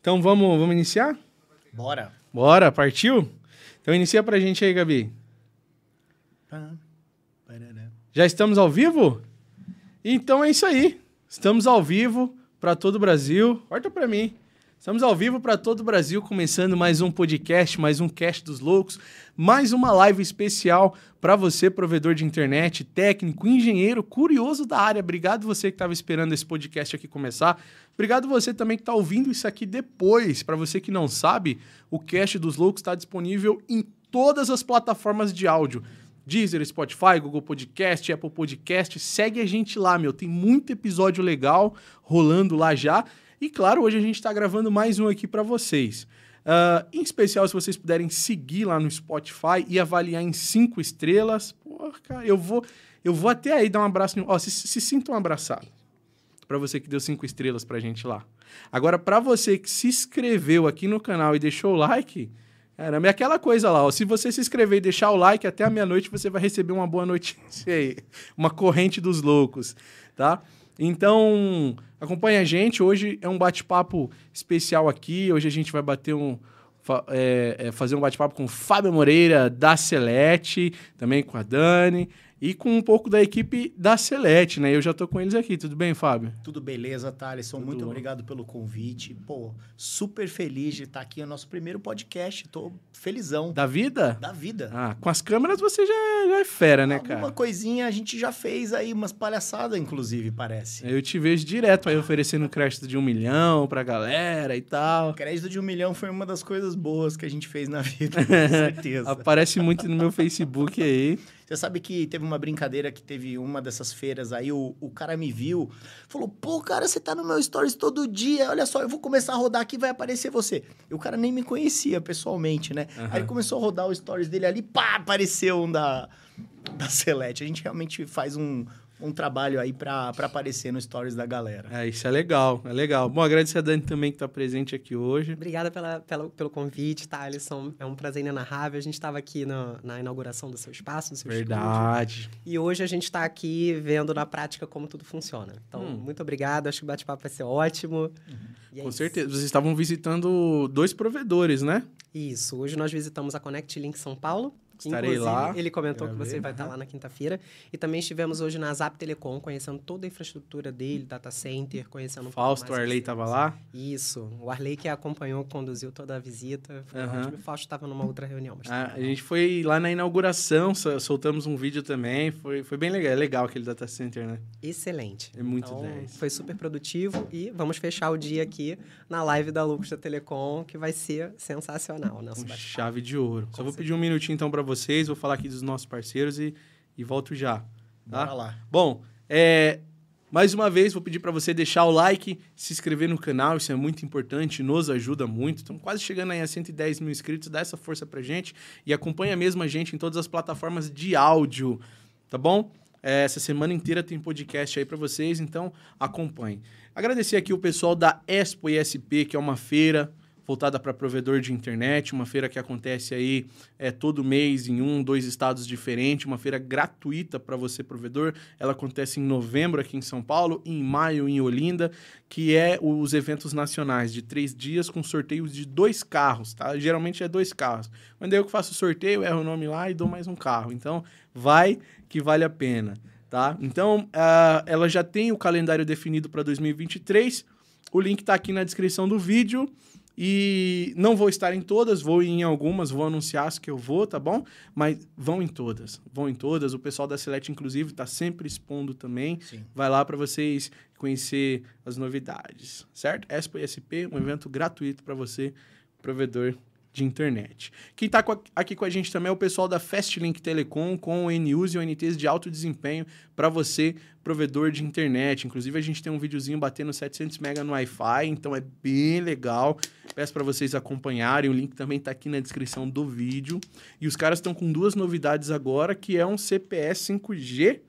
Então vamos, vamos iniciar? Bora. Bora, partiu? Então inicia pra gente aí, Gabi. Já estamos ao vivo? Então é isso aí. Estamos ao vivo para todo o Brasil. Corta para mim. Estamos ao vivo para todo o Brasil, começando mais um podcast, mais um Cast dos Loucos, mais uma live especial para você, provedor de internet, técnico, engenheiro, curioso da área. Obrigado você que estava esperando esse podcast aqui começar. Obrigado você também que está ouvindo isso aqui depois. Para você que não sabe, o Cast dos Loucos está disponível em todas as plataformas de áudio. Deezer, Spotify, Google Podcast, Apple Podcast. Segue a gente lá, meu. Tem muito episódio legal rolando lá já. E claro, hoje a gente está gravando mais um aqui para vocês. Uh, em especial, se vocês puderem seguir lá no Spotify e avaliar em cinco estrelas. Porra, cara, eu vou, eu vou até aí dar um abraço. Ó, se, se sintam abraçados. Para você que deu cinco estrelas pra gente lá. Agora, para você que se inscreveu aqui no canal e deixou o like, Caramba, é aquela coisa lá, ó, se você se inscrever e deixar o like até a meia-noite, você vai receber uma boa notícia aí, uma corrente dos loucos, tá? Então, acompanha a gente. Hoje é um bate-papo especial aqui. Hoje a gente vai bater um. É, é, fazer um bate-papo com Fábio Moreira, da Celete, também com a Dani e com um pouco da equipe da Celete, né? Eu já tô com eles aqui. Tudo bem, Fábio? Tudo beleza, Thaleson. Tudo Muito bom. obrigado pelo convite. Pô, super feliz de estar aqui no nosso primeiro podcast. Tô felizão. Da vida? Da vida. Ah, com as câmeras você já, já é fera, né, Alguma cara? Uma coisinha a gente já fez aí, umas palhaçadas, inclusive, parece. Eu te vejo direto aí oferecendo crédito de um milhão pra galera e tal. O crédito de um milhão foi uma das coisas boas que a gente fez na vida, com certeza. Aparece muito no meu Facebook aí. Você sabe que teve uma brincadeira que teve uma dessas feiras aí, o, o cara me viu, falou: pô, cara, você tá no meu stories todo dia, olha só, eu vou começar a rodar aqui vai aparecer você. E o cara nem me conhecia pessoalmente, né? Uhum. Aí ele começou a rodar o stories dele ali, pá, apareceu um da, da Celeste. A gente realmente faz um, um trabalho aí para aparecer no stories da galera. É, isso é legal, é legal. Bom, agradecer a Dani também que está presente aqui hoje. Obrigada pela, pela, pelo convite, tá, Alisson? É um prazer inenarrável. A gente estava aqui no, na inauguração do seu espaço, do seu Verdade. Estúdio, e hoje a gente está aqui vendo na prática como tudo funciona. Então, hum. muito obrigado. Acho que o bate-papo vai ser ótimo. Uhum. É Com isso. certeza. Vocês estavam visitando dois provedores, né? Isso. Hoje nós visitamos a Connect Link São Paulo Estarei Inclusive, lá. Ele comentou que você vai estar lá na quinta-feira. E também estivemos hoje na Zap Telecom, conhecendo toda a infraestrutura dele, data center, conhecendo Fausto, o Arley estava lá? Isso. O Arley que acompanhou, conduziu toda a visita. Foi uhum. O Fausto estava numa outra reunião. Ah, a gente foi lá na inauguração, soltamos um vídeo também. Foi, foi bem legal. É legal aquele data center, né? Excelente. É muito então, 10. Foi super produtivo e vamos fechar o dia aqui na live da Lucas da Telecom, que vai ser sensacional. Nosso chave de ouro. Com Só vou pedir um minutinho então para vocês, vou falar aqui dos nossos parceiros e, e volto já. Tá? Bora lá. Bom, é, mais uma vez vou pedir para você deixar o like, se inscrever no canal, isso é muito importante, nos ajuda muito. Estamos quase chegando aí a 110 mil inscritos, dá essa força pra gente e acompanha mesmo a gente em todas as plataformas de áudio, tá bom? É, essa semana inteira tem podcast aí para vocês, então acompanhe. Agradecer aqui o pessoal da Expo ISP, que é uma feira voltada para provedor de internet, uma feira que acontece aí é, todo mês em um, dois estados diferentes, uma feira gratuita para você, provedor. Ela acontece em novembro aqui em São Paulo, em maio em Olinda, que é os eventos nacionais de três dias com sorteios de dois carros, tá? Geralmente é dois carros. Quando eu que faço o sorteio, erro o nome lá e dou mais um carro. Então, vai que vale a pena, tá? Então, uh, ela já tem o calendário definido para 2023. O link está aqui na descrição do vídeo. E não vou estar em todas, vou em algumas, vou anunciar as que eu vou, tá bom? Mas vão em todas, vão em todas. O pessoal da Select, inclusive, está sempre expondo também. Sim. Vai lá para vocês conhecer as novidades, certo? Expo SP, um evento gratuito para você, provedor de internet. Quem está aqui com a gente também é o pessoal da Fastlink Telecom com NUs e ONTs de alto desempenho para você, provedor de internet. Inclusive, a gente tem um videozinho batendo 700 MB no Wi-Fi, então é bem legal. Peço para vocês acompanharem, o link também está aqui na descrição do vídeo. E os caras estão com duas novidades agora, que é um CPS 5G,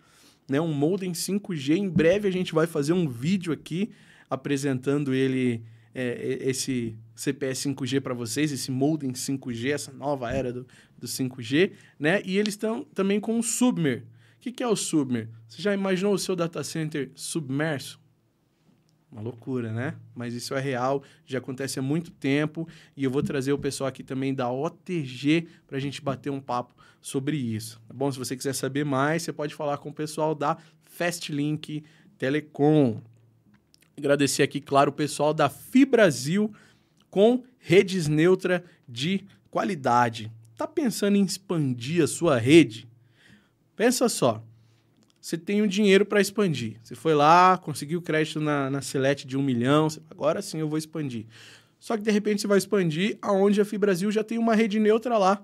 né, um modem 5G. Em breve a gente vai fazer um vídeo aqui apresentando ele é, esse CPS 5G para vocês, esse modem 5G, essa nova era do, do 5G, né? E eles estão também com o Submer. O que, que é o Submer? Você já imaginou o seu data center submerso? Uma loucura, né? Mas isso é real, já acontece há muito tempo e eu vou trazer o pessoal aqui também da OTG para a gente bater um papo sobre isso. Tá bom? Se você quiser saber mais, você pode falar com o pessoal da Fastlink Telecom. Agradecer aqui, claro, o pessoal da Fibrasil com redes neutra de qualidade. Tá pensando em expandir a sua rede? Pensa só você tem o um dinheiro para expandir. Você foi lá, conseguiu crédito na, na Select de um milhão, agora sim eu vou expandir. Só que de repente você vai expandir aonde a Fibrasil já tem uma rede neutra lá.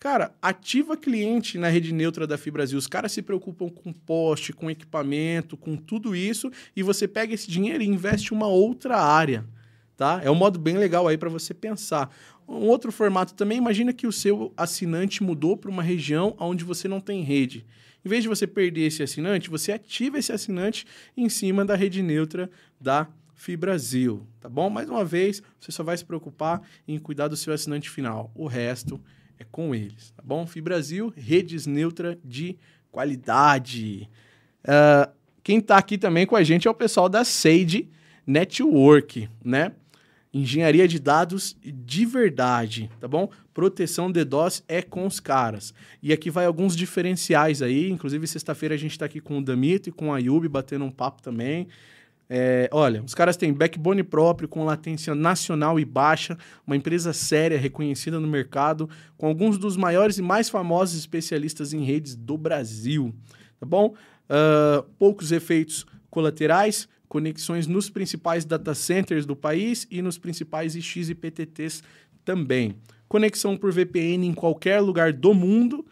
Cara, ativa cliente na rede neutra da Fibrasil. Os caras se preocupam com poste, com equipamento, com tudo isso, e você pega esse dinheiro e investe em uma outra área. Tá? É um modo bem legal aí para você pensar. Um outro formato também, imagina que o seu assinante mudou para uma região onde você não tem rede. Em vez de você perder esse assinante, você ativa esse assinante em cima da rede neutra da Fibrasil, tá bom? Mais uma vez, você só vai se preocupar em cuidar do seu assinante final. O resto é com eles, tá bom? Fibrasil, redes neutra de qualidade. Uh, quem está aqui também com a gente é o pessoal da Sage Network, né? Engenharia de dados de verdade, tá bom? Proteção de DOS é com os caras. E aqui vai alguns diferenciais aí. Inclusive, sexta-feira a gente está aqui com o Damito e com a Yubi batendo um papo também. É, olha, os caras têm backbone próprio, com latência nacional e baixa, uma empresa séria, reconhecida no mercado, com alguns dos maiores e mais famosos especialistas em redes do Brasil, tá bom? Uh, poucos efeitos colaterais, conexões nos principais data centers do país e nos principais IX e PTTs também. Conexão por VPN em qualquer lugar do mundo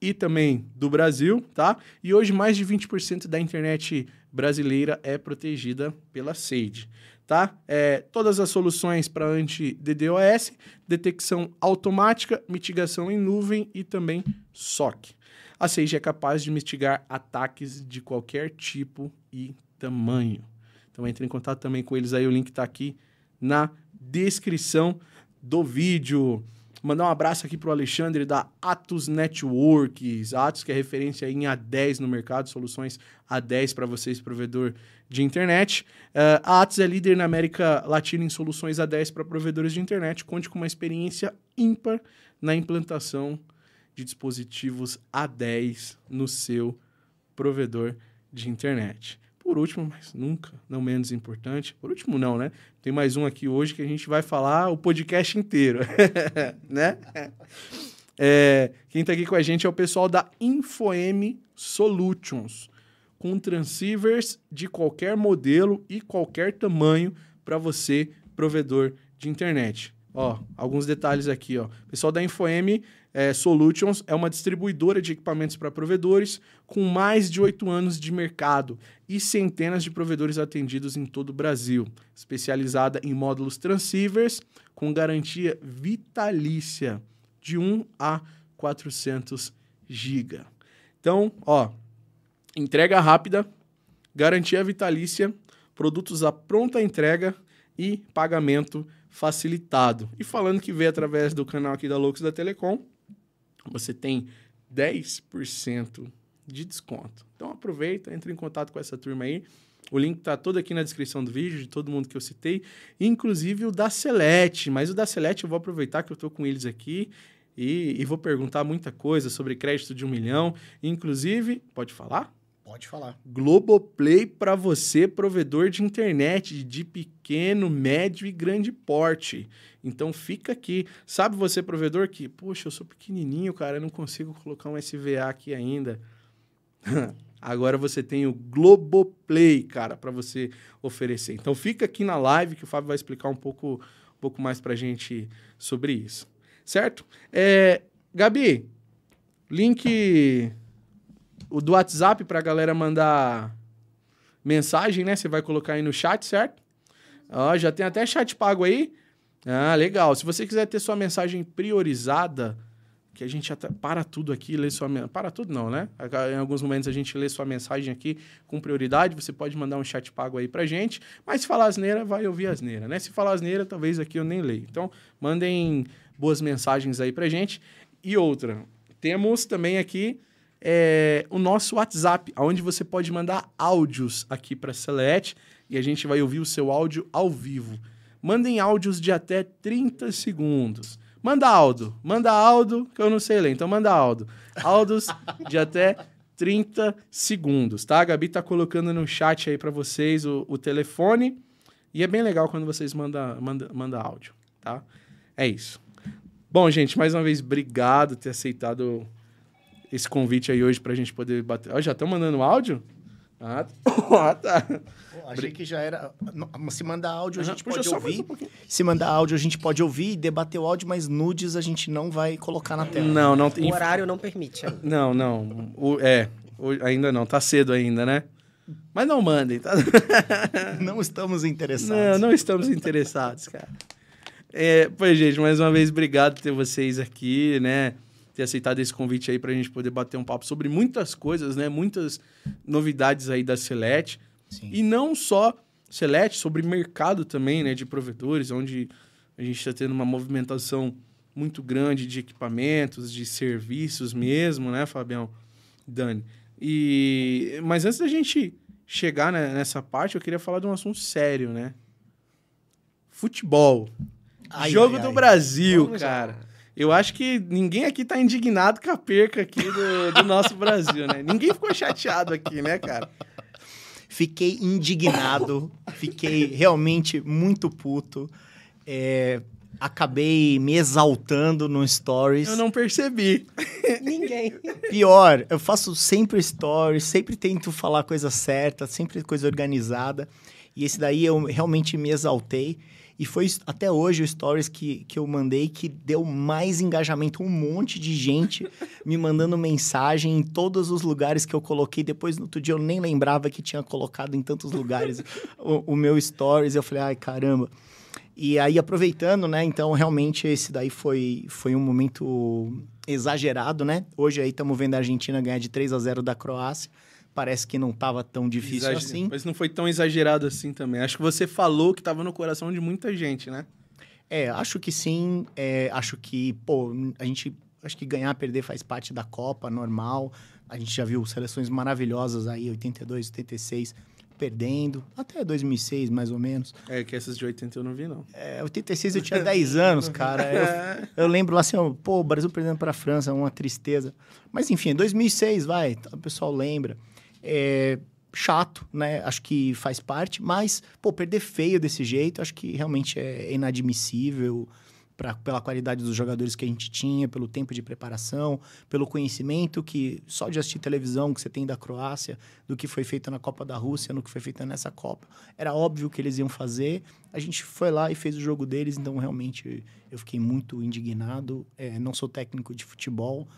e também do Brasil, tá? E hoje mais de 20% da internet brasileira é protegida pela Sage, tá? É, todas as soluções para anti-DDoS, detecção automática, mitigação em nuvem e também SOC. A Sage é capaz de mitigar ataques de qualquer tipo e tamanho. Então entre em contato também com eles aí, o link está aqui na descrição do vídeo. Mandar um abraço aqui para o Alexandre da Atos Networks. Atos que é referência em A10 no mercado, soluções A10 para vocês, provedor de internet. Uh, a Atos é líder na América Latina em soluções A10 para provedores de internet. Conte com uma experiência ímpar na implantação de dispositivos A10 no seu provedor de internet. Por último, mas nunca, não menos importante, por último não, né? Tem mais um aqui hoje que a gente vai falar o podcast inteiro, né? É, quem está aqui com a gente é o pessoal da InfoM Solutions, com transceivers de qualquer modelo e qualquer tamanho para você, provedor de internet. Ó, alguns detalhes aqui, ó. Pessoal da InfoM é, Solutions é uma distribuidora de equipamentos para provedores com mais de oito anos de mercado e centenas de provedores atendidos em todo o Brasil, especializada em módulos transceivers com garantia vitalícia de 1 a 400 GB. Então, ó, entrega rápida, garantia vitalícia, produtos à pronta entrega e pagamento facilitado. E falando que veio através do canal aqui da Loucos da Telecom, você tem 10% de desconto. Então aproveita, entre em contato com essa turma aí. O link está todo aqui na descrição do vídeo, de todo mundo que eu citei, inclusive o da Select. Mas o da Select eu vou aproveitar que eu estou com eles aqui e, e, vou perguntar muita coisa sobre crédito de um milhão. Inclusive, pode falar? Pode falar. Globoplay para você, provedor de internet de pequeno, médio e grande porte. Então fica aqui. Sabe você, provedor, que, poxa, eu sou pequenininho, cara, eu não consigo colocar um SVA aqui ainda. Agora você tem o Globoplay, cara, para você oferecer. Então fica aqui na live que o Fábio vai explicar um pouco, um pouco mais para gente sobre isso. Certo? É, Gabi, link o do WhatsApp para a galera mandar mensagem, né? Você vai colocar aí no chat, certo? Ó, já tem até chat pago aí. Ah, legal. Se você quiser ter sua mensagem priorizada, que a gente até para tudo aqui, lê sua para tudo não, né? Em alguns momentos a gente lê sua mensagem aqui com prioridade, você pode mandar um chat pago aí pra gente, mas se falar asneira, vai ouvir asneira, né? Se falar asneira, talvez aqui eu nem leio. Então, mandem boas mensagens aí pra gente. E outra, temos também aqui é, o nosso WhatsApp, onde você pode mandar áudios aqui para a Select. e a gente vai ouvir o seu áudio ao vivo. Mandem áudios de até 30 segundos. Manda Aldo, manda Aldo, que eu não sei ler, então manda Aldo. Áudios de até 30 segundos, tá? A Gabi tá colocando no chat aí para vocês o, o, telefone. E é bem legal quando vocês mandam manda, manda áudio, tá? É isso. Bom, gente, mais uma vez, obrigado por ter aceitado esse convite aí hoje pra gente poder bater. Oh, já estão mandando áudio? Ah, tá. Pô, achei que já era. Se mandar áudio, a gente uhum, pode ouvir. Um Se mandar áudio, a gente pode ouvir e debater o áudio, mas nudes a gente não vai colocar na tela. Não, não tem. O horário não permite. Não, não. O, é, o, ainda não. Tá cedo ainda, né? Mas não mandem, tá? não estamos interessados. Não, não estamos interessados, cara. É, pois, gente, mais uma vez, obrigado por ter vocês aqui, né? Ter aceitado esse convite aí para a gente poder bater um papo sobre muitas coisas, né? Muitas novidades aí da Celete. Sim. E não só Celete, sobre mercado também, né? De provedores, onde a gente está tendo uma movimentação muito grande de equipamentos, de serviços mesmo, né, Fabião? Dani. E... Mas antes da gente chegar nessa parte, eu queria falar de um assunto sério, né? Futebol. Ai, Jogo ai, do ai. Brasil, Vamos cara. Já. Eu acho que ninguém aqui tá indignado com a perca aqui do, do nosso Brasil, né? Ninguém ficou chateado aqui, né, cara? Fiquei indignado, fiquei realmente muito puto. É, acabei me exaltando no Stories. Eu não percebi. Ninguém. Pior, eu faço sempre Stories, sempre tento falar coisa certa, sempre coisa organizada. E esse daí eu realmente me exaltei. E foi até hoje o stories que, que eu mandei que deu mais engajamento. Um monte de gente me mandando mensagem em todos os lugares que eu coloquei. Depois, no outro dia, eu nem lembrava que tinha colocado em tantos lugares o, o meu stories. Eu falei, ai, caramba. E aí, aproveitando, né? Então, realmente, esse daí foi, foi um momento exagerado, né? Hoje aí estamos vendo a Argentina ganhar de 3 a 0 da Croácia parece que não estava tão difícil Exager... assim. Mas não foi tão exagerado assim também. Acho que você falou que estava no coração de muita gente, né? É, acho que sim. É, acho que, pô, a gente. Acho que ganhar, perder faz parte da Copa, normal. A gente já viu seleções maravilhosas aí, 82, 86, perdendo. Até 2006, mais ou menos. É, que essas de 80 eu não vi, não. É, 86 eu tinha 10 anos, cara. Eu, eu lembro lá assim, ó, pô, o Brasil perdendo para a França, uma tristeza. Mas enfim, 2006, vai, o pessoal lembra é chato, né? Acho que faz parte, mas, pô, perder feio desse jeito, acho que realmente é inadmissível pra, pela qualidade dos jogadores que a gente tinha, pelo tempo de preparação, pelo conhecimento que só de assistir televisão que você tem da Croácia, do que foi feito na Copa da Rússia, no que foi feito nessa Copa. Era óbvio que eles iam fazer. A gente foi lá e fez o jogo deles, então realmente eu fiquei muito indignado. É, não sou técnico de futebol,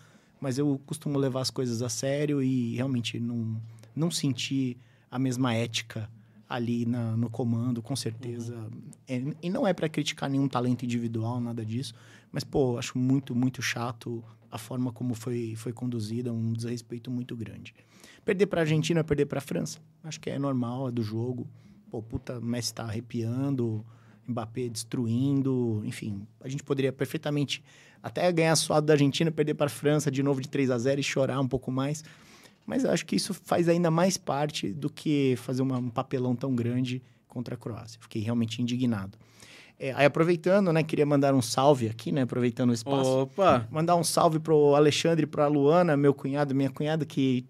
mas eu costumo levar as coisas a sério e realmente não, não senti a mesma ética ali na, no comando, com certeza. Uhum. É, e não é para criticar nenhum talento individual, nada disso, mas, pô, acho muito, muito chato a forma como foi, foi conduzida, um desrespeito muito grande. Perder para a Argentina perder para a França. Acho que é normal, é do jogo. Pô, puta, Messi tá arrepiando, Mbappé destruindo, enfim, a gente poderia perfeitamente até ganhar suado da Argentina, perder para a França de novo de 3 a 0 e chorar um pouco mais. Mas eu acho que isso faz ainda mais parte do que fazer uma, um papelão tão grande contra a Croácia. Fiquei realmente indignado. É, aí aproveitando, né, queria mandar um salve aqui, né, aproveitando o espaço. Opa! Mandar um salve pro Alexandre pra Luana, meu cunhado minha cunhada, que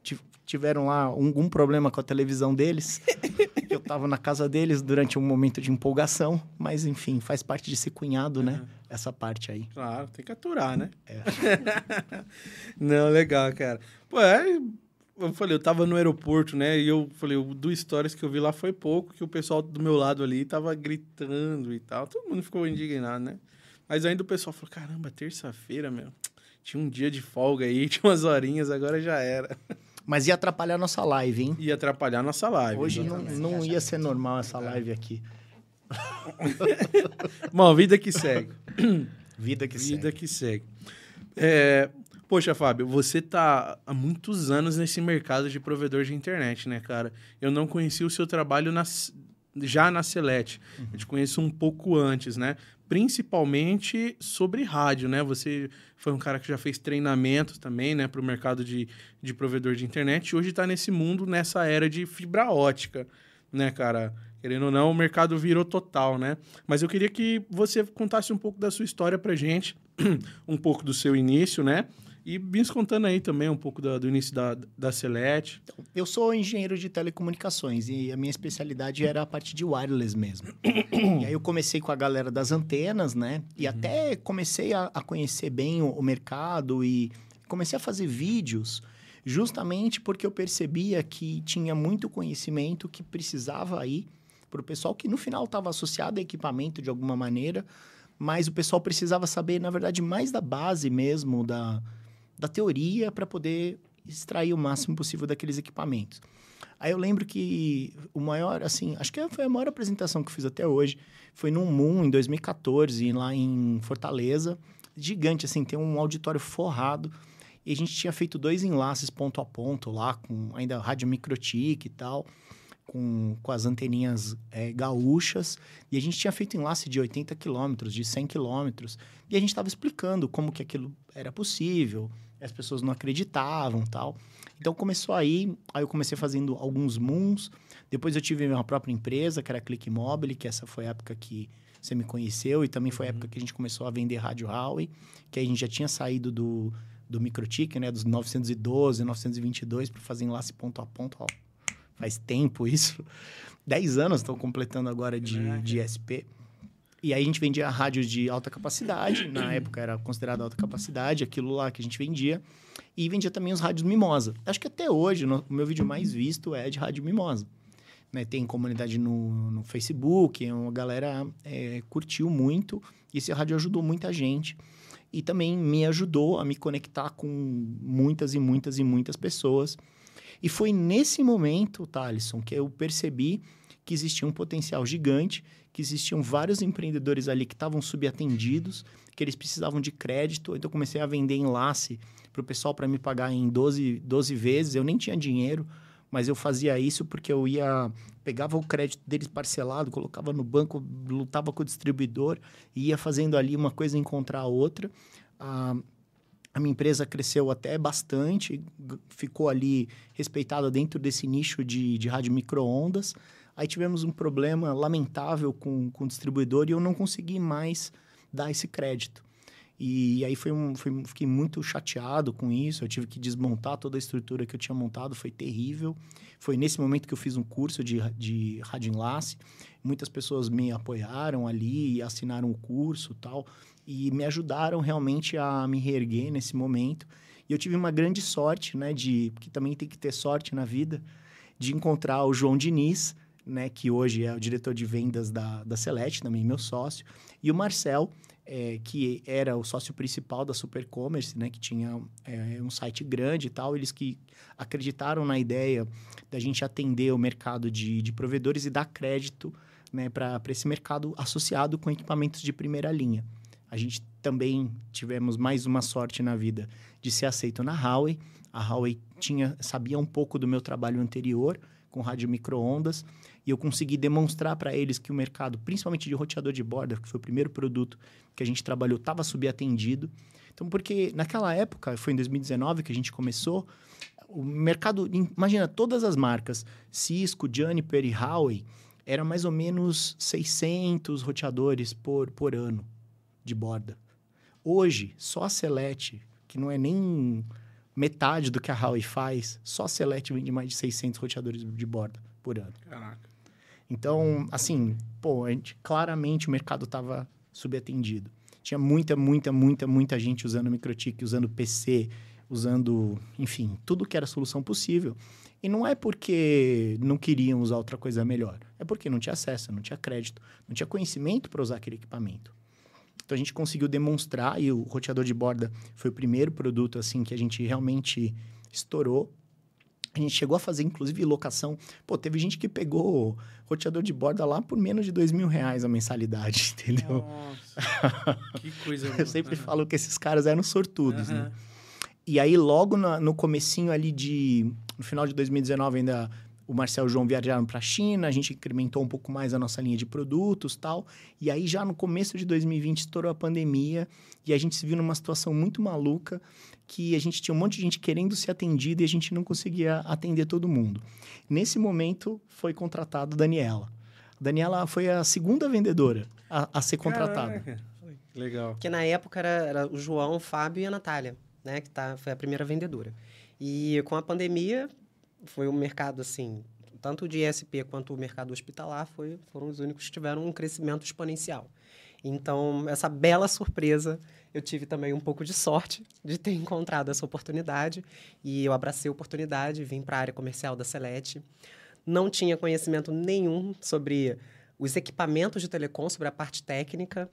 tiveram lá algum problema com a televisão deles. eu estava na casa deles durante um momento de empolgação, mas enfim, faz parte de ser cunhado, né? Essa parte aí. Claro, tem que aturar, né? É. Não, legal, cara. Pô, é, eu falei, eu tava no aeroporto, né? E eu falei, o do Stories que eu vi lá foi pouco, que o pessoal do meu lado ali tava gritando e tal. Todo mundo ficou indignado, né? Mas ainda o pessoal falou, caramba, terça-feira, meu. Tinha um dia de folga aí, tinha umas horinhas, agora já era. Mas ia atrapalhar a nossa live, hein? Ia atrapalhar a nossa live. Hoje não, não ia ser normal essa live aqui. Bom, vida que segue. Vida que vida segue. Vida que segue. É, poxa, Fábio, você tá há muitos anos nesse mercado de provedor de internet, né, cara? Eu não conheci o seu trabalho na, já na Celete. Uhum. Eu te conheço um pouco antes, né? Principalmente sobre rádio, né? Você foi um cara que já fez treinamentos também, né, para o mercado de, de provedor de internet e hoje está nesse mundo, nessa era de fibra ótica, né, cara? Querendo ou não, o mercado virou total, né? Mas eu queria que você contasse um pouco da sua história pra gente, um pouco do seu início, né? E vim contando aí também um pouco da, do início da, da Celete. Eu sou engenheiro de telecomunicações e a minha especialidade era a parte de wireless mesmo. e aí eu comecei com a galera das antenas, né? E uhum. até comecei a, a conhecer bem o, o, mercado e comecei a fazer vídeos justamente porque eu percebia que tinha muito conhecimento que precisava ir para o pessoal que no final estava associado a equipamento de alguma maneira, mas o pessoal precisava saber, na verdade, mais da base mesmo, da, da teoria, para poder extrair o máximo possível daqueles equipamentos. Aí eu lembro que o maior, assim, acho que foi a maior apresentação que eu fiz até hoje, foi num Moon em 2014, lá em Fortaleza. Gigante, assim, tem um auditório forrado. E a gente tinha feito dois enlaces ponto a ponto lá, com ainda rádio microtique e tal com, com as anteninhas é, gaúchas, e a gente tinha feito enlace de 80 quilômetros, de 100 quilômetros, e a gente estava explicando como que aquilo era possível, as pessoas não acreditavam tal. Então começou aí, aí eu comecei fazendo alguns moons, depois eu tive minha própria empresa, que era a Click Mobile, que essa foi a época que você me conheceu, e também foi a época uhum. que a gente começou a vender rádio Huawei, que a gente já tinha saído do, do microtique, né, dos 912, 922, para fazer enlace ponto a ponto, ó, faz tempo isso. Dez anos estão completando agora de, é. de SP. E aí a gente vendia rádios de alta capacidade, na época era considerado alta capacidade, aquilo lá que a gente vendia. E vendia também os rádios Mimosa. Acho que até hoje no, o meu vídeo mais visto é de rádio Mimosa. Né? Tem comunidade no, no Facebook, a galera é, curtiu muito. E esse rádio ajudou muita gente. E também me ajudou a me conectar com muitas e muitas e muitas pessoas e foi nesse momento, Thalisson, que eu percebi que existia um potencial gigante, que existiam vários empreendedores ali que estavam subatendidos, que eles precisavam de crédito. Então, comecei a vender enlace para o pessoal para me pagar em 12, 12 vezes. Eu nem tinha dinheiro, mas eu fazia isso porque eu ia pegava o crédito deles parcelado, colocava no banco, lutava com o distribuidor e ia fazendo ali uma coisa encontrar a outra. Ah, a minha empresa cresceu até bastante, ficou ali respeitada dentro desse nicho de, de rádio micro-ondas. Aí tivemos um problema lamentável com, com o distribuidor e eu não consegui mais dar esse crédito. E aí foi um, foi, fiquei muito chateado com isso. Eu tive que desmontar toda a estrutura que eu tinha montado, foi terrível. Foi nesse momento que eu fiz um curso de, de rádio. Muitas pessoas me apoiaram ali assinaram o curso tal e me ajudaram realmente a me reerguer nesse momento. E eu tive uma grande sorte, né, de que também tem que ter sorte na vida, de encontrar o João Diniz, né, que hoje é o diretor de vendas da, da Celeste, também meu sócio, e o Marcel, é, que era o sócio principal da Supercommerce, né, que tinha é, um site grande e tal, eles que acreditaram na ideia da gente atender o mercado de, de provedores e dar crédito né, para esse mercado associado com equipamentos de primeira linha. A gente também tivemos mais uma sorte na vida de ser aceito na Huawei. A Huawei tinha, sabia um pouco do meu trabalho anterior com rádio microondas e eu consegui demonstrar para eles que o mercado, principalmente de roteador de borda, que foi o primeiro produto que a gente trabalhou, estava subatendido. Então, porque naquela época, foi em 2019 que a gente começou, o mercado, imagina, todas as marcas, Cisco, Juniper e Huawei, era mais ou menos 600 roteadores por, por ano de borda. Hoje, só a Select, que não é nem metade do que a Huawei faz, só a Select vende mais de 600 roteadores de borda por ano. Caraca. Então, assim, pô, a gente, claramente o mercado estava subatendido. Tinha muita, muita, muita, muita gente usando microtik, usando PC, usando, enfim, tudo que era solução possível. E não é porque não queriam usar outra coisa melhor, é porque não tinha acesso, não tinha crédito, não tinha conhecimento para usar aquele equipamento. Então a gente conseguiu demonstrar e o roteador de borda foi o primeiro produto assim que a gente realmente estourou. A gente chegou a fazer, inclusive, locação. Pô, teve gente que pegou roteador de borda lá por menos de dois mil reais a mensalidade, entendeu? Nossa, que coisa. Eu sempre uhum. falo que esses caras eram sortudos, uhum. né? E aí, logo no, no comecinho ali de... No final de 2019, ainda o Marcel e o João viajaram para a China, a gente incrementou um pouco mais a nossa linha de produtos tal. E aí, já no começo de 2020, estourou a pandemia e a gente se viu numa situação muito maluca que a gente tinha um monte de gente querendo ser atendida e a gente não conseguia atender todo mundo. Nesse momento, foi contratado Daniela. Daniela foi a segunda vendedora a, a ser contratada. Caraca. Legal. Que na época era, era o João, o Fábio e a Natália, né? Que tá, foi a primeira vendedora. E com a pandemia, foi um mercado assim, tanto de ISP quanto o mercado hospitalar foi, foram os únicos que tiveram um crescimento exponencial. Então, essa bela surpresa, eu tive também um pouco de sorte de ter encontrado essa oportunidade e eu abracei a oportunidade, vim para a área comercial da Celete. Não tinha conhecimento nenhum sobre os equipamentos de telecom, sobre a parte técnica,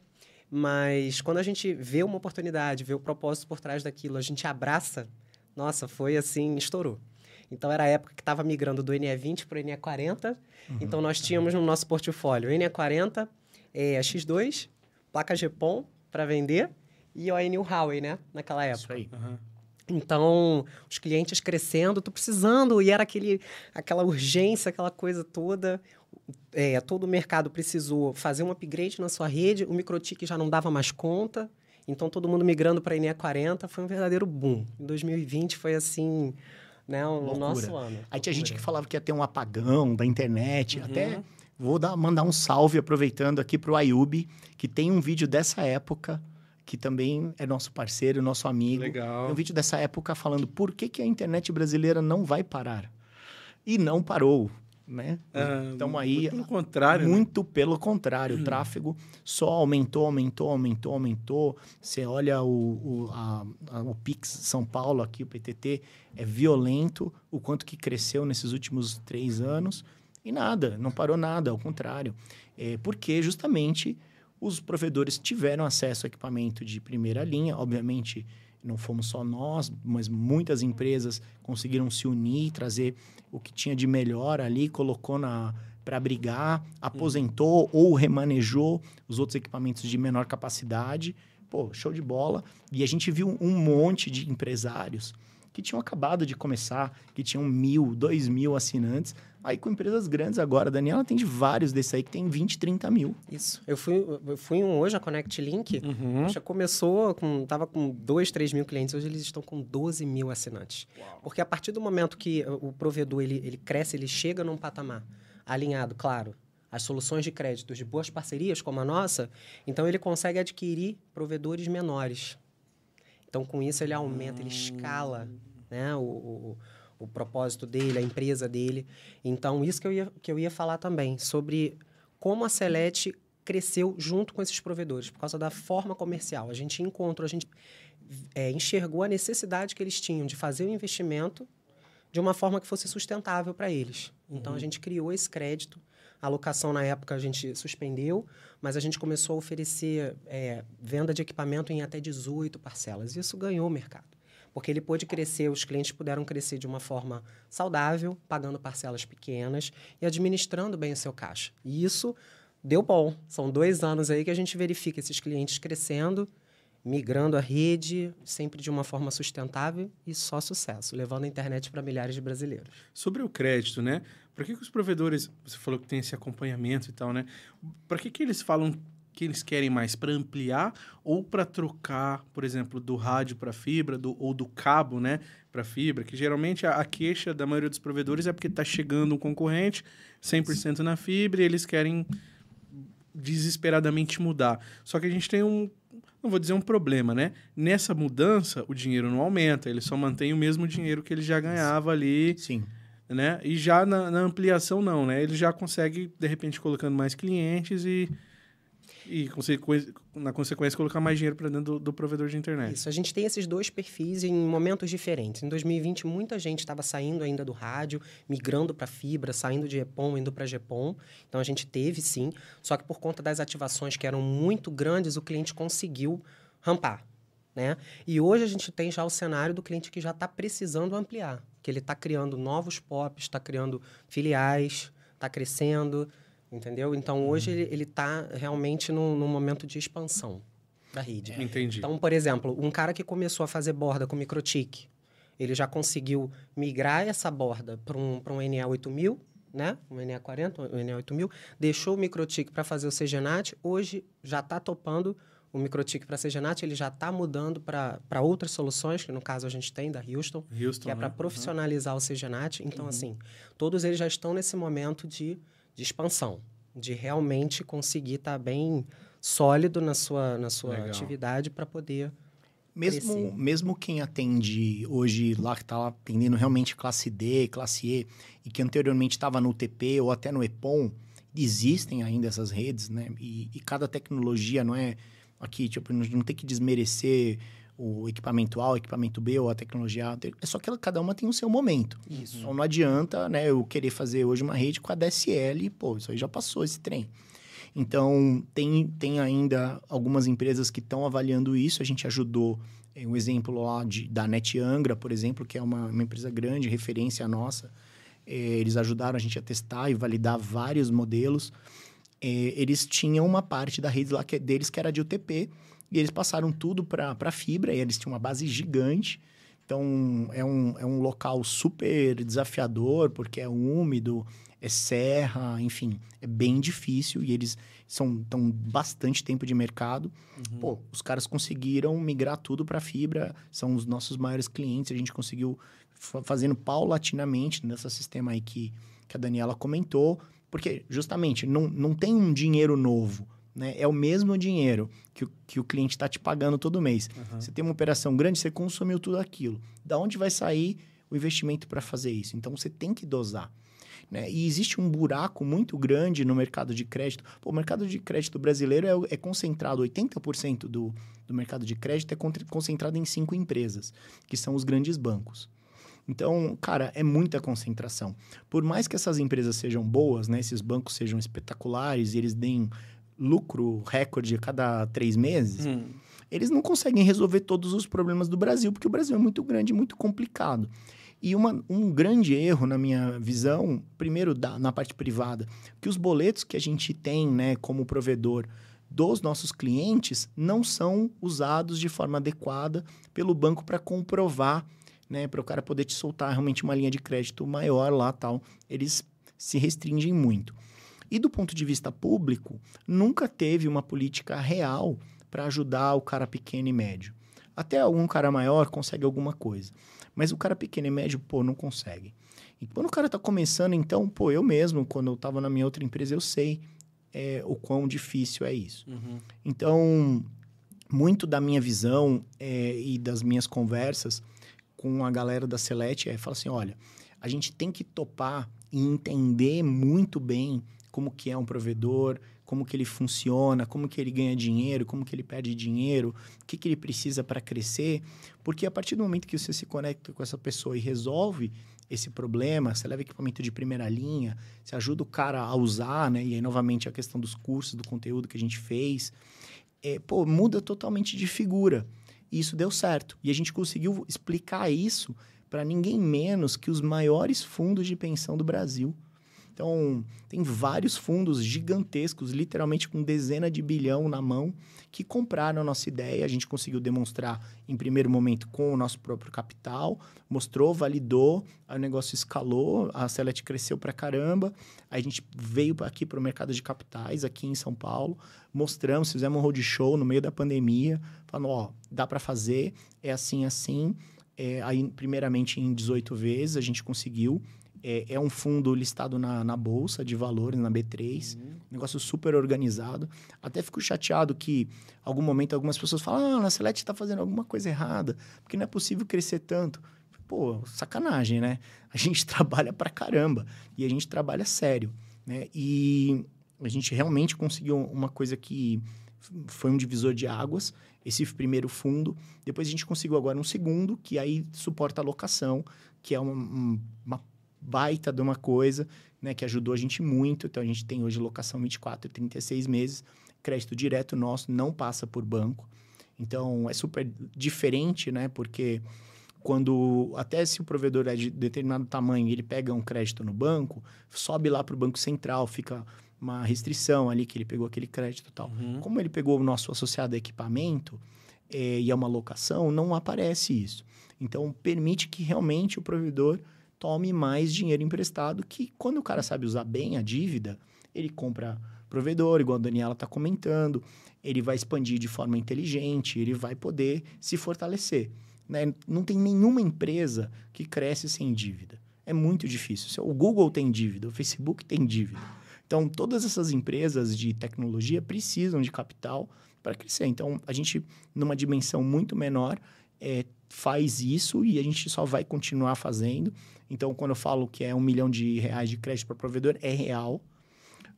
mas quando a gente vê uma oportunidade, vê o propósito por trás daquilo, a gente abraça, nossa, foi assim, estourou. Então era a época que estava migrando do NE20 para o NE40. Uhum. Então nós tínhamos no nosso portfólio NE40, é, X2, placa GPON para vender e o New Huawei, né? Naquela época. Isso aí. Uhum. Então, os clientes crescendo, tô precisando, e era aquele, aquela urgência, aquela coisa toda. É, todo o mercado precisou fazer um upgrade na sua rede, o Microtik já não dava mais conta, então todo mundo migrando para a NE40 foi um verdadeiro boom. Em 2020 foi assim, né, o nosso ano. Aí tinha gente que falava que ia ter um apagão da internet, uhum. até vou dar, mandar um salve aproveitando aqui para o Ayub, que tem um vídeo dessa época que também é nosso parceiro, nosso amigo. Legal. um vídeo dessa época falando por que, que a internet brasileira não vai parar. E não parou, né? Ah, então aí... Muito pelo contrário. Né? Muito né? pelo contrário. O tráfego só aumentou, aumentou, aumentou, aumentou. Você olha o, o, a, a, o Pix São Paulo aqui, o PTT, é violento o quanto que cresceu nesses últimos três anos. E nada, não parou nada, ao contrário. É porque justamente os provedores tiveram acesso a equipamento de primeira linha, obviamente não fomos só nós, mas muitas empresas conseguiram se unir, trazer o que tinha de melhor ali, colocou na para brigar, aposentou uhum. ou remanejou os outros equipamentos de menor capacidade. Pô, show de bola. E a gente viu um monte de empresários que tinham acabado de começar, que tinham mil, dois mil assinantes. Aí com empresas grandes agora, a Daniela atende vários desses aí que tem 20, 30 mil. Isso. Eu fui, eu fui um hoje, a Connect Link, uhum. já começou com. Tava com 2, 3 mil clientes, hoje eles estão com 12 mil assinantes. Uau. Porque a partir do momento que o provedor ele, ele cresce, ele chega num patamar alinhado, claro, as soluções de crédito de boas parcerias como a nossa, então ele consegue adquirir provedores menores. Então, com isso, ele aumenta, ele escala né? o, o, o propósito dele, a empresa dele. Então, isso que eu ia, que eu ia falar também, sobre como a Celete cresceu junto com esses provedores, por causa da forma comercial. A gente encontrou, a gente é, enxergou a necessidade que eles tinham de fazer o investimento de uma forma que fosse sustentável para eles. Então, uhum. a gente criou esse crédito. A alocação, na época, a gente suspendeu, mas a gente começou a oferecer é, venda de equipamento em até 18 parcelas. Isso ganhou o mercado porque ele pôde crescer, os clientes puderam crescer de uma forma saudável, pagando parcelas pequenas e administrando bem o seu caixa. E isso deu bom. São dois anos aí que a gente verifica esses clientes crescendo, migrando a rede, sempre de uma forma sustentável e só sucesso, levando a internet para milhares de brasileiros. Sobre o crédito, né? Por que, que os provedores, você falou que tem esse acompanhamento e tal, né? Para que, que eles falam que eles querem mais para ampliar ou para trocar, por exemplo, do rádio para fibra do, ou do cabo, né, para fibra, que geralmente a, a, queixa da maioria dos provedores é porque está chegando um concorrente 100% na fibra e eles querem desesperadamente mudar. Só que a gente tem um, não vou dizer um problema, né? Nessa mudança, o dinheiro não aumenta, ele só mantém o mesmo dinheiro que ele já ganhava ali. Sim. Né? E já na, na ampliação, não, né? Ele já consegue, de repente, colocando mais clientes e e, na consequência, colocar mais dinheiro para dentro do, do, provedor de internet. Isso, a gente tem esses dois perfis em momentos diferentes. Em 2020, muita gente estava saindo ainda do rádio, migrando para fibra, saindo de EPOM, indo para GPOM. Então, a gente teve, sim. Só que por conta das ativações que eram muito grandes, o cliente conseguiu rampar. Né? E hoje a gente tem já o cenário do cliente que já está precisando ampliar, que ele está criando novos POPs, está criando filiais, está crescendo, Entendeu? Então, hoje uhum. ele está realmente num, num, momento de expansão da rede. Entendi. Então, por exemplo, um cara que começou a fazer borda com microtik, ele já conseguiu migrar essa borda para um, um NE8000, né? Um NE40, um NE8000, deixou o microtik para fazer o CGNAT, hoje já está topando o microtik para CGNAT, ele já está mudando para outras soluções, que no caso a gente tem da Houston, Houston que é para né? profissionalizar uhum. o CGNAT. Então, uhum. assim, todos eles já estão nesse momento de de expansão. de realmente conseguir estar tá bem sólido na sua, na sua atividade para poder mesmo, mesmo quem atende hoje lá, que está atendendo realmente classe D, classe E, e que anteriormente estava no UTP ou até no EPOM, existem ainda essas redes, né? E, e cada tecnologia não é aqui, tipo, não tem que desmerecer o equipamento A, o equipamento B ou a tecnologia A. É só que cada uma tem o seu momento. Isso. Então não adianta, né, eu querer fazer hoje uma rede com a DSL, pô, isso aí já passou esse trem. Então, tem, tem ainda algumas empresas que estão avaliando isso. A gente ajudou é, um exemplo lá de, da Net Angra, por exemplo, que é uma, uma empresa grande, referência nossa. É, eles ajudaram a gente a testar e validar vários modelos. É, eles tinham uma parte da rede lá que, é deles que era de UTP, e eles passaram tudo para fibra, e eles tinham uma base gigante. Então, é um, é um local super desafiador, porque é úmido, é serra, enfim, é bem difícil e eles são tão bastante tempo de mercado. Uhum. Pô, os caras conseguiram migrar tudo para fibra, são os nossos maiores clientes, a gente conseguiu fazendo paulatinamente nesse sistema aí que, que a Daniela comentou, porque justamente não, não tem um dinheiro novo, né? É o mesmo dinheiro que o, que o cliente está te pagando todo mês. Uhum. Você tem uma operação grande, você consumiu tudo aquilo. Da onde vai sair o investimento para fazer isso? Então você tem que dosar. Né? E existe um buraco muito grande no mercado de crédito. Pô, o mercado de crédito brasileiro é, é concentrado, 80% do, do mercado de crédito é concentrado em cinco empresas, que são os grandes bancos. Então, cara, é muita concentração. Por mais que essas empresas sejam boas, né, esses bancos sejam espetaculares e eles deem lucro recorde a cada três meses, hum. eles não conseguem resolver todos os problemas do Brasil, porque o Brasil é muito grande e muito complicado. E uma, um grande erro, na minha visão, primeiro da, na parte privada, que os boletos que a gente tem né, como provedor dos nossos clientes não são usados de forma adequada pelo banco para comprovar, né, para o cara poder te soltar realmente uma linha de crédito maior lá tal. Eles se restringem muito. E do ponto de vista público, nunca teve uma política real para ajudar o cara pequeno e médio. Até algum cara maior consegue alguma coisa. Mas o cara pequeno e médio, pô, não consegue. E quando o cara tá começando, então, pô, eu mesmo, quando eu tava na minha outra empresa, eu sei é, o quão difícil é isso. Uhum. Então, muito da minha visão é, e das minhas conversas com a galera da Select é falar assim, olha, a gente tem que topar e entender muito bem como que é um provedor, como que ele funciona, como que ele ganha dinheiro, como que ele perde dinheiro, o que, que ele precisa para crescer. Porque a partir do momento que você se conecta com essa pessoa e resolve esse problema, você leva equipamento de primeira linha, você ajuda o cara a usar, né? E aí, novamente, a questão dos cursos, do conteúdo que a gente fez. É, pô, muda totalmente de figura. E isso deu certo. E a gente conseguiu explicar isso para ninguém menos que os maiores fundos de pensão do Brasil. Então, tem vários fundos gigantescos, literalmente com dezena de bilhão na mão, que compraram a nossa ideia. A gente conseguiu demonstrar em primeiro momento com o nosso próprio capital, mostrou, validou, o negócio escalou, a Select cresceu para caramba. Aí a gente veio aqui para o mercado de capitais, aqui em São Paulo, mostramos, fizemos um roadshow no meio da pandemia, falando: ó, dá para fazer, é assim, assim. É, aí, primeiramente, em 18 vezes, a gente conseguiu é, é um fundo listado na, na Bolsa de Valores, na B3. Uhum. Negócio super organizado. Até fico chateado que, algum momento, algumas pessoas falam: ah, a Select está fazendo alguma coisa errada, porque não é possível crescer tanto. Pô, sacanagem, né? A gente trabalha pra caramba e a gente trabalha sério, né? E a gente realmente conseguiu uma coisa que foi um divisor de águas, esse primeiro fundo. Depois a gente conseguiu agora um segundo, que aí suporta a locação, que é uma, uma baita de uma coisa, né, que ajudou a gente muito. Então, a gente tem hoje locação 24 e 36 meses, crédito direto nosso, não passa por banco. Então, é super diferente, né, porque quando, até se o provedor é de determinado tamanho ele pega um crédito no banco, sobe lá para o Banco Central, fica uma restrição ali que ele pegou aquele crédito e tal. Uhum. Como ele pegou o nosso associado a equipamento é, e é uma locação, não aparece isso. Então, permite que realmente o provedor tome mais dinheiro emprestado, que quando o cara sabe usar bem a dívida, ele compra provedor, igual a Daniela está comentando, ele vai expandir de forma inteligente, ele vai poder se fortalecer. Né? Não tem nenhuma empresa que cresce sem dívida. É muito difícil. O Google tem dívida, o Facebook tem dívida. Então, todas essas empresas de tecnologia precisam de capital para crescer. Então, a gente, numa dimensão muito menor, é, faz isso e a gente só vai continuar fazendo. Então, quando eu falo que é um milhão de reais de crédito para provedor, é real.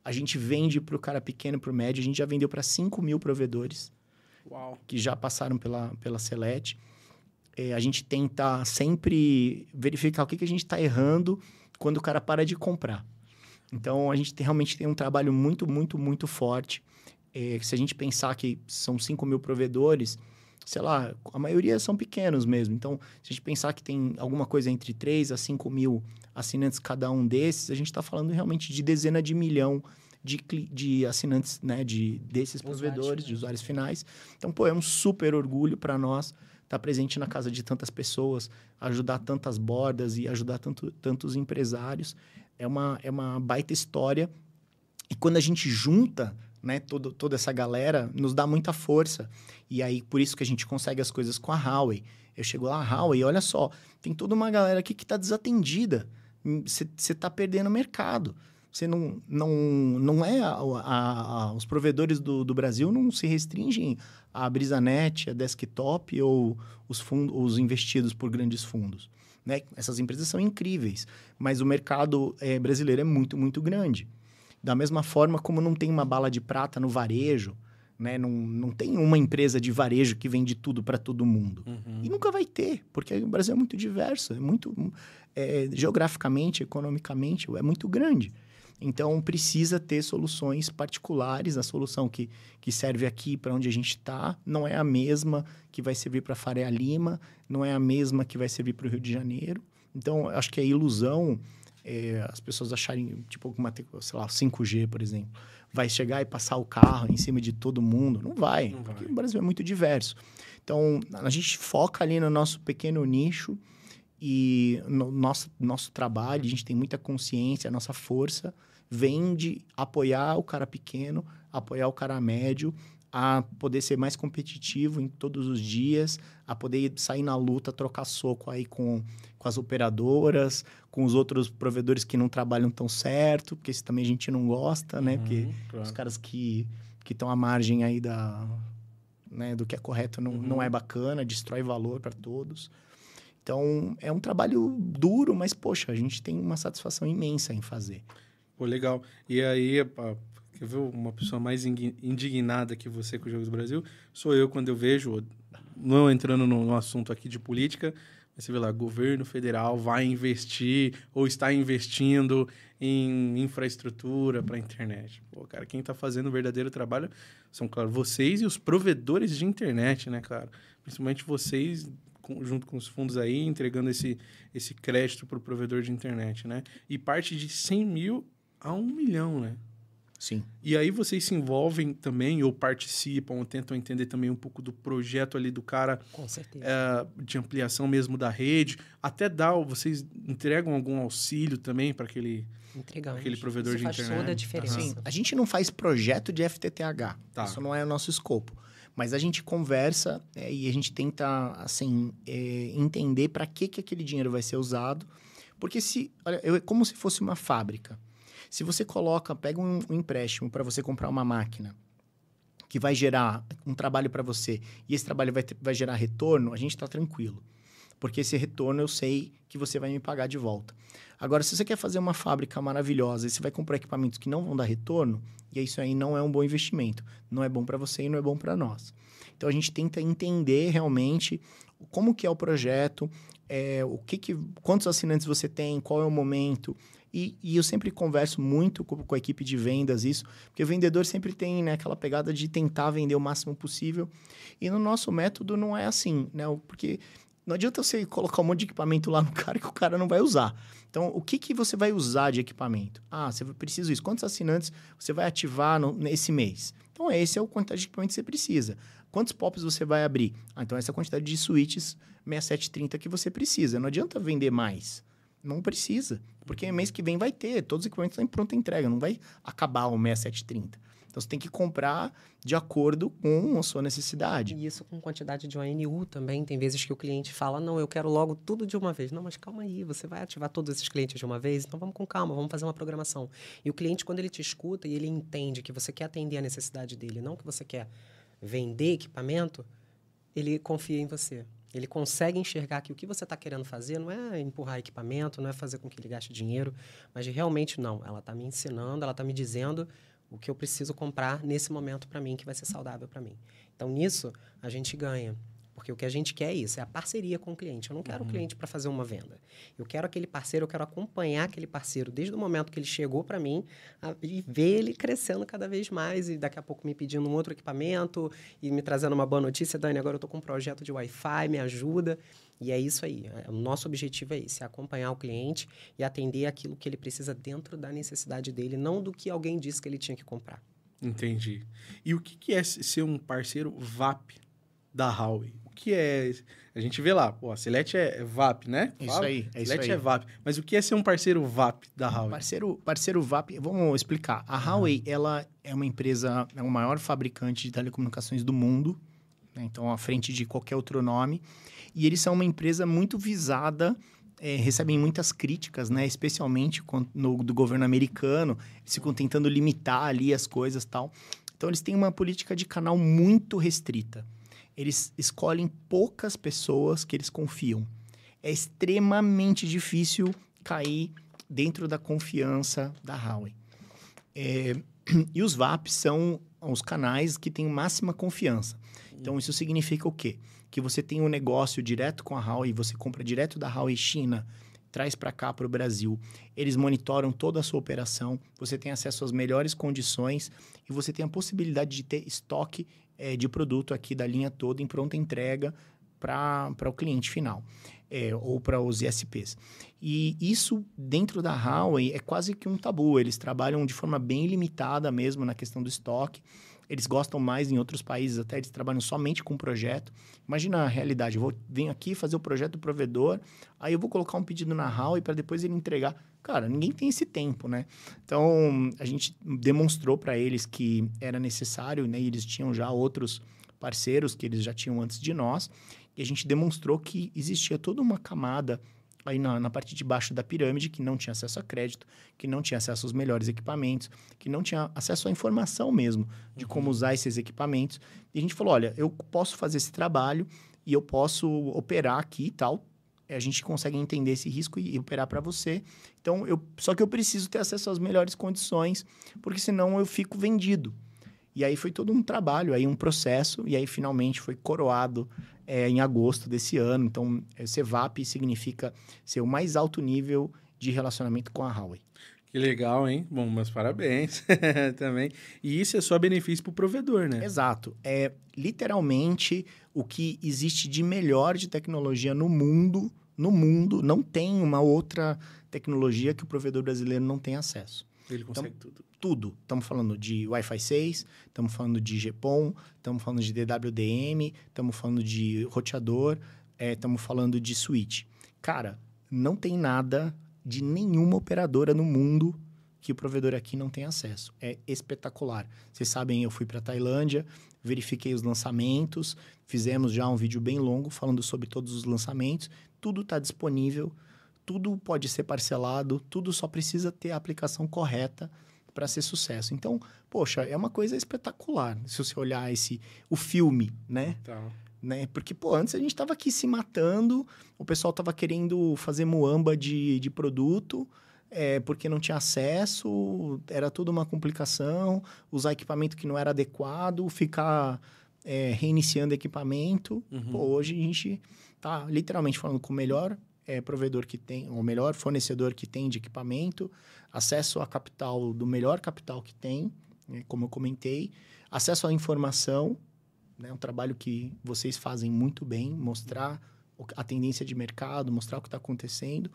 A gente vende para o cara pequeno, para o médio. A gente já vendeu para 5 mil provedores Uau. que já passaram pela, pela Selete. É, a gente tenta sempre verificar o que, que a gente está errando quando o cara para de comprar. Então, a gente tem, realmente tem um trabalho muito, muito, muito forte. É, se a gente pensar que são 5 mil provedores, sei lá, a maioria são pequenos mesmo. Então, se a gente pensar que tem alguma coisa entre 3 a 5 mil assinantes cada um desses, a gente está falando realmente de dezena de milhão de, de assinantes, né, de, desses provedores, de usuários finais. Então, pô, é um super orgulho para nós estar tá presente na casa de tantas pessoas, ajudar tantas bordas e ajudar tanto, tantos empresários. É uma, é uma baita história. E quando a gente junta né, todo, toda essa galera, nos dá muita força. E aí, por isso que a gente consegue as coisas com a Huawei. Eu chego lá, a Huawei, olha só, tem toda uma galera aqui que está desatendida. Você está perdendo mercado. Você não, não, não é. A, a, a, os provedores do, do Brasil não se restringem à BrisaNet, a desktop ou os, fundos, os investidos por grandes fundos. Né? Essas empresas são incríveis, mas o mercado é, brasileiro é muito, muito grande. Da mesma forma como não tem uma bala de prata no varejo, né? não, não tem uma empresa de varejo que vende tudo para todo mundo. Uhum. E nunca vai ter, porque o Brasil é muito diverso, é muito é, geograficamente, economicamente, é muito grande. Então, precisa ter soluções particulares. A solução que, que serve aqui para onde a gente está não é a mesma que vai servir para Faria Lima, não é a mesma que vai servir para o Rio de Janeiro. Então, acho que a ilusão é, as pessoas acharem, tipo, uma, sei lá, 5G, por exemplo, vai chegar e passar o carro em cima de todo mundo. Não vai, não porque vai. o Brasil é muito diverso. Então, a gente foca ali no nosso pequeno nicho e no nosso, nosso trabalho, a gente tem muita consciência, a nossa força vem de apoiar o cara pequeno, apoiar o cara médio, a poder ser mais competitivo em todos os dias, a poder sair na luta, trocar soco aí com, com as operadoras, com os outros provedores que não trabalham tão certo, porque isso também a gente não gosta, né? Uhum, porque claro. os caras que estão à margem aí da, né, do que é correto não, uhum. não é bacana, destrói valor para todos. Então, é um trabalho duro, mas, poxa, a gente tem uma satisfação imensa em fazer. Pô, legal. E aí, Quer ver uma pessoa mais indignada que você com os Jogos do Brasil? Sou eu quando eu vejo, não entrando no, no assunto aqui de política, mas você vê lá, governo federal vai investir ou está investindo em infraestrutura para a internet. Pô, cara, quem está fazendo o verdadeiro trabalho são, claro, vocês e os provedores de internet, né, cara? Principalmente vocês junto com os fundos aí, entregando esse, esse crédito para o provedor de internet, né? E parte de 100 mil a 1 milhão, né? Sim. E aí vocês se envolvem também, ou participam, ou tentam entender também um pouco do projeto ali do cara. Com certeza. É, de ampliação mesmo da rede. Até dá, vocês entregam algum auxílio também para aquele, aquele provedor Isso de faz internet? toda a diferença. Sim. A gente não faz projeto de FTTH. Tá. Isso não é o nosso escopo. Mas a gente conversa é, e a gente tenta, assim, é, entender para que, que aquele dinheiro vai ser usado. Porque se... Olha, é como se fosse uma fábrica. Se você coloca, pega um, um empréstimo para você comprar uma máquina que vai gerar um trabalho para você e esse trabalho vai, vai gerar retorno, a gente está tranquilo. Porque esse retorno eu sei que você vai me pagar de volta. Agora, se você quer fazer uma fábrica maravilhosa e você vai comprar equipamentos que não vão dar retorno, e isso aí não é um bom investimento. Não é bom para você e não é bom para nós. Então, a gente tenta entender realmente como que é o projeto, é, o que, que quantos assinantes você tem, qual é o momento, e, e, eu sempre converso muito com, com, a equipe de vendas isso, porque o vendedor sempre tem né, aquela pegada de tentar vender o máximo possível. E no nosso método não é assim, né? Porque não adianta você colocar um monte de equipamento lá no cara que o cara não vai usar. Então, o que, que você vai usar de equipamento? Ah, você precisa isso. Quantos assinantes você vai ativar no, nesse mês? Então, esse é o quantidade de equipamento que você precisa. Quantos POPs você vai abrir? Ah, então, essa quantidade de switches 6730 que você precisa. Não adianta vender mais. Não precisa, porque mês que vem vai ter, todos os equipamentos estão em pronta entrega, não vai acabar o 6730. Então você tem que comprar de acordo com a sua necessidade. E isso com quantidade de ONU também. Tem vezes que o cliente fala: não, eu quero logo tudo de uma vez. Não, mas calma aí, você vai ativar todos esses clientes de uma vez? Então vamos com calma, vamos fazer uma programação. E o cliente, quando ele te escuta e ele entende que você quer atender a necessidade dele, não que você quer vender equipamento, ele confia em você. Ele consegue enxergar que o que você está querendo fazer não é empurrar equipamento, não é fazer com que ele gaste dinheiro, mas realmente não. Ela está me ensinando, ela está me dizendo o que eu preciso comprar nesse momento para mim, que vai ser saudável para mim. Então, nisso, a gente ganha. Porque o que a gente quer é isso, é a parceria com o cliente. Eu não quero uhum. o cliente para fazer uma venda. Eu quero aquele parceiro, eu quero acompanhar aquele parceiro desde o momento que ele chegou para mim a, e ver ele crescendo cada vez mais e daqui a pouco me pedindo um outro equipamento e me trazendo uma boa notícia. Dani, agora eu estou com um projeto de Wi-Fi, me ajuda. E é isso aí. É, o nosso objetivo é esse, é acompanhar o cliente e atender aquilo que ele precisa dentro da necessidade dele, não do que alguém disse que ele tinha que comprar. Entendi. E o que é ser um parceiro VAP da Huawei? Que é. A gente vê lá, pô, a Select é VAP, né? Isso Fala? aí, é isso aí. é VAP. Mas o que é ser um parceiro VAP da Huawei? Parceiro, parceiro VAP, vamos explicar. A Huawei, ela é uma empresa, é o maior fabricante de telecomunicações do mundo, né? então à frente de qualquer outro nome. E eles são uma empresa muito visada é, recebem muitas críticas, né? Especialmente no, do governo americano. Eles ficam tentando limitar ali as coisas tal. Então, eles têm uma política de canal muito restrita eles escolhem poucas pessoas que eles confiam. É extremamente difícil cair dentro da confiança da Huawei. É, e os VAPs são os canais que têm máxima confiança. Então, isso significa o quê? Que você tem um negócio direto com a Huawei, você compra direto da Huawei China, traz para cá para o Brasil. Eles monitoram toda a sua operação, você tem acesso às melhores condições e você tem a possibilidade de ter estoque é, de produto aqui da linha toda em pronta entrega para o cliente final. É, ou para os ISPs. E isso, dentro da Huawei, é quase que um tabu. Eles trabalham de forma bem limitada mesmo na questão do estoque. Eles gostam mais em outros países, até eles trabalham somente com projeto. Imagina a realidade, eu vou, venho aqui fazer o projeto do provedor, aí eu vou colocar um pedido na Huawei para depois ele entregar. Cara, ninguém tem esse tempo, né? Então, a gente demonstrou para eles que era necessário, né? E eles tinham já outros parceiros que eles já tinham antes de nós, e a gente demonstrou que existia toda uma camada aí na, na, parte de baixo da pirâmide que não tinha acesso a crédito, que não tinha acesso aos melhores equipamentos, que não tinha acesso à informação mesmo de como uhum. usar esses equipamentos. E a gente falou, olha, eu posso fazer esse trabalho e eu posso operar aqui e tal. A gente consegue entender esse risco e, e operar para você. Então, eu, só que eu preciso ter acesso às melhores condições, porque senão eu fico vendido. E aí foi todo um trabalho, aí um processo, e aí finalmente foi coroado é, em agosto desse ano. Então, é, CEVAP significa ser o mais alto nível de relacionamento com a Huawei. Que legal, hein? Bom, mas parabéns também. E isso é só benefício para o provedor, né? Exato. É literalmente o que existe de melhor de tecnologia no mundo. No mundo, não tem uma outra tecnologia que o provedor brasileiro não tem acesso. Ele consegue então, tudo. Tudo. Estamos falando de Wi-Fi 6, estamos falando de GPON, estamos falando de DWDM, estamos falando de roteador, estamos é, falando de switch. Cara, não tem nada de nenhuma operadora no mundo que o provedor aqui não tem acesso. É espetacular. Vocês sabem, eu fui para Tailândia, verifiquei os lançamentos, fizemos já um vídeo bem longo falando sobre todos os lançamentos. Tudo está disponível tudo pode ser parcelado, tudo só precisa ter a aplicação correta para ser sucesso. Então, poxa, é uma coisa espetacular se você olhar esse o filme, né? Tá. Né? Porque, pô, antes a gente estava aqui se matando, o pessoal estava querendo fazer muamba de, de produto, é, porque não tinha acesso, era tudo uma complicação, usar equipamento que não era adequado, ficar é, reiniciando equipamento. Uhum. Pô, hoje a gente tá literalmente falando com o melhor é, provedor que tem, o melhor fornecedor que tem de equipamento, acesso a capital do melhor capital que tem, né, como eu comentei, acesso à informação, né, um trabalho que vocês fazem muito bem, mostrar a tendência de mercado, mostrar o que está acontecendo,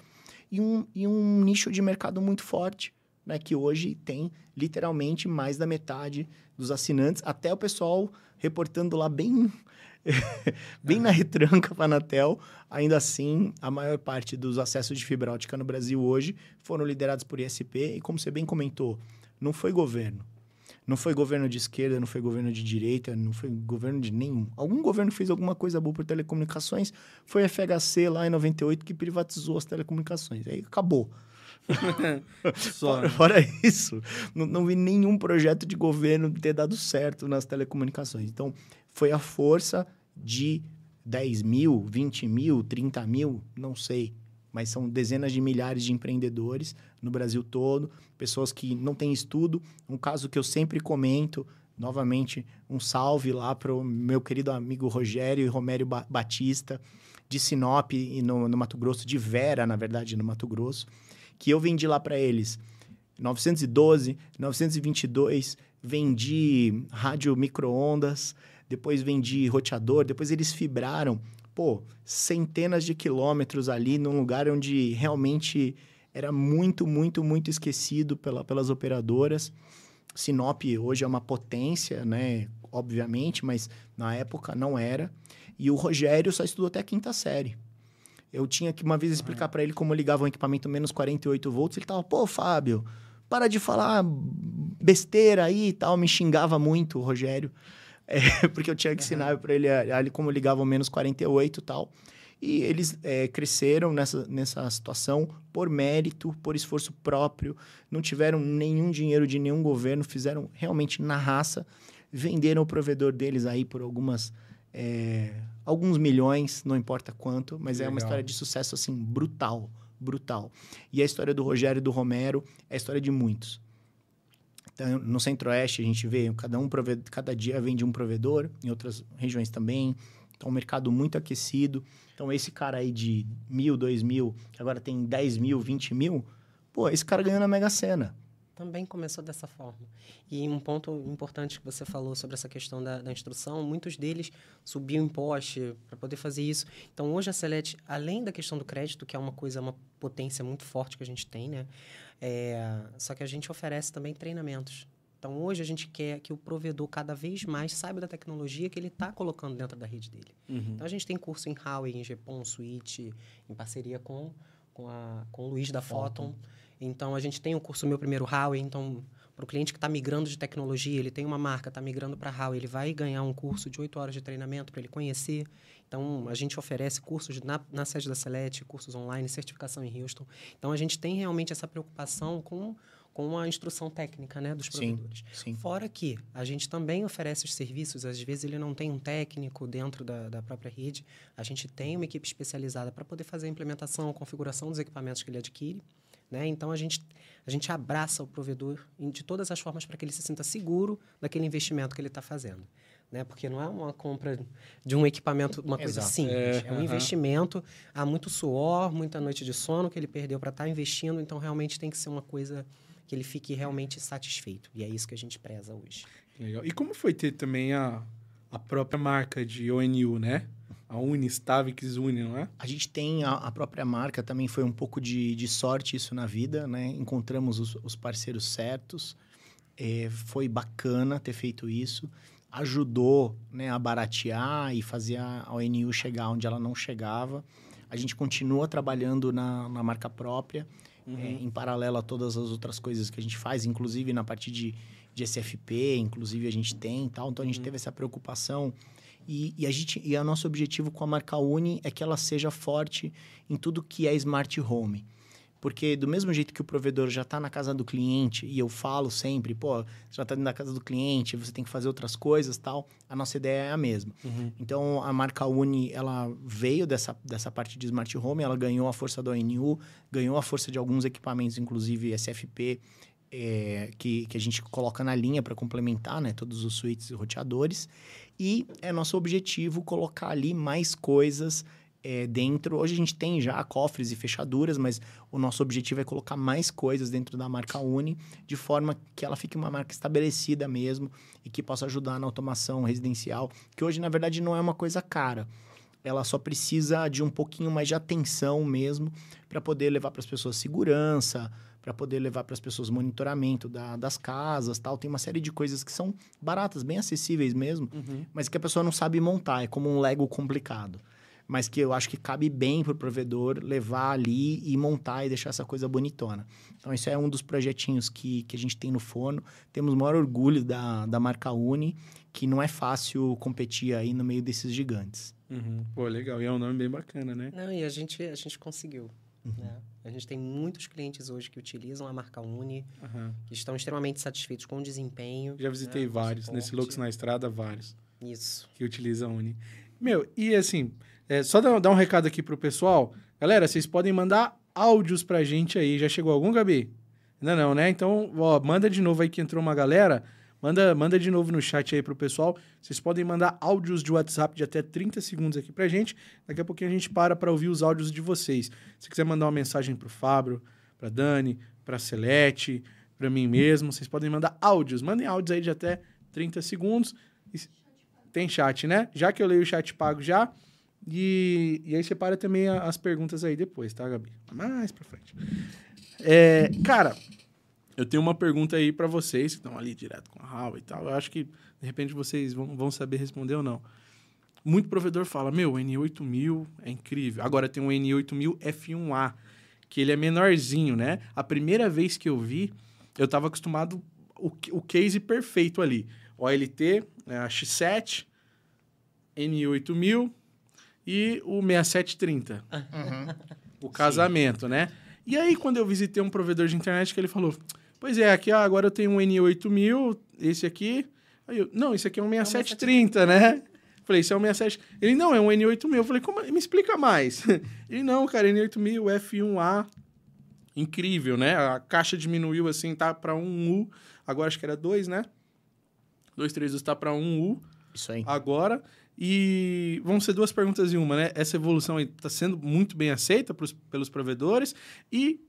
e um, e um nicho de mercado muito forte, né, que hoje tem literalmente mais da metade dos assinantes, até o pessoal reportando lá bem bem na retranca para a Anatel. Ainda assim, a maior parte dos acessos de fibra ótica no Brasil hoje foram liderados por ISP. E como você bem comentou, não foi governo. Não foi governo de esquerda, não foi governo de direita, não foi governo de nenhum. Algum governo fez alguma coisa boa por telecomunicações, foi a FHC lá em 98 que privatizou as telecomunicações. Aí acabou. Só, Fora, né? isso, não, não vi nenhum projeto de governo ter dado certo nas telecomunicações. Então, foi a força de 10 mil, 20 mil, 30 mil, não sei. Mas são dezenas de milhares de empreendedores no Brasil todo, pessoas que não têm estudo. Um caso que eu sempre comento, novamente, um salve lá para o meu querido amigo Rogério e Romério Ba- Batista, de Sinop, e no, no Mato Grosso, de Vera, na verdade, no Mato Grosso, que eu vendi lá para eles 912, 922, vendi rádio micro-ondas, depois vendi roteador, depois eles fibraram, pô, centenas de quilômetros ali num lugar onde realmente era muito, muito, muito esquecido pela, pelas operadoras. Sinop hoje é uma potência, né? Obviamente, mas na época não era. E o Rogério só estudou até a quinta série. Eu tinha que uma vez explicar para ele como ligava um equipamento menos 48 volts. Ele tava, pô, Fábio, para de falar besteira aí e tal. Me xingava muito o Rogério, é, porque eu tinha que ensinar para ele a, a- como ligava o menos 48 e tal. E eles é, cresceram nessa, nessa situação por mérito, por esforço próprio, não tiveram nenhum dinheiro de nenhum governo, fizeram realmente na raça, venderam o provedor deles aí por algumas é, alguns milhões, não importa quanto, mas é uma Legal. história de sucesso assim brutal, brutal. E a história do Rogério e do Romero é a história de muitos. Então, no Centro-Oeste a gente vê cada um cada dia vende um provedor, em outras regiões também. Então, um mercado muito aquecido. Então, esse cara aí de mil, dois mil, que agora tem 10 mil, 20 mil, pô, esse cara ganhou na Mega Sena. Também começou dessa forma. E um ponto importante que você falou sobre essa questão da, da instrução, muitos deles subiam em poste para poder fazer isso. Então, hoje a Celete, além da questão do crédito, que é uma coisa, uma potência muito forte que a gente tem, né? É, só que a gente oferece também treinamentos. Então, hoje a gente quer que o provedor cada vez mais saiba da tecnologia que ele está colocando dentro da rede dele. Uhum. Então, a gente tem curso em Huawei, em GPON, Switch, em parceria com, com, a, com o Luiz da Photon. Então, a gente tem o curso Meu Primeiro Huawei. Então, para o cliente que está migrando de tecnologia, ele tem uma marca, está migrando para Huawei, ele vai ganhar um curso de oito horas de treinamento para ele conhecer. Então, a gente oferece cursos na, na sede da Celete, cursos online, certificação em Houston. Então, a gente tem realmente essa preocupação com, com a instrução técnica né, dos Sim, provedores. sim. Fora que a gente também oferece os serviços, às vezes ele não tem um técnico dentro da, da própria rede, a gente tem uma equipe especializada para poder fazer a implementação, a configuração dos equipamentos que ele adquire. Né? Então, a gente, a gente abraça o provedor de todas as formas para que ele se sinta seguro daquele investimento que ele está fazendo. Né? Porque não é uma compra de um equipamento, uma coisa Exato. simples. É, É, um aham. investimento, há muito suor, muita noite de sono que ele perdeu para estar investindo. Então, realmente tem que ser uma coisa que ele fique realmente satisfeito. E é isso que a gente preza hoje. Legal. E como foi ter também a, a própria marca de ONU, né? A Unistavix Uni, não é? A gente tem a, a própria marca, também foi um pouco de, de sorte isso na vida, né? Encontramos os, os parceiros certos, é, foi bacana ter feito isso, ajudou né, a baratear e fazer a, a ONU chegar onde ela não chegava. A gente continua trabalhando na, na marca própria, é, em paralelo a todas as outras coisas que a gente faz, inclusive na parte de, de SFP, inclusive a gente tem e tal. Então a gente teve essa preocupação. E, e a gente, e o nosso objetivo com a marca Uni é que ela seja forte em tudo que é smart home. Porque do mesmo jeito que o provedor já está na casa do cliente, e eu falo sempre, pô, você já está na casa do cliente, você tem que fazer outras coisas tal, a nossa ideia é a mesma. Então, a marca Uni, ela veio dessa, dessa parte de smart home, ela ganhou a força da ONU, ganhou a força de alguns equipamentos, inclusive SFP, é, que, que a gente coloca na linha para complementar, né? Todos os suítes e roteadores. E é nosso objetivo colocar ali mais coisas é, dentro. Hoje a gente tem já cofres e fechaduras, mas o nosso objetivo é colocar mais coisas dentro da marca Uni, de forma que ela fique uma marca estabelecida mesmo e que possa ajudar na automação residencial, que hoje, na verdade, não é uma coisa cara. Ela só precisa de um pouquinho mais de atenção mesmo para poder levar para as pessoas segurança, para poder levar para as pessoas monitoramento da- das casas, tal. Tem uma série de coisas que são baratas, bem acessíveis mesmo, mas que a pessoa não sabe montar. É como um Lego complicado. mas que eu acho que cabe bem para o provedor levar ali e montar e deixar essa coisa bonitona. Então, isso é um dos projetinhos que, que a gente tem no forno. Temos o maior orgulho da, da marca Uni, que não é fácil competir aí no meio desses gigantes. Uhum. Pô, legal. E é um nome bem bacana, né? Não, e a gente, a gente conseguiu. Uhum. Né? A gente tem muitos clientes hoje que utilizam a marca Uni, uhum. que estão extremamente satisfeitos com o desempenho. Já visitei né? vários, nesse Lux na Estrada, vários. Isso. Que utilizam a Uni. Meu, e assim, é, só dar, um recado aqui pro pessoal. Galera, vocês podem mandar áudios pra gente aí. Já chegou algum, Gabi? Ainda não, né? Então, ó, manda de novo aí que entrou uma galera. Manda, manda de novo no chat aí pro pessoal. Vocês podem mandar áudios de WhatsApp de até 30 segundos aqui pra gente. Daqui a pouquinho a gente para para ouvir os áudios de vocês. Se quiser mandar uma mensagem pro Fábio, pra Dani, pra Celeste, pra mim mesmo, vocês podem mandar áudios. Mandem áudios aí de até 30 segundos. Tem chat, né? Já que eu leio o chat pago já, e, e aí separa também as perguntas aí depois, tá, Gabi? Mais pra frente. É, cara, eu tenho uma pergunta aí para vocês que estão ali direto com a Raul e tal. Eu acho que, de repente, vocês vão, vão saber responder ou não. Muito provedor fala, meu, o N8000 é incrível. Agora tem o N8000 F1A, que ele é menorzinho, né? A primeira vez que eu vi, eu estava acostumado o, o case perfeito ali. OLT, né, a X7, N8000, e o 6730. Uhum. O casamento, Sim. né? E aí, quando eu visitei um provedor de internet, que ele falou: Pois é, aqui ó, agora eu tenho um N8000, esse aqui. Aí eu, não, esse aqui é um 6730, é um né? Falei, isso é um 67. Ele, não, é um N8000. Eu falei, como? Me explica mais. Ele, não, cara, N8000, F1A. Incrível, né? A caixa diminuiu assim, tá para 1U. Agora acho que era 2, né? 2, 3 está para 1U. Isso aí. Agora. E vão ser duas perguntas em uma, né? Essa evolução está sendo muito bem aceita pros, pelos provedores e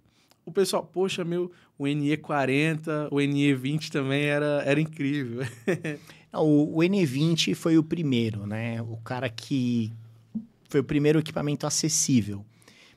o pessoal, poxa, meu, o NE40, o NE20 também era, era incrível. o, o NE20 foi o primeiro, né? O cara que foi o primeiro equipamento acessível.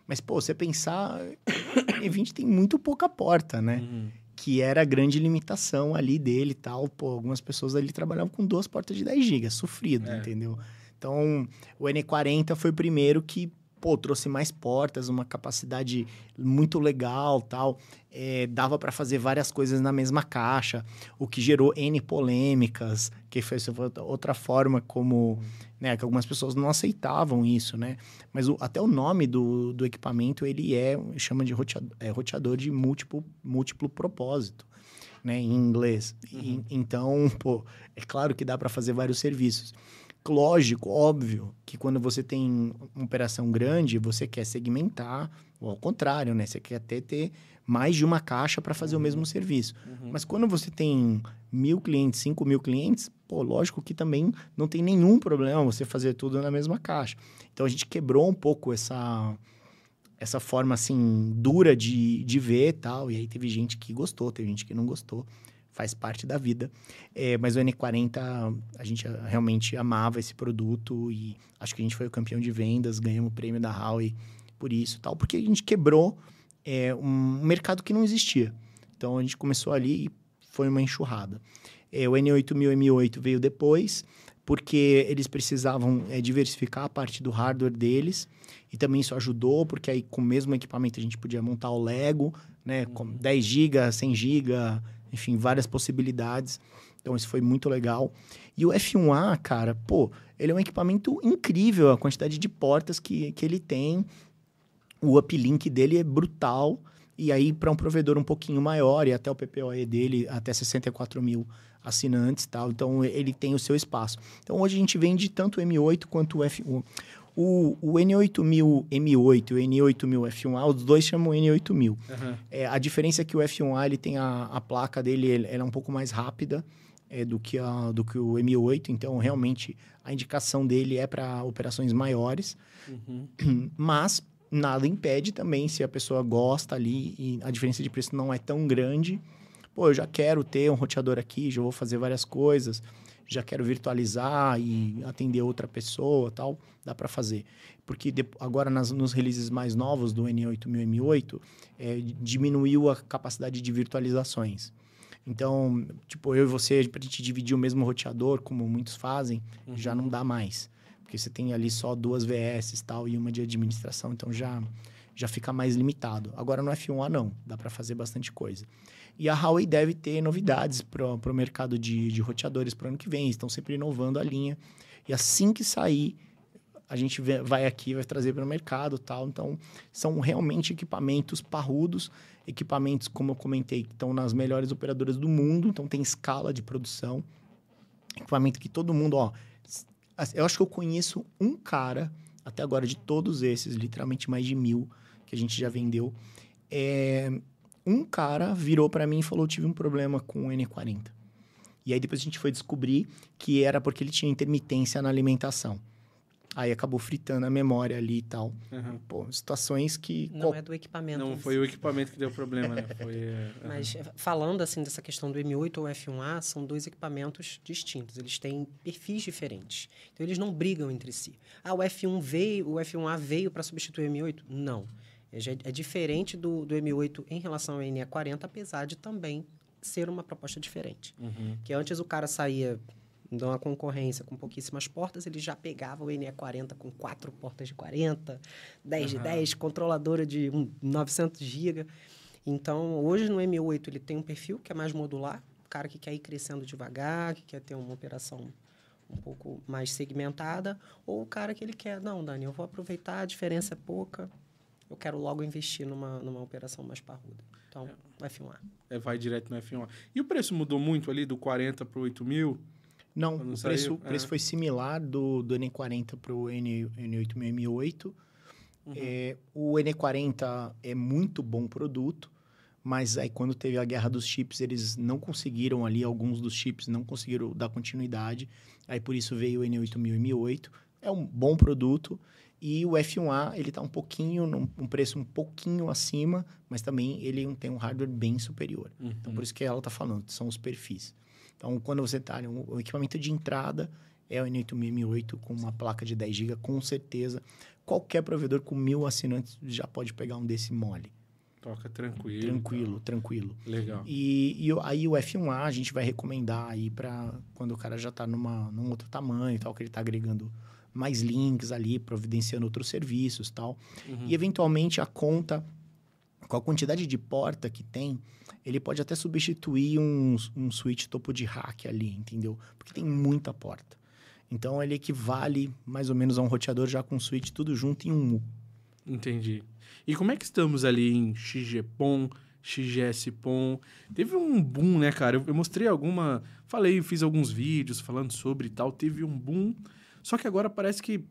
Mas, pô, você pensar, o NE20 tem muito pouca porta, né? Uhum. Que era a grande limitação ali dele e tal. Pô, algumas pessoas ali trabalhavam com duas portas de 10 GB, sofrido, é. entendeu? Então, o N40 foi o primeiro que pô, trouxe mais portas, uma capacidade muito legal, tal. É, dava para fazer várias coisas na mesma caixa, o que gerou N polêmicas, que foi outra forma como, né, que algumas pessoas não aceitavam isso, né? Mas o, até o nome do, do equipamento, ele é, chama de roteador, é, roteador de múltiplo, múltiplo propósito. Né, em inglês. Uhum. E, então, pô, é claro que dá para fazer vários serviços lógico, óbvio, que quando você tem uma operação grande, você quer segmentar, ou ao contrário, né? Você quer ter, ter mais de uma caixa para fazer uhum. o mesmo serviço. Uhum. Mas quando você tem mil clientes, cinco mil clientes, pô, lógico que também não tem nenhum problema você fazer tudo na mesma caixa. Então a gente quebrou um pouco essa essa forma assim dura de, de ver tal. E aí teve gente que gostou, teve gente que não gostou faz parte da vida. É, mas o N40, a gente realmente amava esse produto e acho que a gente foi o campeão de vendas, ganhamos o prêmio da Huawei por isso tal, porque a gente quebrou é, um mercado que não existia. Então a gente começou ali e foi uma enxurrada. É, o N8000 M8 veio depois, porque eles precisavam é, diversificar a parte do hardware deles e também isso ajudou, porque aí com o mesmo equipamento a gente podia montar o Lego, né, com 10 GB, 100 GB, enfim, várias possibilidades. Então, isso foi muito legal. E o F1A, cara, pô, ele é um equipamento incrível, a quantidade de portas que, que ele tem. O uplink dele é brutal. E aí, para um provedor um pouquinho maior, e até o PPOE dele, até 64 mil assinantes tal. Então, ele tem o seu espaço. Então, hoje a gente vende tanto o M8 quanto o F1. O, o N8000 M8 e o N8000 F1A, os dois chamam N8000. Uhum. É, a diferença é que o F1A ele tem a, a placa dele, ele, ela é um pouco mais rápida é, do, que a, do que o M8, então realmente a indicação dele é para operações maiores. Uhum. Mas nada impede também, se a pessoa gosta ali e a diferença de preço não é tão grande. Pô, eu já quero ter um roteador aqui, já vou fazer várias coisas já quero virtualizar e atender outra pessoa tal, dá para fazer. Porque de, agora nas, nos releases mais novos do N8000 M8, é, diminuiu a capacidade de virtualizações. Então, tipo, eu e você, para a gente dividir o mesmo roteador, como muitos fazem, uhum. já não dá mais. Porque você tem ali só duas VS tal e uma de administração, então já, já fica mais limitado. Agora no F1A não, dá para fazer bastante coisa. E a Huawei deve ter novidades para o mercado de, de roteadores para o ano que vem. Estão sempre inovando a linha. E assim que sair, a gente vai aqui, vai trazer para o mercado tal. Então, são realmente equipamentos parrudos, equipamentos, como eu comentei, que estão nas melhores operadoras do mundo. Então, tem escala de produção. Equipamento que todo mundo, ó... Eu acho que eu conheço um cara, até agora, de todos esses, literalmente mais de mil que a gente já vendeu. É, um cara virou para mim e falou: tive um problema com o N40. E aí depois a gente foi descobrir que era porque ele tinha intermitência na alimentação. Aí acabou fritando a memória ali e tal. Uhum. Pô, situações que. Não qual... é do equipamento. Não foi o equipamento que deu problema, né? Foi, é... Mas falando assim dessa questão do M8 ou F1A, são dois equipamentos distintos. Eles têm perfis diferentes. Então eles não brigam entre si. Ah, o F1 veio, o F1A veio para substituir o M8? Não. É, é diferente do, do M8 em relação ao NE40, apesar de também ser uma proposta diferente. Uhum. Que antes o cara saía de uma concorrência com pouquíssimas portas, ele já pegava o NE40 com quatro portas de 40, 10 uhum. de 10, controladora de um, 900 GB. Então, hoje no M8 ele tem um perfil que é mais modular, o cara que quer ir crescendo devagar, que quer ter uma operação um pouco mais segmentada, ou o cara que ele quer, não, Dani, eu vou aproveitar, a diferença é pouca, eu quero logo investir numa, numa operação mais parruda. Então, é. F1A. É, vai direto no F1A. E o preço mudou muito ali do 40 para o 8 mil? Não, o preço, é. preço foi similar do, do N40 para o N, N8000M8. Uhum. É, o N40 é muito bom produto, mas aí quando teve a guerra dos chips, eles não conseguiram ali, alguns dos chips não conseguiram dar continuidade. Aí por isso veio o N8000M8. É um bom produto e o F1A, ele está um pouquinho, num um preço um pouquinho acima, mas também ele tem um hardware bem superior. Uhum. Então, por isso que ela está falando, são os perfis. Então, quando você está... O equipamento de entrada é o N8000M8 com uma placa de 10 GB, com certeza. Qualquer provedor com mil assinantes já pode pegar um desse mole. Toca tranquilo. Tranquilo, tá. tranquilo. Legal. E, e, aí o F1A a gente vai recomendar aí para quando o cara já está num outro tamanho e tal, que ele está agregando mais links ali, providenciando outros serviços tal. Uhum. E, eventualmente, a conta, com a quantidade de porta que tem, ele pode até substituir um, um switch topo de rack ali, entendeu? Porque tem muita porta. Então, ele equivale mais ou menos a um roteador já com switch tudo junto em um U. Entendi. E como é que estamos ali em XGPON, XGS-PON? Teve um boom, né, cara? Eu, eu mostrei alguma... Falei, fiz alguns vídeos falando sobre e tal. Teve um boom só que agora parece que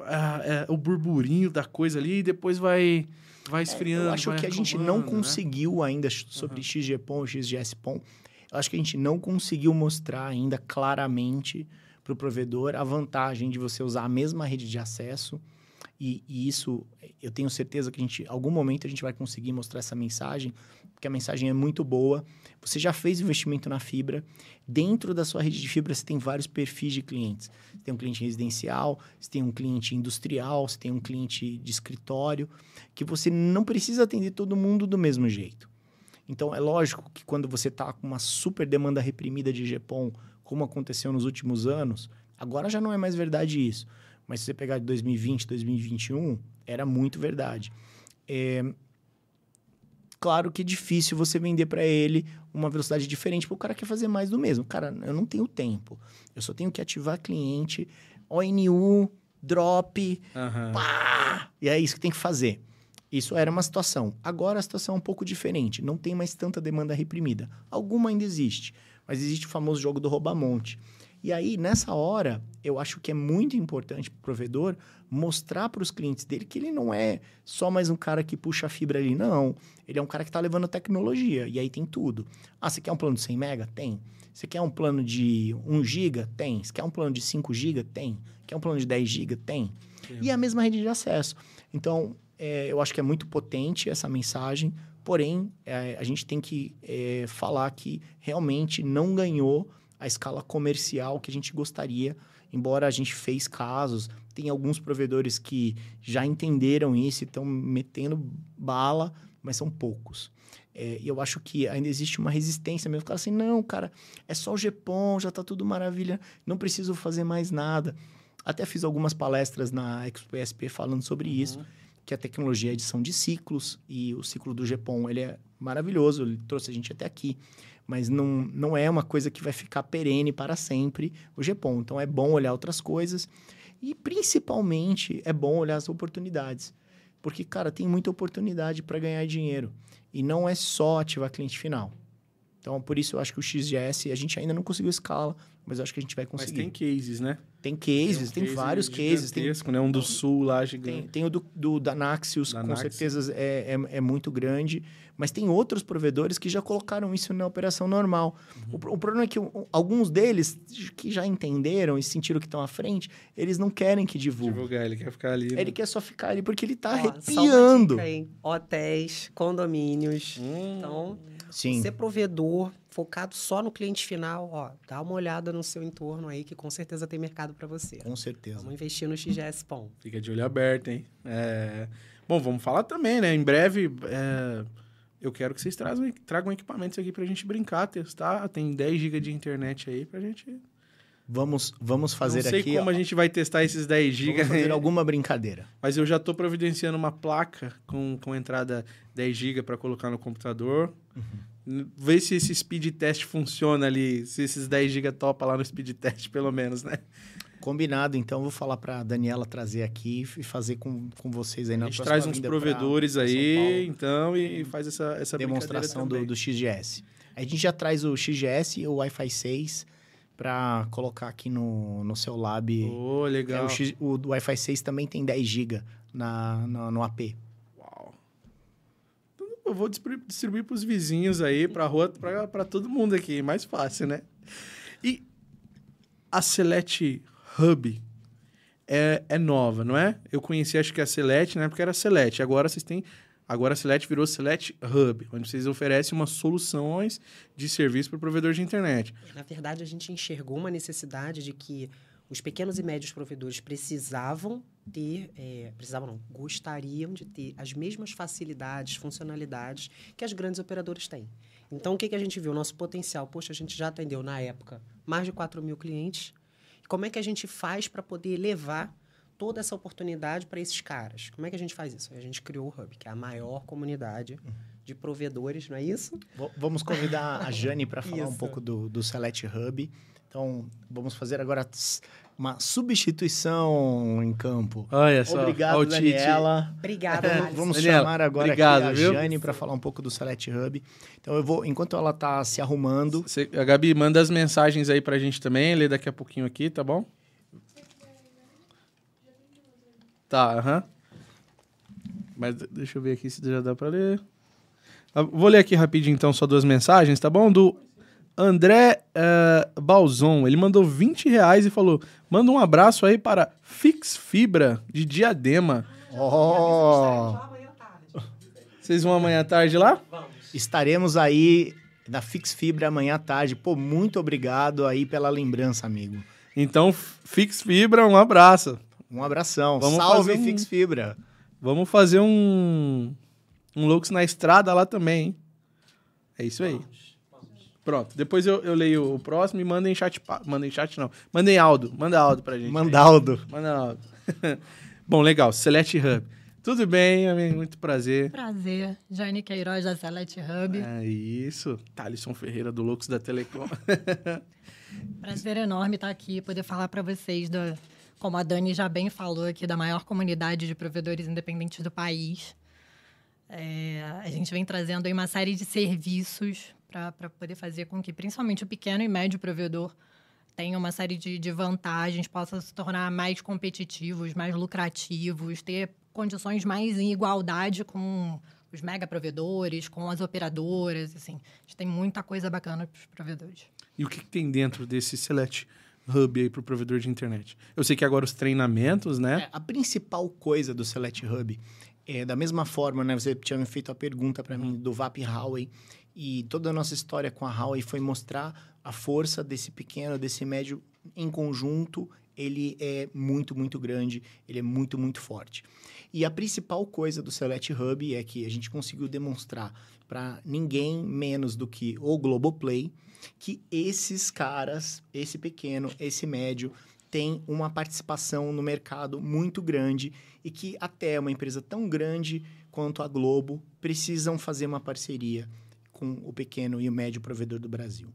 ah, é, o burburinho da coisa ali e depois vai, vai esfriando. É, eu acho que a gente não né? conseguiu ainda sobre uhum. XGPON, XGS-PON, eu acho que a gente não conseguiu mostrar ainda claramente para o provedor a vantagem de você usar a mesma rede de acesso. E, e, isso, eu tenho certeza que a gente, algum momento a gente vai conseguir mostrar essa mensagem, porque a mensagem é muito boa. Você já fez investimento na fibra. Dentro da sua rede de fibra, você tem vários perfis de clientes. Você tem um cliente residencial, você tem um cliente industrial, você tem um cliente de escritório, que você não precisa atender todo mundo do mesmo jeito. Então, é lógico que quando você está com uma super demanda reprimida de GPON, como aconteceu nos últimos anos, agora já não é mais verdade isso. Mas se você pegar de 2020, 2021, era muito verdade. É, Claro que é difícil você vender para ele uma velocidade diferente, porque o cara quer fazer mais do mesmo. Cara, eu não tenho tempo. Eu só tenho que ativar cliente, ONU, drop, uhum. pá! E é isso que tem que fazer. Isso era uma situação. Agora a situação é um pouco diferente. Não tem mais tanta demanda reprimida. Alguma ainda existe, mas existe o famoso jogo do roubamonte. E aí, nessa hora, eu acho que é muito importante para o provedor mostrar para os clientes dele que ele não é só mais um cara que puxa a fibra ali, não. Ele é um cara que está levando tecnologia, e aí tem tudo. Ah, você quer um plano de 100 mega? Tem. Você quer um plano de 1 giga? Tem. Você quer um plano de 5 giga? Tem. Quer um plano de 10 giga? Tem. Sim. E a mesma rede de acesso. Então, é, eu acho que é muito potente essa mensagem, porém, é, a gente tem que é, falar que realmente não ganhou a escala comercial que a gente gostaria, embora a gente fez casos, tem alguns provedores que já entenderam isso e estão metendo bala, mas são poucos. É, e eu acho que ainda existe uma resistência mesmo. Ficar assim, não, cara, é só o GPON, já está tudo maravilha, não preciso fazer mais nada. Até fiz algumas palestras na Expo ESP falando sobre Uhum. isso, que a tecnologia é edição de ciclos e o ciclo do GPON, ele é maravilhoso, ele trouxe a gente até aqui, mas não, não é uma coisa que vai ficar perene para sempre o GPON. Então é bom olhar outras coisas e principalmente é bom olhar as oportunidades. Porque, cara, tem muita oportunidade para ganhar dinheiro. E não é só ativar cliente final. Então, por isso eu acho que o XGS, a gente ainda não conseguiu escala, mas eu acho que a gente vai Mas conseguir. tem cases, né? Tem, cases, um tem, case vários cases. Tem, né? Um do sul lá, tem, gigante. tem o do, do da Naxios, Da com Naxios. certeza é, é, é muito grande. Mas tem outros provedores que já colocaram isso na operação normal. Uhum. O, o problema é que o- alguns deles, que já entenderam e sentiram que estão à frente, eles não querem que divulgue. Divulgar, ele quer ficar ali. né? Ele quer só ficar ali porque ele tá Ó, uma arrepiando. hein? Hotéis, condomínios. Hum. Então, Sim. ser provedor focado só no cliente final, ó, dá uma olhada no seu entorno aí que com certeza tem mercado para você. Com certeza. Vamos investir no XGS Pom. Fica de olho aberto, hein? É... Bom, vamos falar também, né? Em breve, é, eu quero que vocês tragam, tragam equipamentos aqui pra gente brincar, testar. Tem 10 GB de internet aí pra gente... Vamos, vamos fazer Não sei aqui. como ó, a gente vai testar esses 10 GB, Vamos fazer alguma brincadeira. mas eu já tô providenciando uma placa com, com entrada 10 GB pra colocar no computador. Uhum. Ver se esse speed test funciona ali, se esses 10 GB topa lá no speed test, pelo menos, né? Combinado, então vou falar pra Daniela trazer aqui e fazer com, com vocês aí na a gente traz uns provedores pra- pra aí, Paulo. então, e faz essa, essa demonstração do, do XGS. A gente já traz o XGS e o Wi-Fi 6 para colocar aqui no, no seu lab. É, legal. o, X- o do Wi-Fi 6 também tem 10 GB na, na- no AP. Eu vou distribuir, distribuir pros vizinhos aí, pra rua, pra todo mundo aqui. Mais fácil, né? E a Select Hub é, é nova, não é? Eu conheci, acho que a Select, na época era Select. Agora vocês têm... Agora a Select virou Select Hub, onde vocês oferecem umas soluções de serviço para o provedor de internet. Na verdade, a gente enxergou uma necessidade de que os pequenos e médios provedores precisavam ter, é, precisavam não, gostariam de ter as mesmas facilidades, funcionalidades que as grandes operadoras têm. Então, o que, que a gente viu? Nosso potencial, poxa, a gente já atendeu na época mais de 4 mil clientes. Como é que a gente faz para poder levar toda essa oportunidade para esses caras? Como é que a gente faz isso? A gente criou o Hub, que é a maior comunidade de provedores, não é isso? Vamos convidar a Jane para falar um pouco do, do Select Hub. Então, vamos fazer agora uma substituição em campo. Olha só. Obrigado, ó o Tite. Daniela. Obrigado, Vamos- Alisson. Vamos Daniela, chamar agora obrigado, aqui a viu? Jane para falar um pouco do Select Hub. Então eu vou, enquanto ela tá se arrumando, Você- a Gabi, manda as mensagens aí pra gente também, lê daqui a pouquinho aqui, tá bom? Tá, aham. Mas deixa eu ver aqui se já dá pra ler. Ah, Vou ler aqui rapidinho, então, só duas mensagens, tá bom? Do André eh, Balzon. Ele mandou 20 reais e falou: manda um abraço aí para Fix Fibra de Diadema. ó, Vocês vão amanhã à tarde lá? estaremos aí na Fix Fibra amanhã à tarde. Pô, muito obrigado aí pela lembrança, amigo. Então, Fix Fibra, um abraço. Um abração. Vamos Salve um- Fix Fibra. Vamos fazer um um Lux na estrada lá também, hein? É isso aí. Pronto. Depois eu, eu leio o próximo e mandem chat. Mandem chat, não. Mandem áudio. Manda áudio pra gente. aí. Mandaldo. Manda áudio. Bom, legal. Select Hub. Tudo bem, amigo? Muito prazer. Prazer, Jane Queiroz da Select Hub. É isso. Thalisson Ferreira do Lux da Telecom. Prazer enorme estar aqui, poder falar para vocês da, como a Dani já bem falou aqui, da maior comunidade de provedores independentes do país. É, a gente vem trazendo aí uma série de serviços para poder fazer com que, principalmente o pequeno e médio provedor, tenha uma série de, de vantagens, possa se tornar mais competitivos, mais lucrativos, ter condições mais em igualdade com os mega provedores, com as operadoras, assim. A gente tem muita coisa bacana para os provedores. e o que, que tem dentro desse Select Hub aí pro provedor de internet? Eu sei que agora os treinamentos, né? É, a principal coisa do Select Hub é da mesma forma, né? Você tinha feito a pergunta para mim do VAP Huawei e toda a nossa história com a Huawei foi mostrar a força desse pequeno, desse médio em conjunto. Ele é muito, muito grande, ele é muito, muito forte. E a principal coisa do Select Hub é que a gente conseguiu demonstrar para ninguém menos do que o Globoplay que esses caras, esse pequeno, esse médio, tem uma participação no mercado muito grande e que até uma empresa tão grande quanto a Globo precisam fazer uma parceria com o pequeno e o médio provedor do Brasil.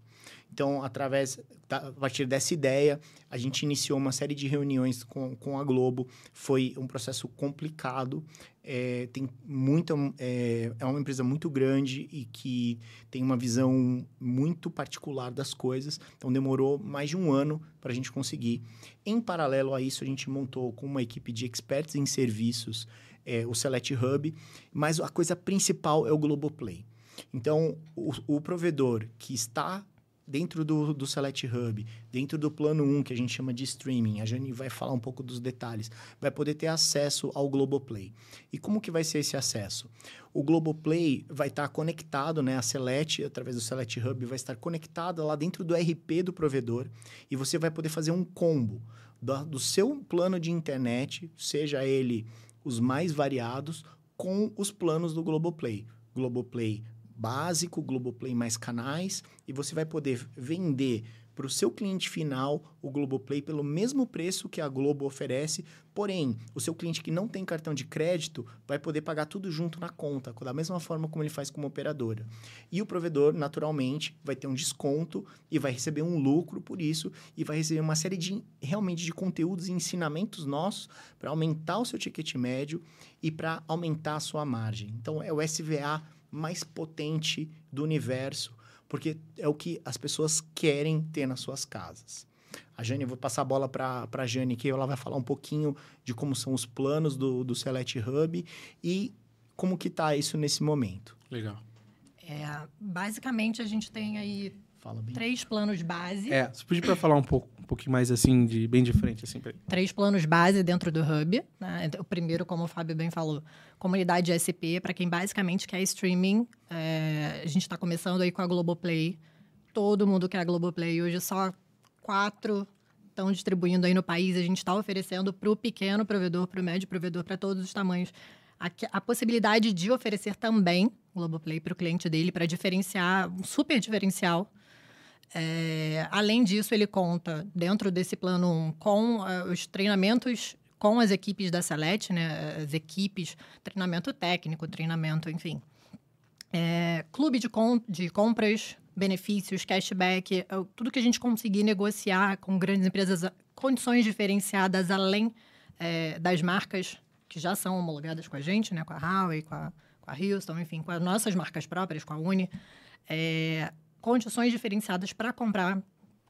Então, através da, a partir dessa ideia, a gente iniciou uma série de reuniões com, com a Globo. Foi um processo complicado. É, tem muita é, é uma empresa muito grande e que tem uma visão muito particular das coisas. Então, demorou mais de um ano para a gente conseguir. Em paralelo a isso, a gente montou com uma equipe de experts em serviços é, o Select Hub, mas a coisa principal é o Globoplay. Então, o, o provedor que está dentro do, do Select Hub, dentro do plano 1, que a gente chama de streaming, a Jane vai falar um pouco dos detalhes, vai poder ter acesso ao Globoplay. E como que vai ser esse acesso? O Globoplay vai estar conectado, né, a Select, através do Select Hub, vai estar conectada lá dentro do RP do provedor e você vai poder fazer um combo do, do seu plano de internet, seja ele os mais variados, com os planos do Globoplay. Globoplay básico, Globoplay mais canais, e você vai poder vender para o seu cliente final o Globoplay pelo mesmo preço que a Globo oferece, porém, o seu cliente que não tem cartão de crédito vai poder pagar tudo junto na conta, da mesma forma como ele faz com operadora. E o provedor, naturalmente, vai ter um desconto e vai receber um lucro por isso e vai receber uma série de realmente de conteúdos e ensinamentos nossos para aumentar o seu ticket médio e para aumentar a sua margem. Então, é o SVA mais potente do universo, porque é o que as pessoas querem ter nas suas casas. A Jane, eu vou passar a bola para a Jane que ela vai falar um pouquinho de como são os planos do, do Select Hub e como que está isso nesse momento. Legal. É, basicamente, a gente tem aí três planos base. É, você podia falar um pouco um pouquinho mais assim, de bem de frente, assim. Pra... Três planos base dentro do Hub. Né? O primeiro, como o Fábio bem falou, comunidade SP, para quem basicamente quer streaming. É... a gente está começando aí com a Globoplay. Todo mundo quer a Globoplay. Hoje só quatro estão distribuindo aí no país. A gente está oferecendo para o pequeno provedor, para o médio provedor, para todos os tamanhos. A, a, possibilidade de oferecer também Globoplay para o cliente dele, para diferenciar, um super diferencial é, além disso, ele conta, dentro desse plano 1, com uh, os treinamentos com as equipes da Select, né? As equipes, treinamento técnico, treinamento, enfim. É, clube de, com, de compras, benefícios, cashback, é tudo que a gente conseguir negociar com grandes empresas, condições diferenciadas além é, das marcas que já são homologadas com a gente, né? Com a Huawei, com a, com a Houston, enfim, com as nossas marcas próprias, com a Uni. É, condições diferenciadas para comprar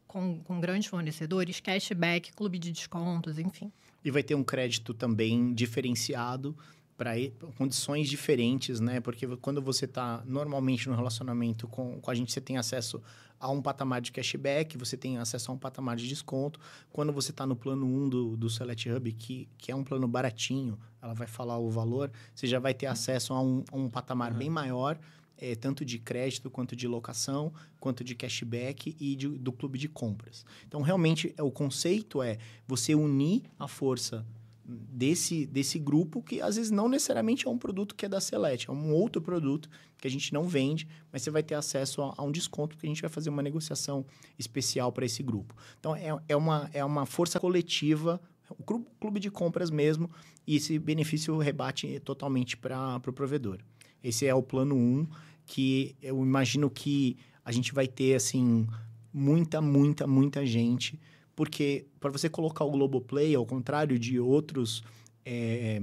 com, com grandes fornecedores, cashback, clube de descontos, enfim. E vai ter um crédito também diferenciado para condições diferentes, né? Porque quando você está normalmente no relacionamento com, com a gente, você tem acesso a um patamar de cashback, você tem acesso a um patamar de desconto. Quando você está no plano 1 do, do Select Hub, que, que é um plano baratinho, ela vai falar o valor, você já vai ter acesso a um, a um patamar uhum. bem maior é, tanto de crédito quanto de locação, quanto de cashback e de, do clube de compras. Então, realmente, é, o conceito é você unir a força desse, desse grupo que às vezes não necessariamente é um produto que é da Select, é um outro produto que a gente não vende, mas você vai ter acesso a, a um desconto porque a gente vai fazer uma negociação especial para esse grupo. Então, é, é, uma, é uma força coletiva, o clube de compras mesmo, e esse benefício rebate totalmente para o pro provedor. Esse é o plano 1. Um, que eu imagino que a gente vai ter, assim, muita, muita, muita gente. Porque para você colocar o Globoplay, ao contrário de outros, é,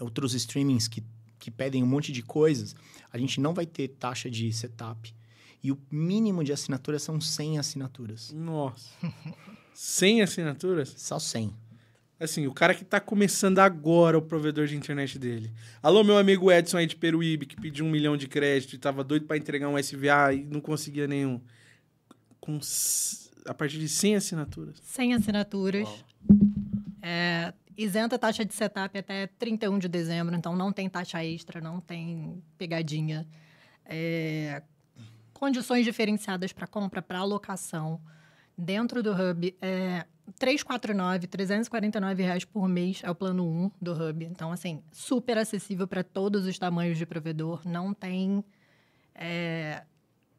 outros streamings que, que pedem um monte de coisas, a gente não vai ter taxa de setup. E o mínimo de assinaturas são 100 assinaturas. Nossa. 100 assinaturas? Só 100. Assim, o cara que tá começando agora o provedor de internet dele. Alô, meu amigo Edson aí de Peruíbe, que pediu um milhão de crédito e tava doido para entregar um SVA e não conseguia nenhum. Com a partir de 100 assinaturas. 100 assinaturas. É, isenta taxa de setup até 31 de dezembro, então não tem taxa extra, não tem pegadinha. É, condições diferenciadas para compra, para alocação. Dentro do Hub, é, 349, 349 reais por mês é o plano 1 do Hub. Então, assim, super acessível para todos os tamanhos de provedor. Não tem é,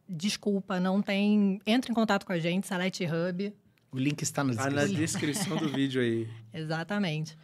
desculpa, não tem... Entre em contato com a gente, Select Hub. O link está na Tá descrição. na descrição do vídeo aí. Exatamente.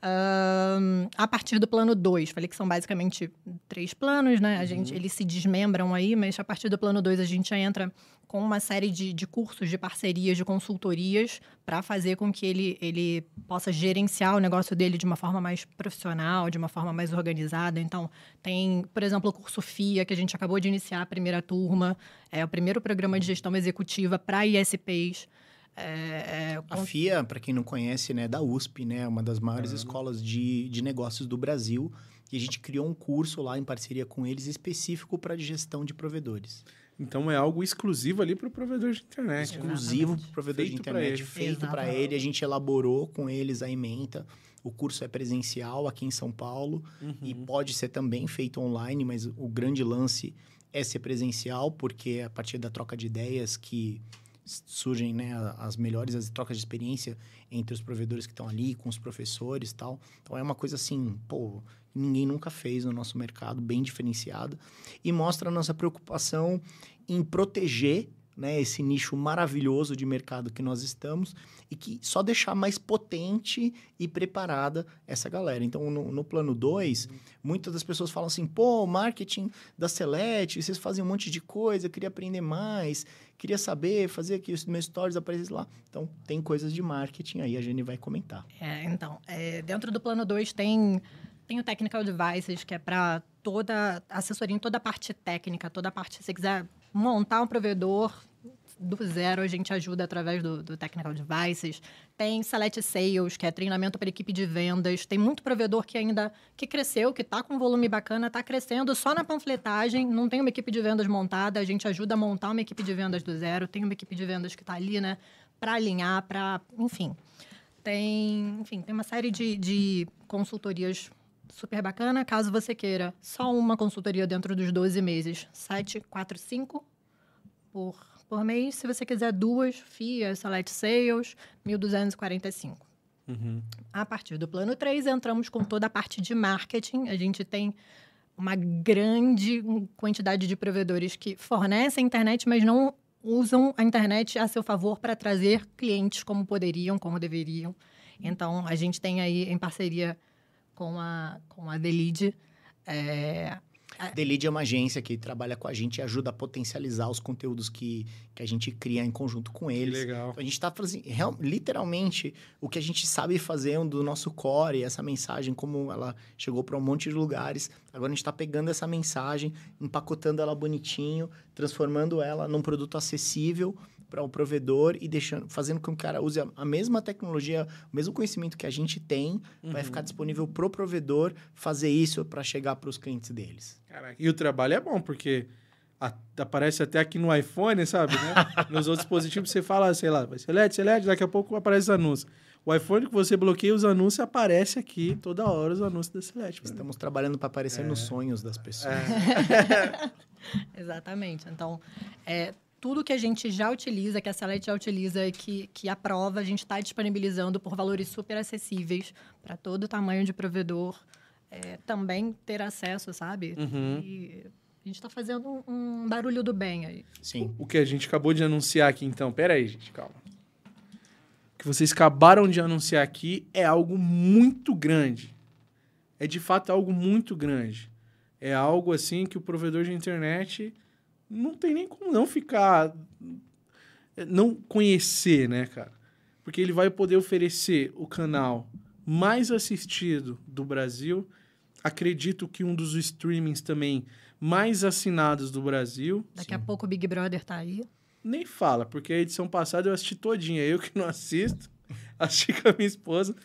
Ahn, a partir do plano 2, falei que são basicamente três planos, né? A gente, eles se desmembram aí, mas a partir do plano 2 a gente já entra com uma série de, de cursos, de parcerias, de consultorias para fazer com que ele, ele possa gerenciar o negócio dele de uma forma mais profissional, de uma forma mais organizada. Então, tem, por exemplo, o curso FIA, que a gente acabou de iniciar a primeira turma, é o primeiro programa de gestão executiva para ISPs. É, é, A FIA, para quem não conhece, né, é da USP, né, uma das maiores escolas de, de negócios do Brasil. E a gente criou um curso lá em parceria com eles específico para gestão de provedores. Então é algo exclusivo ali para o provedor de internet. né? exclusivo para o provedor de Feito pra internet, feito para ele. A gente elaborou com eles a ementa. O curso é presencial aqui em São Paulo e pode ser também feito online, mas o grande lance é ser presencial, porque é a partir da troca de ideias que surgem né, as melhores as trocas de experiência entre os provedores que estão ali, com os professores tal. Então é uma coisa assim, pô, ninguém nunca fez no nosso mercado, bem diferenciada, e mostra a nossa preocupação em proteger né, esse nicho maravilhoso de mercado que nós estamos e que só deixar mais potente e preparada essa galera. Então, no, no plano 2, muitas das pessoas falam assim, pô, marketing da Select, vocês fazem um monte de coisa, eu queria aprender mais, queria saber, fazer aqui os meus stories aparecer lá. Então, tem coisas de marketing aí, a Jenny vai comentar. É, então, é, dentro do plano 2 tem, tem o Technical Devices, que é para toda assessoria em toda a parte técnica, toda a parte, se você quiser montar um provedor do zero, a gente ajuda através do, do Technical Devices. Tem Select Sales, que é treinamento para equipe de vendas. Tem muito provedor que ainda que cresceu, que está com um volume bacana, está crescendo só na panfletagem, não tem uma equipe de vendas montada, a gente ajuda a montar uma equipe de vendas do zero, tem uma equipe de vendas que está ali, né, para alinhar, para, enfim. Tem, enfim, tem uma série de, de consultorias super bacana. Caso você queira só uma consultoria dentro dos 12 meses, 745 por, por mês. Se você quiser duas, FIA, Select Sales, 1.245. Uhum. A partir do plano 3, entramos com toda a parte de marketing. A gente tem uma grande quantidade de provedores que fornecem internet, mas não usam a internet a seu favor para trazer clientes como poderiam, como deveriam. Então, a gente tem aí em parceria com a, com a Lead, é, The Lead é uma agência que trabalha com a gente e ajuda a potencializar os conteúdos que, que a gente cria em conjunto com Que eles. legal. Então, a gente está fazendo real- literalmente o que a gente sabe fazer do nosso core, essa mensagem, como ela chegou para um monte de lugares. Agora a gente está pegando essa mensagem, empacotando ela bonitinho, transformando ela num produto acessível para o provedor e deixando, fazendo com que o cara use a, a mesma tecnologia, o mesmo conhecimento que a gente tem, vai ficar disponível para o provedor fazer isso para chegar para os clientes deles. Caraca, E o trabalho é bom, porque a- aparece até aqui no iPhone, sabe, né? Nos outros dispositivos você fala, sei lá, vai ser LED, ser LED, daqui a pouco aparece os anúncios. O iPhone que você bloqueia os anúncios, aparece aqui toda hora os anúncios da Select. Estamos trabalhando para aparecer nos sonhos das pessoas. Exatamente. Então, é, tudo que a gente já utiliza, que a Select já utiliza e que, que aprova, a gente está disponibilizando por valores super acessíveis para todo tamanho de provedor é, também ter acesso, sabe? Uhum. E a gente está fazendo um, um barulho do bem aí. Sim. O que a gente acabou de anunciar aqui, então. Pera aí, gente, calma. O que vocês acabaram de anunciar aqui é algo muito grande. É de fato algo muito grande. É algo assim que o provedor de internet não tem nem como não ficar. Não conhecer, né, cara? Porque ele vai poder oferecer o canal mais assistido do Brasil. Acredito que um dos streamings também mais assinados do Brasil. Daqui a pouco o Big Brother tá aí. Nem fala, porque a edição passada eu assisti todinha. Eu que não assisto, assisti com a minha esposa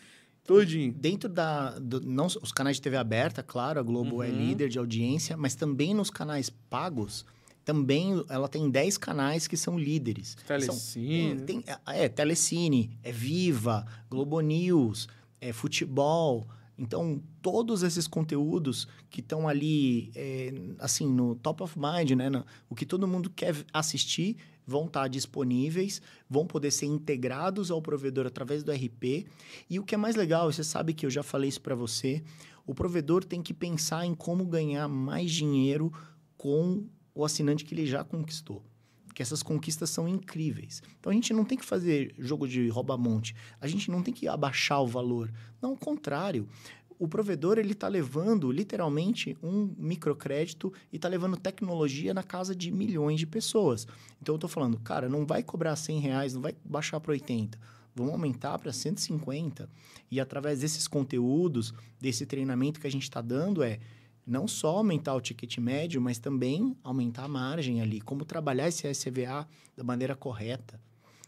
todinho. Dentro da. do- não, os canais de TV aberta, claro, a Globo é Uhum. líder de audiência, mas também nos canais pagos, também ela tem 10 canais que são líderes. Telecine. São, tem, tem- é, Telecine, é Viva, Globo News, é Futebol. Então, todos esses conteúdos que estão ali, é, assim, no top of mind, né? na- o que todo mundo quer assistir, vão estar disponíveis, vão poder ser integrados ao provedor através do RP. E o que é mais legal, você sabe que eu já falei isso para você, o provedor tem que pensar em como ganhar mais dinheiro com o assinante que ele já conquistou. porque essas conquistas são incríveis. Então a gente não tem que fazer jogo de rouba-monte, a gente não tem que abaixar o valor. Não, ao contrário. O provedor ele está levando literalmente um microcrédito e está levando tecnologia na casa de milhões de pessoas. Então eu estou falando, cara, não vai cobrar 100 reais, não vai baixar para 80 vamos aumentar para 150. E através desses conteúdos, desse treinamento que a gente está dando, é não só aumentar o ticket médio, mas também aumentar a margem ali, como trabalhar esse SVA da maneira correta,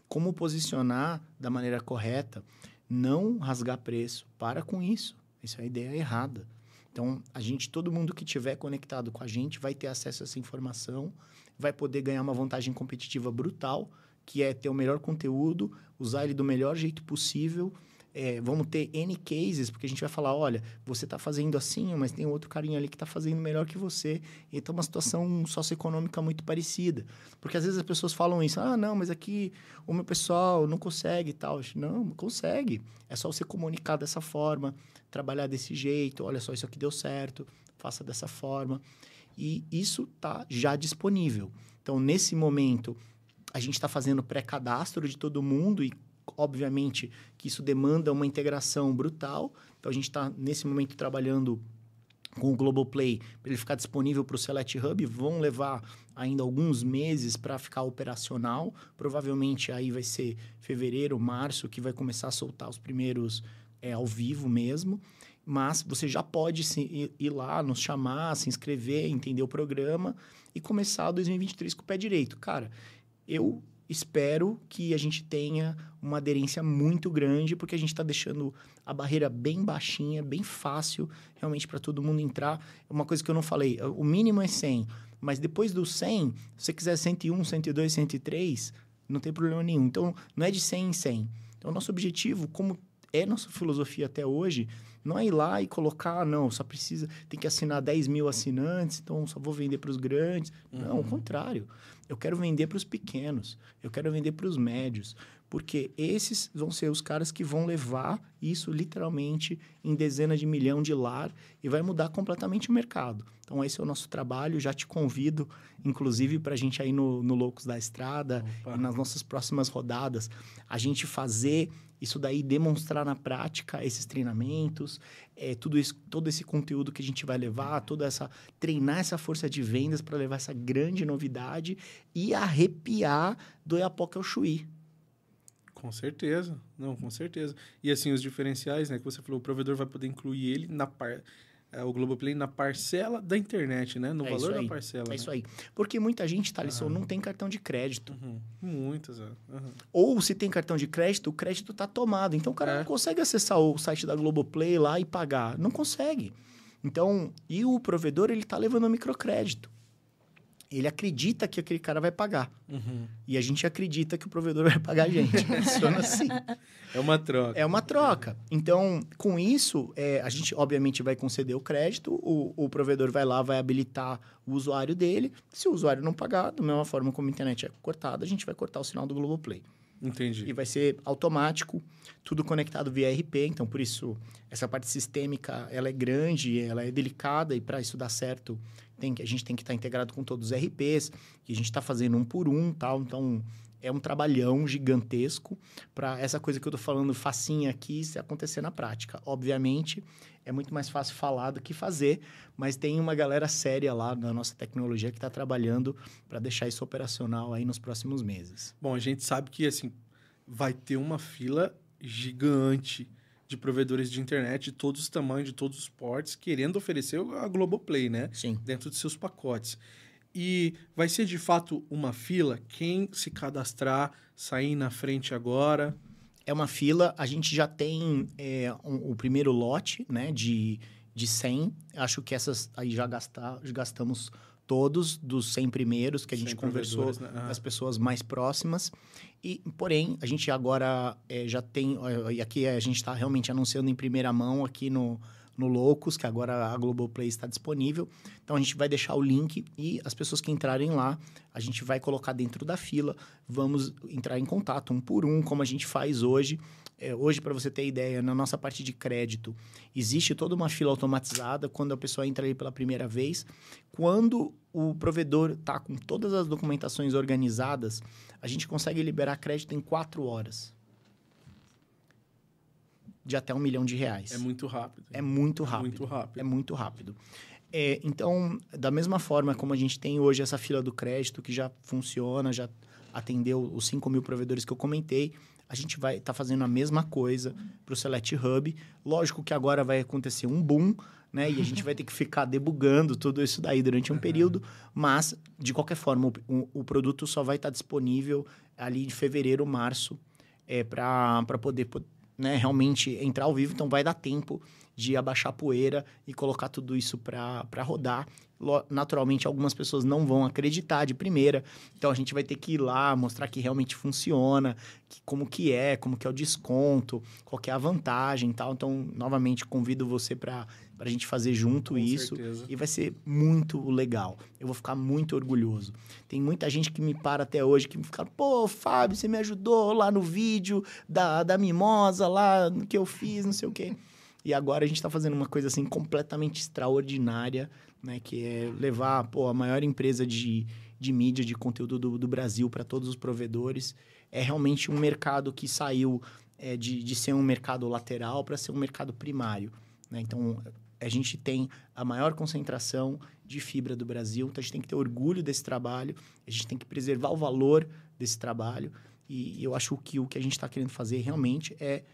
como posicionar da maneira correta, não rasgar preço. Para com isso. Isso é a ideia errada. Então, a gente, todo mundo que tiver conectado com a gente vai ter acesso a essa informação, vai poder ganhar uma vantagem competitiva brutal, que é ter o melhor conteúdo, usar ele do melhor jeito possível é, vamos ter N cases, porque a gente vai falar, olha, você está fazendo assim, mas tem outro carinha ali que está fazendo melhor que você. Então, uma situação socioeconômica muito parecida. Porque às vezes as pessoas falam isso, ah, não, mas aqui o meu pessoal não consegue e tal. Não, consegue. É só você comunicar dessa forma, trabalhar desse jeito, olha só, isso aqui deu certo, faça dessa forma. E isso está já disponível. Então, nesse momento, a gente está fazendo pré-cadastro de todo mundo e obviamente que isso demanda uma integração brutal. Então a gente está nesse momento trabalhando com o Globoplay para ele ficar disponível para o Select Hub. Vão levar ainda alguns meses para ficar operacional. Provavelmente aí vai ser fevereiro, março que vai começar a soltar os primeiros é, ao vivo mesmo. Mas você já pode se, ir lá, nos chamar, se inscrever, entender o programa e começar 2023 com o pé direito. Cara, eu espero que a gente tenha uma aderência muito grande, porque a gente está deixando a barreira bem baixinha, bem fácil, realmente para todo mundo entrar. É uma coisa que eu não falei, o mínimo é 100, mas depois do 100, se você quiser 101, 102, 103, não tem problema nenhum. Então, não é de 100 em 100. Então, nosso objetivo, como é nossa filosofia até hoje, não é ir lá e colocar, não, só precisa, tem que assinar 10 mil assinantes, então só vou vender para os grandes. Uhum. Não, ao contrário. Eu quero vender para os pequenos, eu quero vender para os médios, porque esses vão ser os caras que vão levar isso literalmente em dezenas de milhão de lar e vai mudar completamente o mercado. Então, esse é o nosso trabalho. Já te convido, inclusive, para a gente aí no, no Loucos da Estrada Opa. e nas nossas próximas rodadas, a gente fazer isso daí, demonstrar na prática esses treinamentos, é, tudo isso, todo esse conteúdo que a gente vai levar, toda essa treinar essa força de vendas para levar essa grande novidade e arrepiar do Iapoca ao Chuí. Com certeza, não, com certeza. E assim, os diferenciais, né, que você falou, o provedor vai poder incluir ele na par... É, o Globoplay na parcela da internet, né? No é valor da parcela. É né? isso aí. Porque muita gente, Thalisson, ah. não tem cartão de crédito. Uhum. Muitas, é. Uhum. Ou se tem cartão de crédito, o crédito está tomado. Então o cara é. não consegue acessar o site da Globoplay lá e pagar. Não consegue. Então, e o provedor, ele está levando microcrédito ele acredita que aquele cara vai pagar. Uhum. E a gente acredita que o provedor vai pagar a gente. Funciona assim. É uma troca. É uma troca. Então, com isso, é, a gente obviamente vai conceder o crédito, o, o provedor vai lá, vai habilitar o usuário dele. Se o usuário não pagar, da mesma forma como a internet é cortada, a gente vai cortar o sinal do Globoplay. Entendi. E vai ser automático, tudo conectado via RP. Então, por isso, essa parte sistêmica, ela é grande, ela é delicada e para isso dar certo, tem que, a gente tem que estar tá integrado com todos os RPs, que a gente está fazendo um por um tal. Então, é um trabalhão gigantesco para essa coisa que eu estou falando facinha aqui se acontecer na prática. Obviamente, é muito mais fácil falar do que fazer, mas tem uma galera séria lá na nossa tecnologia que está trabalhando para deixar isso operacional aí nos próximos meses. Bom, a gente sabe que assim vai ter uma fila gigante de provedores de internet de todos os tamanhos, de todos os portes, querendo oferecer a Globoplay, né? Sim. Dentro de seus pacotes. E vai ser de fato uma fila? Quem se cadastrar, sair na frente agora? É uma fila. A gente já tem é, um, o primeiro lote né, de, de 100. Acho que essas aí já, gastar, já gastamos todos dos 100 primeiros que a gente conversou né? uhum. as pessoas mais próximas. E, porém, a gente agora é, já tem... E aqui a gente está realmente anunciando em primeira mão aqui no, no Loucos, que agora a Globoplay está disponível. Então, a gente vai deixar o link e as pessoas que entrarem lá, a gente vai colocar dentro da fila. Vamos entrar em contato um por um, como a gente faz hoje. É, hoje, para você ter ideia, na nossa parte de crédito, existe toda uma fila automatizada quando a pessoa entra ali pela primeira vez. Quando o provedor está com todas as documentações organizadas, a gente consegue liberar crédito em quatro horas. De até um milhão de reais. É muito rápido. É muito rápido. Muito rápido. É muito rápido. É, então, da mesma forma como a gente tem hoje essa fila do crédito que já funciona, já atendeu os 5 mil provedores que eu comentei, a gente vai estar tá fazendo a mesma coisa para o Select Hub. Lógico que agora vai acontecer um boom, né? E a gente vai ter que ficar debugando tudo isso daí durante um uhum. período, mas, de qualquer forma, o, o produto só vai estar tá disponível ali de fevereiro, março, é, para poder né, realmente entrar ao vivo. Então, vai dar tempo de abaixar a poeira e colocar tudo isso para rodar. Naturalmente, algumas pessoas não vão acreditar de primeira, então a gente vai ter que ir lá, mostrar que realmente funciona, que, como que é, como que é o desconto, qual que é a vantagem e tal. Então, novamente, convido você para a gente fazer junto Com isso certeza. e vai ser muito legal. Eu vou ficar muito orgulhoso. Tem muita gente que me para até hoje que me fica, pô, Fábio, você me ajudou lá no vídeo da, da mimosa, lá no que eu fiz, não sei o quê. E agora a gente está fazendo uma coisa assim completamente extraordinária, né? Que é levar pô, a maior empresa de, de mídia, de conteúdo do, do Brasil para todos os provedores. É realmente um mercado que saiu é, de, de ser um mercado lateral para ser um mercado primário. Né? Então, a gente tem a maior concentração de fibra do Brasil, então a gente tem que ter orgulho desse trabalho, a gente tem que preservar o valor desse trabalho. E eu acho que o que a gente está querendo fazer realmente é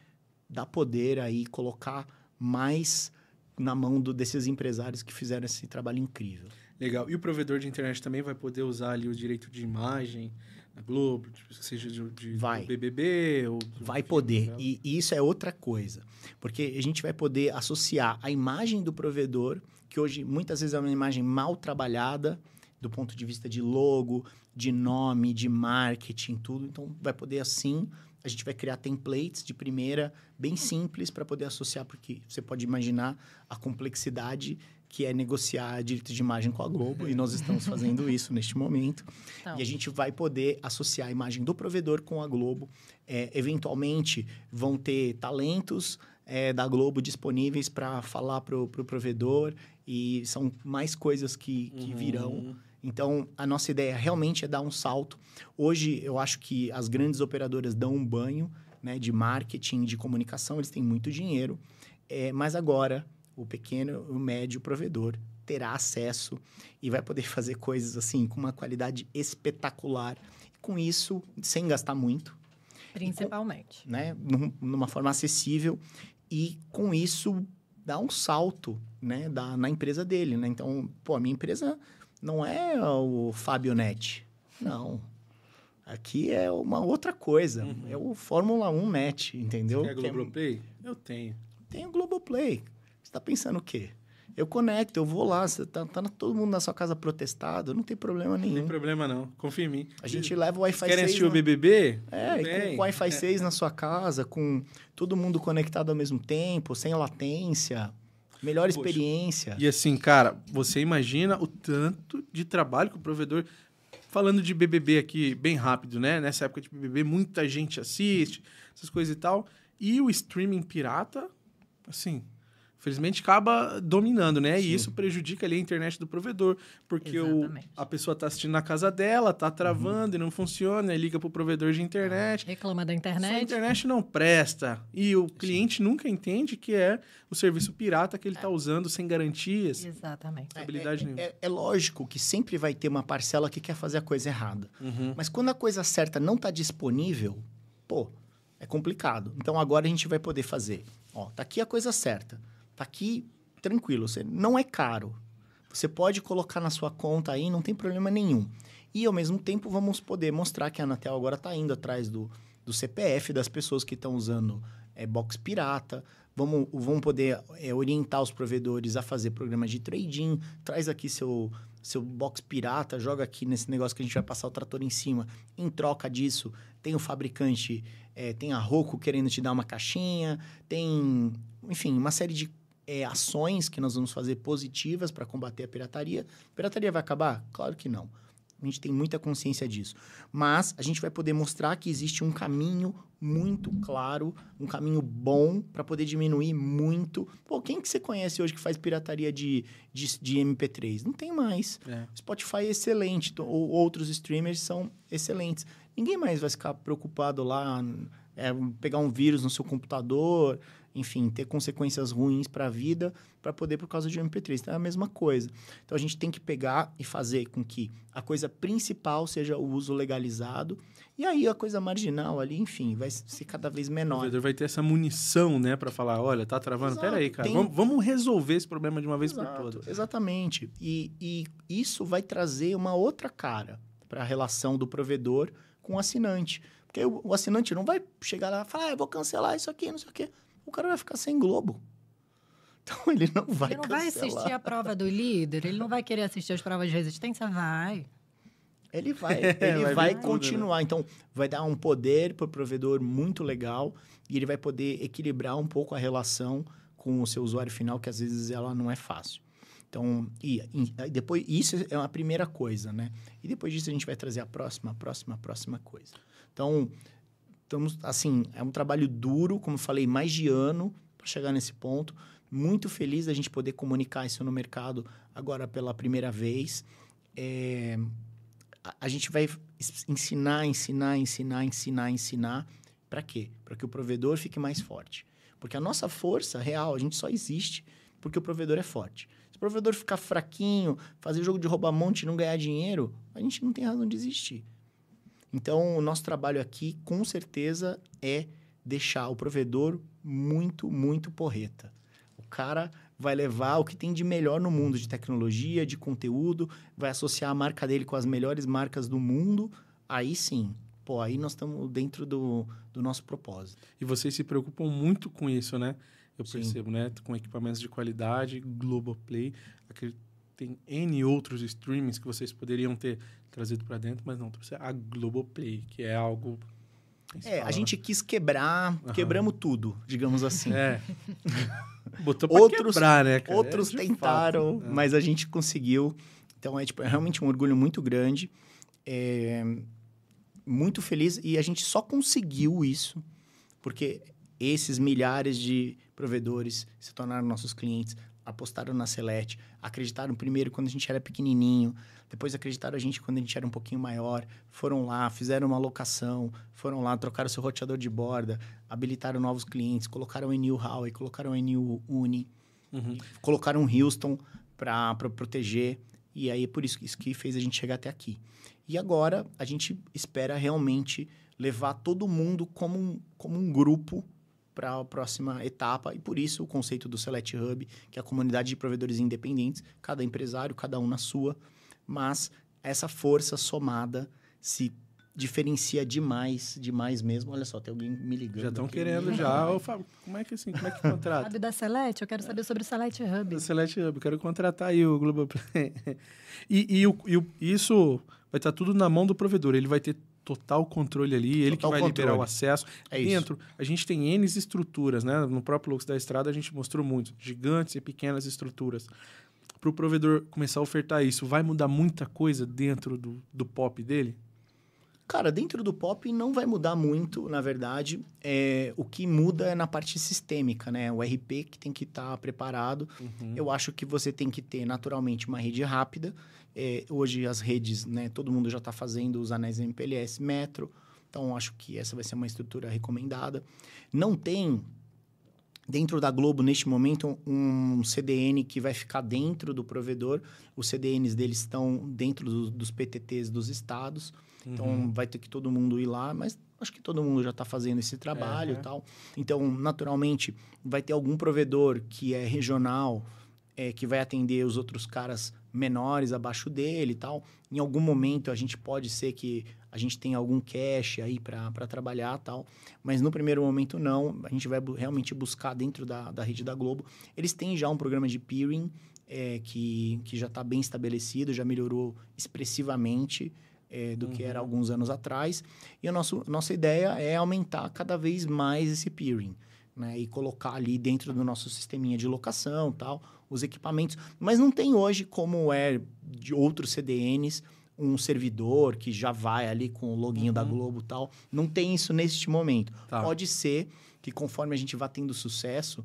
dar poder aí, colocar mais na mão do, desses empresários que fizeram esse trabalho incrível. Legal. E o provedor de internet também vai poder usar ali o direito de imagem na Globo, tipo, seja de, de vai. BBB ou vai poder. E, e, isso é outra coisa, porque a gente vai poder associar a imagem do provedor, que hoje muitas vezes é uma imagem mal trabalhada do ponto de vista de logo, de nome, de marketing, tudo. Então vai poder assim a gente vai criar templates de primeira, bem simples, para poder associar, porque você pode imaginar a complexidade que é negociar direito de imagem com a Globo, e nós estamos fazendo isso neste momento. Então. E a gente vai poder associar a imagem do provedor com a Globo. É, eventualmente, vão ter talentos é, da Globo disponíveis para falar para o pro provedor, e são mais coisas que, que uhum. virão então, a nossa ideia realmente é dar um salto. Hoje, eu acho que as grandes operadoras dão um banho né, de marketing, de comunicação, eles têm muito dinheiro. É, mas agora, o pequeno e o médio provedor terá acesso e vai poder fazer coisas assim com uma qualidade espetacular. Com isso, sem gastar muito. Principalmente. Com, né, numa forma acessível. E com isso, dá um salto né, da, na empresa dele. Né? Então, pô, a minha empresa não é o Fábio Net. Não. Aqui é uma outra coisa. Uhum. É o Fórmula 1 Net, entendeu? Você quer Globoplay? É... Eu tenho. Tenho Globoplay. Você está pensando o quê? Eu conecto, eu vou lá, você tá, tá todo mundo na sua casa protestado, não tem problema nenhum. Não tem problema não, confia em mim. A gente leva o Wi-Fi 6. Querem assistir o BBB? É, e com, com o Wi-Fi é. 6 na sua casa, com todo mundo conectado ao mesmo tempo, sem latência. Melhor Poxa. experiência. E assim, cara, você imagina o tanto de trabalho que o provedor. Falando de BBB aqui, bem rápido, né? Nessa época de BBB, muita gente assiste, essas coisas e tal. E o streaming pirata, assim, Felizmente acaba dominando, né? Sim. E isso prejudica ali a internet do provedor, porque o, a pessoa está assistindo na casa dela, está travando uhum. e não funciona, liga para o provedor de internet. Reclama da internet. A internet não presta. E o cliente Sim. nunca entende que é o serviço pirata que ele está é. usando sem garantias. Exatamente. Habilidade é, nenhuma. É, é, lógico que sempre vai ter uma parcela que quer fazer a coisa errada. Uhum. Mas quando a coisa certa não está disponível, pô, é complicado. Então agora a gente vai poder fazer. Ó, tá aqui a coisa certa Tá aqui tranquilo, você não é caro. Você pode colocar na sua conta aí, não tem problema nenhum. E ao mesmo tempo vamos poder mostrar que a Anatel agora está indo atrás do, do CPF das pessoas que estão usando é, box pirata. Vamos, vamos poder é, orientar os provedores a fazer programas de trading. Traz aqui seu, seu box pirata, joga aqui nesse negócio que a gente vai passar o trator em cima. Em troca disso, tem o fabricante, é, tem a Roku querendo te dar uma caixinha, tem, enfim, uma série de é, ações que nós vamos fazer positivas para combater a pirataria. A pirataria vai acabar? Claro que não. A gente tem muita consciência disso. Mas a gente vai poder mostrar que existe um caminho muito claro, um caminho bom para poder diminuir muito. Pô, quem que você conhece hoje que faz pirataria de, de, de MP3? Não tem mais. É. Spotify é excelente, ou outros streamers são excelentes. Ninguém mais vai ficar preocupado lá, é, pegar um vírus no seu computador, enfim, ter consequências ruins para a vida para poder por causa de um MP3. Então é a mesma coisa. Então a gente tem que pegar e fazer com que a coisa principal seja o uso legalizado e aí a coisa marginal ali, enfim, vai ser cada vez O menor. provedor vai ter essa munição, né, para falar, olha, tá travando, Exato, pera aí, cara, tem- vamos, vamos resolver esse problema de uma vez por Exato, todas. Exatamente. E, e isso vai trazer uma outra cara para a relação do provedor com o assinante. Porque o, o assinante não vai chegar lá e falar, ah, eu vou cancelar isso aqui, não sei o quê. O cara vai ficar sem Globo. Então ele não vai Ele não vai cancelar. assistir a prova do líder? Ele não vai querer assistir as provas de resistência? Vai. Ele vai, É, ele vai vai, ver tudo, continuar. Então, vai dar um poder para o provedor muito legal e ele vai poder equilibrar um pouco a relação com o seu usuário final, que às vezes ela não é fácil. Então, e, e depois, isso é uma primeira coisa, né? E depois disso a gente vai trazer a próxima, a próxima, a próxima coisa. Então, estamos, assim, é um trabalho duro, como eu falei, mais de ano para chegar nesse ponto. Muito feliz da gente poder comunicar isso no mercado agora pela primeira vez. É, a, a gente vai ensinar, ensinar, ensinar, ensinar, ensinar. Para quê? Para que o provedor fique mais forte. Porque a nossa força real, a gente só existe porque o provedor é forte. Se o provedor ficar fraquinho, fazer jogo de rouba-monte e não ganhar dinheiro, a gente não tem razão de existir. Então, o nosso trabalho aqui, com certeza, é deixar o provedor muito, muito porreta. O cara vai levar o que tem de melhor no mundo de tecnologia, de conteúdo, vai associar a marca dele com as melhores marcas do mundo. Aí sim, pô, aí nós estamos dentro do, do nosso propósito. E vocês se preocupam muito com isso, né? Eu Sim. percebo, né? Com equipamentos de qualidade, Globoplay, aquele tem N outros streamings que vocês poderiam ter trazido para dentro, mas não trouxe a Globoplay, que é algo É, fala, a gente quis quebrar, Aham. quebramos tudo, digamos assim. né? É. Botou pra Outros- quebrar, né, cara? Outros É, tentaram, fato, é. mas a gente conseguiu. Então é, tipo, é realmente um orgulho muito grande. É, muito feliz. E a gente só conseguiu isso porque esses milhares de provedores se tornaram nossos clientes, apostaram na Select, acreditaram primeiro quando a gente era pequenininho, depois acreditaram a gente quando a gente era um pouquinho maior, foram lá, fizeram uma locação, foram lá, trocaram seu roteador de borda, habilitaram novos clientes, colocaram o Enil Huawei, colocaram o Enil Uni, Uhum. colocaram um Houston para proteger. E aí, é por isso, isso que fez a gente chegar até aqui. E agora, a gente espera realmente levar todo mundo como um, como um grupo para a próxima etapa. E por isso, o conceito do Select Hub, que é a comunidade de provedores independentes, cada empresário, cada um na sua. Mas essa força somada se diferencia demais, demais mesmo. Olha só, tem alguém me ligando. Já estão querendo já. Ô, Fábio, como é que assim, como é que contrata? Sabe da Select? Eu quero saber sobre o Select Hub. Do Select Hub, quero contratar aí o Globoplay. e, e, o, e o- isso vai estar tudo na mão do provedor. Ele vai ter total controle ali, ele Total que vai liberar o controle. acesso. É isso. Dentro, a gente tem N estruturas, né? No próprio Lux da Estrada, a gente mostrou muito. Gigantes e pequenas estruturas. Para o provedor começar a ofertar isso, vai mudar muita coisa dentro do, do pop dele? Cara, dentro do pop não vai mudar muito, na verdade. É, o que muda é na parte sistêmica, né? O RP que tem que estar preparado. Uhum. Eu acho que você tem que ter, naturalmente, uma rede rápida. É, hoje, as redes, né? Todo mundo já está fazendo os anéis MPLS Metro. Então, acho que essa vai ser uma estrutura recomendada. Não tem, dentro da Globo, neste momento, um CDN que vai ficar dentro do provedor. Os CDNs deles estão dentro do- dos PTTs dos estados. Então, Uhum. vai ter que todo mundo ir lá, mas acho que todo mundo já está fazendo esse trabalho É. e tal. Então, naturalmente, vai ter algum provedor que é regional, é, que vai atender os outros caras menores abaixo dele e tal. Em algum momento, a gente pode ser que a gente tenha algum cache aí para trabalhar tal. Mas no primeiro momento, não. A gente vai realmente buscar dentro da, da rede da Globo. Eles têm já um programa de peering é, que, que já está bem estabelecido, já melhorou expressivamente é, do que era alguns anos atrás. E a nosso, nossa ideia é aumentar cada vez mais esse peering. Né, e colocar ali dentro do nosso sisteminha de locação tal, os equipamentos. Mas não tem hoje como é de outros CDNs, um servidor que já vai ali com o loginho da Globo e tal. Não tem isso neste momento. Tá. Pode ser que conforme a gente vá tendo sucesso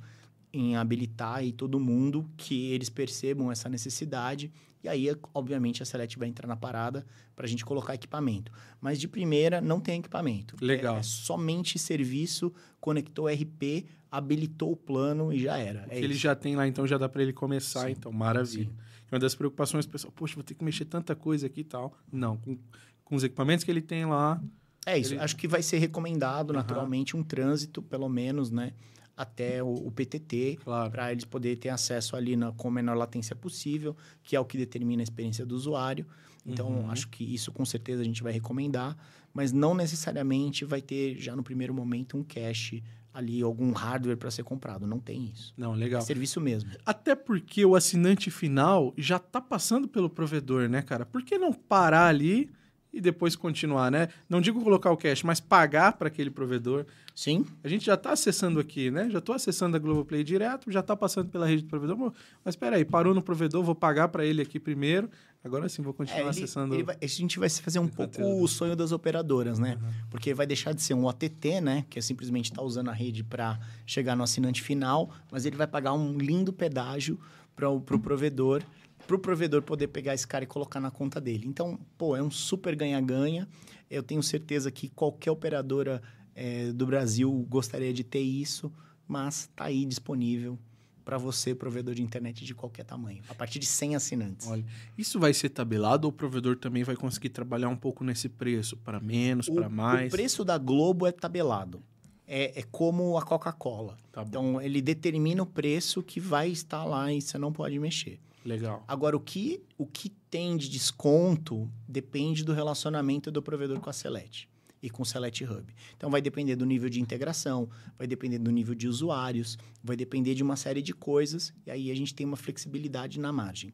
em habilitar aí todo mundo, que eles percebam essa necessidade. E aí, obviamente, a Select vai entrar na parada para a gente colocar equipamento. Mas de primeira, não tem equipamento. Legal. É, é somente serviço, conectou RP, habilitou o plano e já era. É ele isso. já tem lá, então já dá para ele começar, Sim. então, maravilha. Uma das preocupações, pessoal, poxa, vou ter que mexer tanta coisa aqui e tal. Não, com, com os equipamentos que ele tem lá, É isso. Ele- Acho que vai ser recomendado, Aham. naturalmente, um trânsito, pelo menos, né? Até o, o PTT, claro. para eles poderem ter acesso ali na, com a menor latência possível, que é o que determina a experiência do usuário. Então, Uhum. acho que isso com certeza a gente vai recomendar, mas não necessariamente vai ter já no primeiro momento um cache ali, algum hardware para ser comprado. Não tem isso. Não, É legal. serviço mesmo. Até porque o assinante final já tá passando pelo provedor, né, cara? Por que não parar ali e depois continuar, né? Não digo colocar o cash, mas pagar para aquele provedor. Sim, A gente já está acessando aqui, né? Já estou acessando a Globoplay direto, já está passando pela rede do provedor. Mas espera aí, parou no provedor, vou pagar para ele aqui primeiro. Agora sim, vou É, continuar ele- acessando. ele vai- a gente vai fazer um o pouco conteúdo. o sonho das operadoras, né? Uhum. Porque vai deixar de ser um OTT, né? Que é simplesmente estar usando a rede para chegar no assinante final, mas ele vai pagar um lindo pedágio para o pro provedor, para o provedor poder pegar esse cara e colocar na conta dele. Então, pô, é um super ganha-ganha. Eu tenho certeza que qualquer operadora eh, do Brasil gostaria de ter isso, mas tá aí disponível para você, provedor de internet de qualquer tamanho, a partir de 100 assinantes. Olha, isso vai ser tabelado ou o provedor também vai conseguir trabalhar um pouco nesse preço? Para menos, para mais? O preço da Globo é tabelado. É, é como a Coca-Cola. Tá Então, ele determina o preço que vai estar lá e você não pode mexer. legal. Agora, o que, o que tem de desconto depende do relacionamento do provedor com a Select e com Select Hub. Então, vai depender do nível de integração, vai depender do nível de usuários, vai depender de uma série de coisas, e aí a gente tem uma flexibilidade na margem.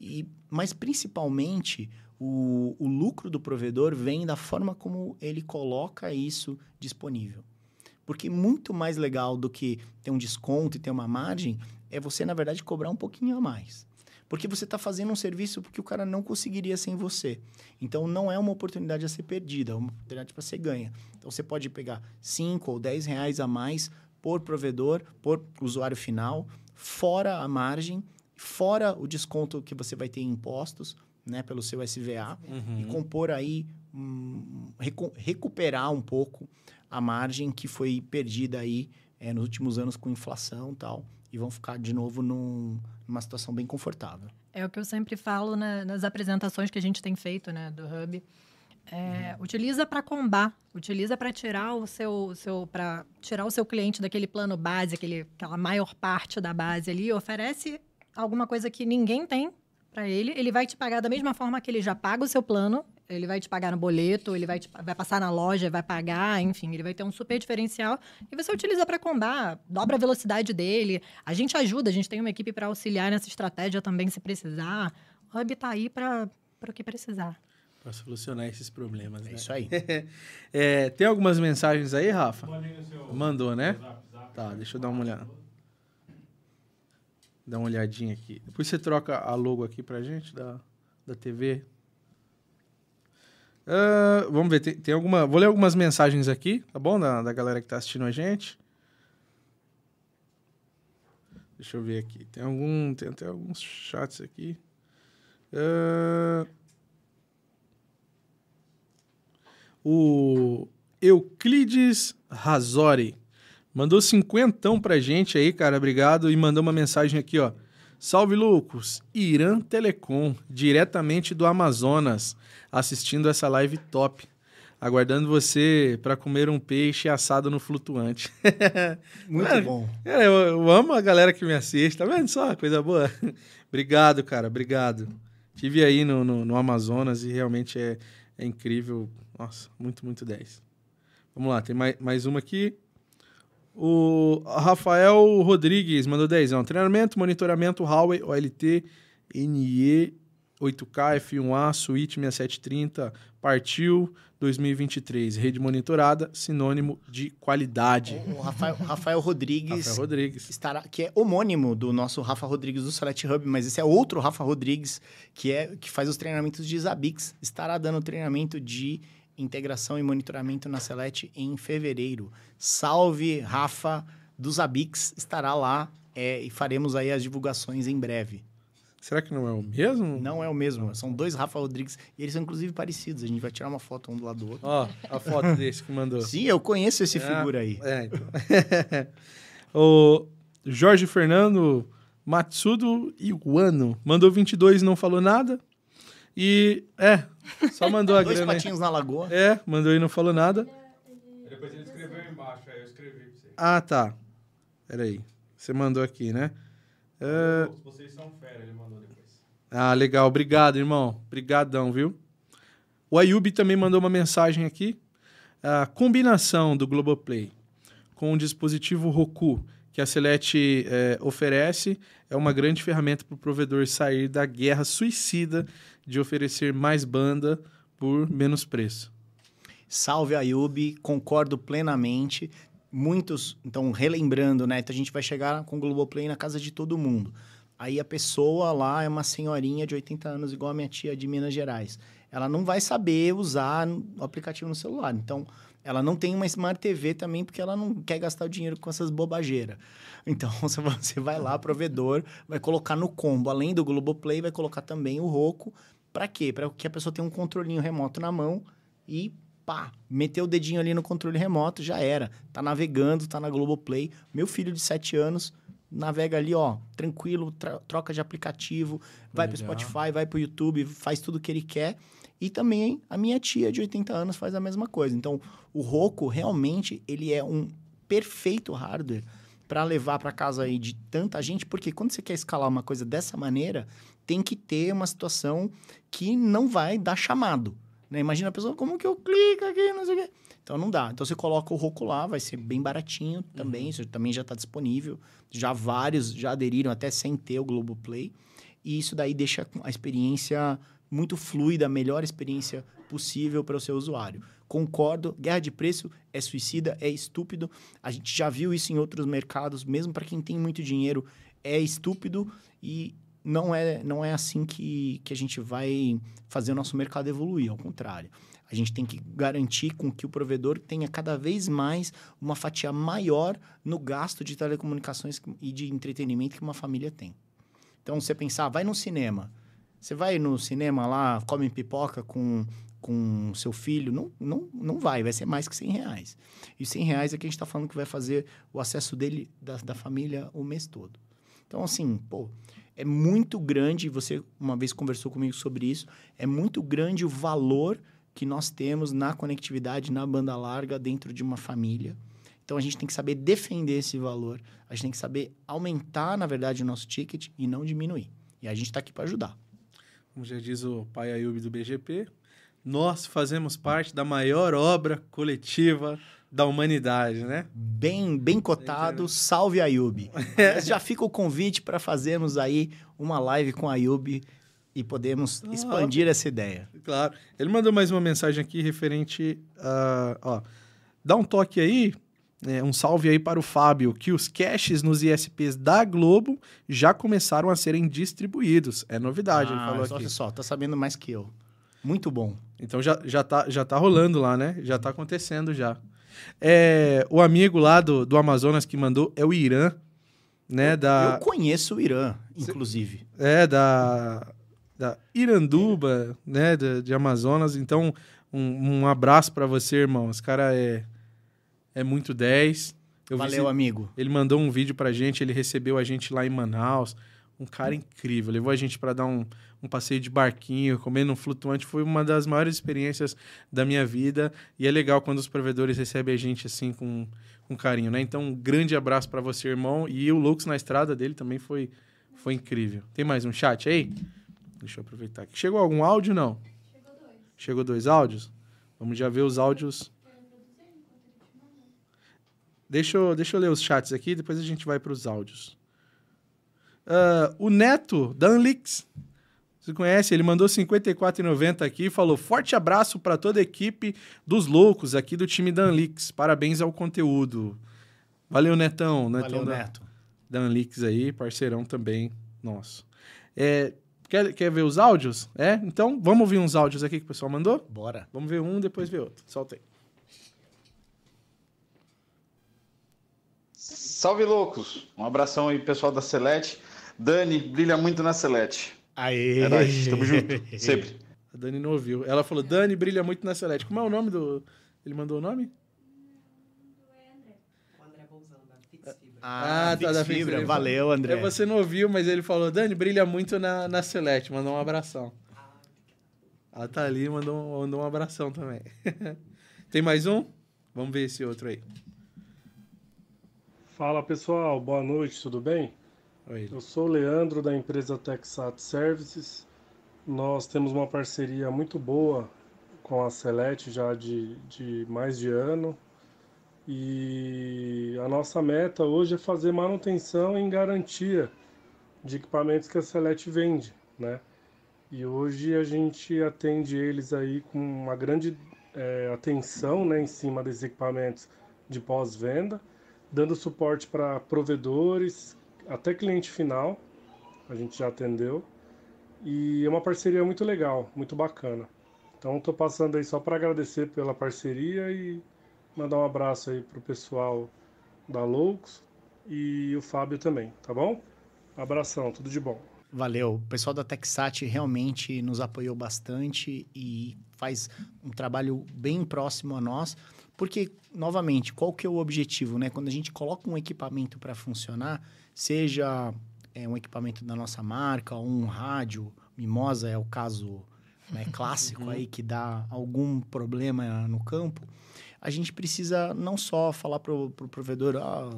E, mas, principalmente, o, o lucro do provedor vem da forma como ele coloca isso disponível. Porque muito mais legal do que ter um desconto e ter uma margem é você, na verdade, cobrar um pouquinho a mais. Porque você está fazendo um serviço que o cara não conseguiria sem você. Então, não é uma oportunidade a ser perdida, é uma oportunidade para ser ganha. Então, você pode pegar 5 ou 10 reais a mais por provedor, por usuário final, fora a margem, fora o desconto que você vai ter em impostos, né, pelo seu SVA, e Uhum. compor aí, hum, recu- recuperar um pouco a margem que foi perdida aí eh, nos últimos anos com inflação e tal, e vão ficar de novo num- numa situação bem confortável. É o que eu sempre falo na- nas apresentações que a gente tem feito, né, do Hub. É, Utiliza para combar, utiliza para tirar o seu, seu para tirar o seu cliente daquele plano base, aquele, aquela maior parte da base ali, oferece alguma coisa que ninguém tem para ele, ele vai te pagar da mesma forma que ele já paga o seu plano, ele vai te pagar no boleto, ele vai, te- vai passar na loja, vai pagar, enfim, ele vai ter um super diferencial e você utiliza para combar, dobra a velocidade dele. A gente ajuda, a gente tem uma equipe para auxiliar nessa estratégia também se precisar. O Hub tá aí para o que precisar. Para solucionar esses problemas, É né? isso aí. É, tem algumas mensagens aí, Rafa? Mandou, né? Tá, deixa eu dar uma olhada. Dá uma olhadinha aqui. Depois você troca a logo aqui pra gente da, da TV. Ah, vamos ver, tem, tem alguma. Vou ler algumas mensagens aqui, tá bom? Da, da galera que tá assistindo a gente. Deixa eu ver aqui. Tem algum. Tem até alguns chats aqui. Ah, o Euclides Razori mandou cinquentão pra gente aí, cara. Obrigado. E mandou uma mensagem aqui, ó. Salve, Lucas. Irã Telecom, diretamente do Amazonas, assistindo essa live top. Aguardando você para comer um peixe assado no flutuante. Muito Mano, bom. Cara, eu, eu amo a galera que me assiste, tá vendo só? Coisa boa. obrigado, cara, obrigado. Tive aí no, no, no Amazonas e realmente é, é incrível. Nossa, muito, muito 10. Vamos lá, tem mais, mais uma aqui. O Rafael Rodrigues mandou 10. Treinamento, monitoramento, Huawei, OLT, NE, 8K, F1A, Switch 6730, partiu 2023. Rede monitorada, sinônimo de qualidade. O Rafael, Rafael Rodrigues. Rafael Rodrigues. Estará, que é homônimo do nosso Rafa Rodrigues do Select Hub, mas esse é outro Rafa Rodrigues, que é que faz os treinamentos de Zabix. Estará dando treinamento de integração e monitoramento na Select em fevereiro. Salve, Rafa do Zabix, estará lá é, e faremos aí as divulgações em breve. Será que não é o mesmo? Não é o mesmo. São dois Rafa Rodrigues. E eles são, inclusive, parecidos. A gente vai tirar uma foto um do lado do outro. Ó, a foto desse que mandou. Sim, eu conheço esse É, figura aí. É, então. o Jorge Fernando Matsudo Iwano mandou 22 e não falou nada. E, é, só mandou a Dois grana aí. patinhos na lagoa. É, mandou e não falou nada. Depois ele escreveu embaixo, aí eu escrevi pra você. Ah, tá. Peraí. Você mandou aqui, né? É, Vocês são fera, ele mandou depois. Ah, legal. Obrigado, irmão. Obrigadão, viu? O Ayub também mandou uma mensagem aqui. A combinação do Globoplay com o dispositivo Roku que a Celete eh, oferece é uma grande ferramenta para o provedor sair da guerra suicida de oferecer mais banda por menos preço. Salve Ayub, concordo plenamente. Muitos, então, relembrando, né? Então a gente vai chegar com o Globoplay na casa de todo mundo. Aí a pessoa lá é uma senhorinha de 80 anos, igual a minha tia de Minas Gerais. Ela não vai saber usar o aplicativo no celular. Então, ela não tem uma Smart TV também, porque ela não quer gastar o dinheiro com essas bobageiras. Então, você vai- lá, provedor, vai colocar no combo, além do Globoplay, vai colocar também o Roku. Para quê? Para que a pessoa tenha um controlinho remoto na mão e pá, meteu o dedinho ali no controle remoto, já era. Tá navegando, tá na Globoplay. Meu filho de 7 anos navega ali, ó, tranquilo, tra- troca de aplicativo, vai pro Legal. Spotify, vai pro YouTube, faz tudo o que ele quer. E também a minha tia de 80 anos faz a mesma coisa. Então, o Roku realmente ele é um perfeito hardware para levar para casa aí de tanta gente, porque quando você quer escalar uma coisa dessa maneira, tem que ter uma situação que não vai dar chamado. Né? Imagina a pessoa, como que eu clico aqui, não sei o quê. Então não dá. Então você coloca o Roku lá, vai ser bem baratinho também, isso também já está disponível. Já vários já aderiram até sem ter o Globoplay. E isso daí deixa a experiência muito fluida, a melhor experiência possível para o seu usuário. Concordo, guerra de preço é suicida, é estúpido. A gente já viu isso em outros mercados, mesmo para quem tem muito dinheiro, é estúpido e não é, não é assim que, que a gente vai fazer o nosso mercado evoluir, ao contrário. A gente tem que garantir com que o provedor tenha cada vez mais uma fatia maior no gasto de telecomunicações e de entretenimento que uma família tem. Então, você pensar, vai no cinema. Você vai no cinema lá, come pipoca com, com seu filho? Não, não, não vai, vai ser mais que 100 reais. E 100 reais é que a gente está falando que vai fazer o acesso dele, da, da família, o mês todo. Então, assim, pô, é muito grande, você uma vez conversou comigo sobre isso, é muito grande o valor que nós temos na conectividade, na banda larga, dentro de uma família. Então, a gente tem que saber defender esse valor, a gente tem que saber aumentar, na verdade, o nosso ticket e não diminuir. E a gente está aqui para ajudar. Como já diz o pai Ayub do BGP, nós fazemos parte da maior obra coletiva da humanidade, né? Bem, bem cotado, salve Ayub. Mas Já fica o convite para fazermos aí uma live com a Ayub e podemos Ah, expandir essa ideia. Claro. Ele mandou mais uma mensagem aqui referente a. Ó, dá um toque aí, é, um salve aí para o Fábio, que os caches nos ISPs da Globo já começaram a serem distribuídos. É novidade, ele Ah, falou olha aqui. só, tá sabendo mais que eu. Muito bom. Então já, já, tá, já tá rolando lá, né? Já tá acontecendo já. É, o amigo lá do, do Amazonas que mandou é o Irã, né? Da, Eu conheço o Irã, inclusive. É, da, da Iranduba, né, de, de Amazonas. Então, um, um abraço pra você, irmão. Esse cara é, é muito 10. Eu Valeu, amigo. ele mandou um vídeo pra gente, ele recebeu a gente lá em Manaus. Um cara incrível. Levou a gente pra dar um, um passeio de barquinho, comendo um flutuante. Foi uma das maiores experiências da minha vida. E é legal quando os provedores recebem a gente assim com, com carinho, né? Então, um grande abraço pra você, irmão. E o Lux na estrada dele também foi, foi incrível. Tem mais um chat aí? Deixa eu aproveitar aqui. Chegou algum áudio, não? Chegou dois. Chegou dois áudios? Vamos já ver os áudios. Deixa eu, deixa eu ler os chats aqui, depois a gente vai para os áudios. Ah, o Neto, da Anlix, Você conhece? Ele mandou 54,90 aqui e falou: Forte abraço para toda a equipe dos loucos aqui do time da Anlix. Parabéns ao conteúdo. Valeu, Netão. Netão Valeu, da, Neto. da Anlix aí, parceirão também nosso. É, quer, quer ver os áudios? É? Então, vamos ouvir uns áudios aqui que o pessoal mandou? Bora. Vamos ver um, depois ver outro. Solta aí. Salve loucos! Um abração aí, pessoal da Celete. Dani, brilha muito na Celete. Aê! É nóis, tamo junto, sempre. A Dani não ouviu. Ela falou: Dani brilha muito na Celeste. Como é o nome do. Ele mandou o nome? O André Bolzão, da Fix Fibra. Ah, tá, da Fix Fibra. Fibra. Valeu, André. É, você não ouviu, mas ele falou: Dani brilha muito na, na Celeste. Mandou um abração. Ela tá ali mandou, um- mandou um abração também. Tem mais um? Vamos ver esse outro aí. Fala pessoal, boa noite, tudo bem? Ele. Eu sou o Leandro da empresa Texat Services. Nós temos uma parceria muito boa com a Celete já de, de mais de ano. E a nossa meta hoje é fazer manutenção em garantia de equipamentos que a Celete vende, né? E hoje a gente atende eles aí com uma grande eh, atenção, né, em cima desses equipamentos de pós-venda, dando suporte para provedores, até cliente final, a gente já atendeu. E é uma parceria muito legal, muito bacana. Então estou passando aí só para agradecer pela parceria e mandar um abraço aí pro pessoal da Loucos e o Fábio também, tá bom? Abração, tudo de bom. Valeu. O pessoal da Texat realmente nos apoiou bastante e faz um trabalho bem próximo a nós. Porque, novamente, qual que é o objetivo, né? Quando a gente coloca um equipamento para funcionar, seja é, um equipamento da nossa marca, ou um rádio, Mimosa é o caso né, clássico aí que dá algum problema no campo, a gente precisa não só falar pro, pro provedor, ah,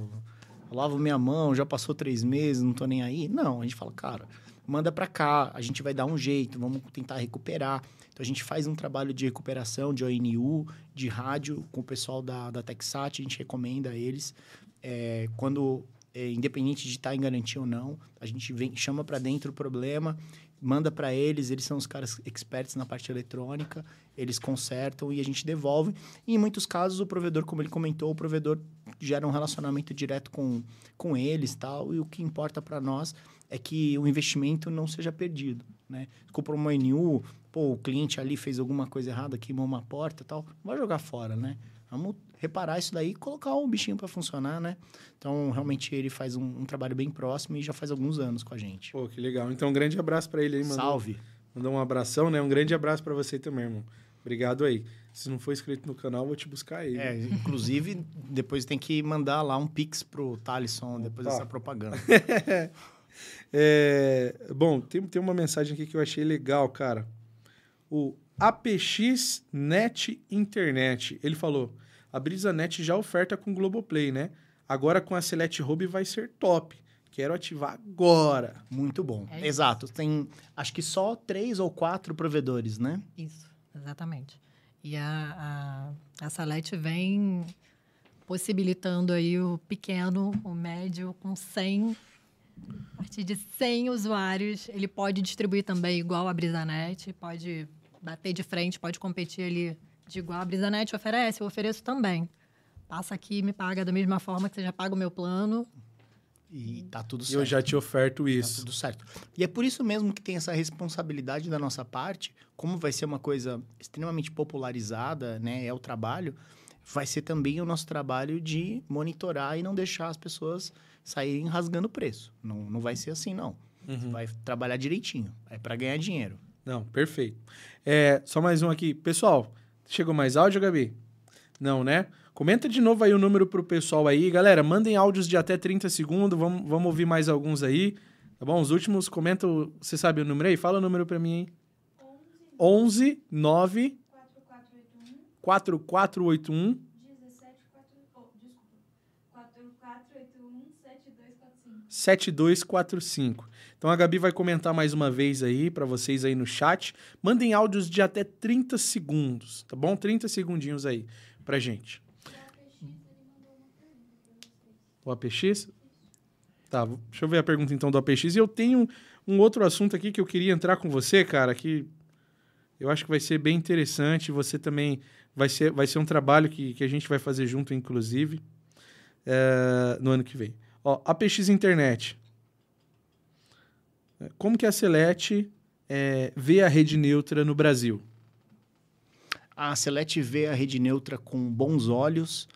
lavo minha mão, já passou três meses, não tô nem aí. Não, a gente fala, cara, manda para cá, a gente vai dar um jeito, vamos tentar recuperar. Então a gente faz um trabalho de recuperação de ONU, de rádio com o pessoal da, da Texat, a gente recomenda a eles. É, quando, é, independente de estar em garantia ou não, a gente vem, chama para dentro o problema, manda para eles, eles são os caras experts na parte eletrônica, eles consertam e a gente devolve. E em muitos casos, o provedor, como ele comentou, o provedor gera um relacionamento direto com, com eles tal. E o que importa para nós é que o investimento não seja perdido. Né? Comprou uma NU, pô, o cliente ali fez alguma coisa errada, queimou uma porta tal, não vai jogar fora, né? Vamos reparar isso daí e colocar o bichinho para funcionar, né? Então, realmente, ele faz um, um trabalho bem próximo e já faz alguns anos com a gente. Pô, que legal. Então, um grande abraço pra ele aí, mano. Salve! Mandou um abração, né? Um grande abraço pra você também, irmão. Obrigado aí. Se não for inscrito no canal, vou te buscar aí. É, inclusive, depois tem que mandar lá um pix pro Thalisson, depois Opa. dessa propaganda. É, bom, tem, tem uma mensagem aqui que eu achei legal, cara. O APX Net Internet. Ele falou: a BrisaNet já oferta com Globoplay, né? Agora com a Select Hub vai ser top. Quero ativar agora. Muito bom. É. Exato. Tem, acho que só três ou quatro provedores, né? Isso, exatamente. E a, a, a Salete vem possibilitando aí o pequeno, o médio, com 100, a partir de 100 usuários, ele pode distribuir também igual a BrisaNet, pode bater de frente, pode competir ali de igual a BrisaNet oferece, eu ofereço também. Passa aqui e me paga da mesma forma que você já paga o meu plano. E tá tudo certo. eu já te oferto Tá isso. tudo certo. E é por isso mesmo que tem essa responsabilidade da nossa parte, como vai ser uma coisa extremamente popularizada, né? É o trabalho, vai ser também o nosso trabalho de monitorar e não deixar as pessoas saírem rasgando o preço. Não, não vai ser assim, não. Uhum. Vai trabalhar direitinho. É para ganhar dinheiro. Não, perfeito. É, só mais um aqui. Pessoal, chegou mais áudio, Gabi? Não, né? Comenta de novo aí o número pro pessoal aí. Galera, mandem áudios de até 30 segundos. Vamos, vamos ouvir mais alguns aí. Tá bom? Os últimos, comenta. o- Você sabe o número aí? Fala o número pra mim aí. 11 9 4481 7245. Então a Gabi vai comentar mais uma vez aí pra vocês aí no chat. Mandem áudios de até 30 segundos, tá bom? 30 segundinhos aí pra gente. O APX? Tá, deixa eu ver a pergunta então do APX. E eu tenho um outro assunto aqui que eu queria entrar com você, cara, que eu acho que vai ser bem interessante. Você também vai ser, vai ser um trabalho que, que a gente vai fazer junto, inclusive, é, no ano que vem. Ó, APX Internet. Como que a Celete é, vê a rede neutra no Brasil? A Celeste vê a rede neutra com bons olhos.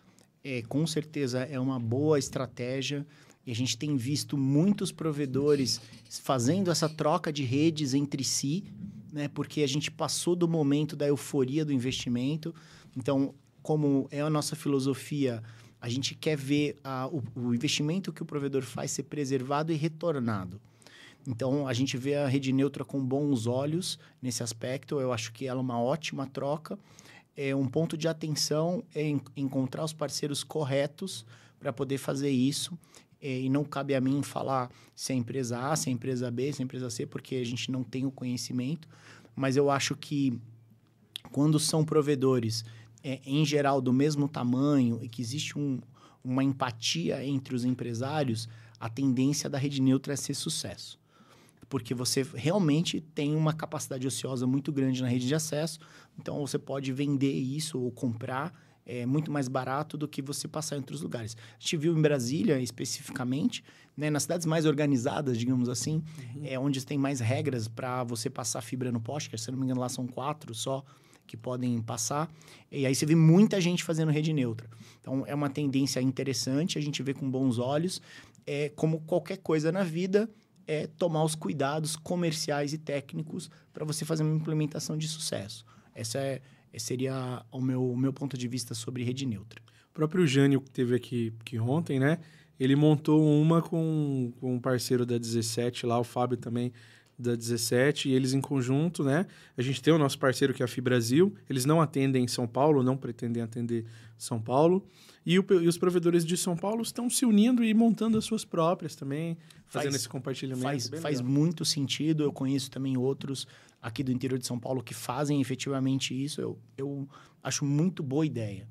É, com certeza é uma boa estratégia. E a gente tem visto muitos provedores fazendo essa troca de redes entre si, né? Porque a gente passou do momento da euforia do investimento. Então, como é a nossa filosofia, a gente quer ver a, o, o investimento que o provedor faz ser preservado e retornado. Então, a gente vê a rede neutra com bons olhos nesse aspecto. Eu acho que ela é uma ótima troca. É um ponto de atenção é en encontrar os parceiros corretos para poder fazer isso. É, e não cabe a mim falar se é empresa A, se é empresa B, se é empresa C, porque a gente não tem o conhecimento. Mas eu acho que quando são provedores, é, em geral, do mesmo tamanho e que existe um, uma empatia entre os empresários, a tendência da rede neutra é ser sucesso porque você realmente tem uma capacidade ociosa muito grande na rede de acesso, então você pode vender isso ou comprar é muito mais barato do que você passar em outros lugares. A gente viu em Brasília, especificamente, né, nas cidades mais organizadas, digamos assim, uhum. é onde tem mais regras para você passar fibra no poste, que se não me engano lá são quatro só que podem passar. E aí você vê muita gente fazendo rede neutra. Então é uma tendência interessante, a gente vê com bons olhos. É como qualquer coisa na vida, é tomar os cuidados comerciais e técnicos para você fazer uma implementação de sucesso. Essa é, seria o meu, o meu ponto de vista sobre rede neutra. O próprio Jânio que teve aqui, aqui ontem, né? Ele montou uma com, com um parceiro da 17 lá, o Fábio também da 17, e eles em conjunto, né? A gente tem o nosso parceiro que é a Fibrasil, eles não atendem São Paulo, não pretendem atender São Paulo. E, o, e, os provedores de São Paulo estão se unindo e montando as suas próprias também, fazendo faz, esse compartilhamento. Faz, faz muito sentido. Eu conheço também outros aqui do interior de São Paulo que fazem efetivamente isso. Eu, eu acho muito boa ideia.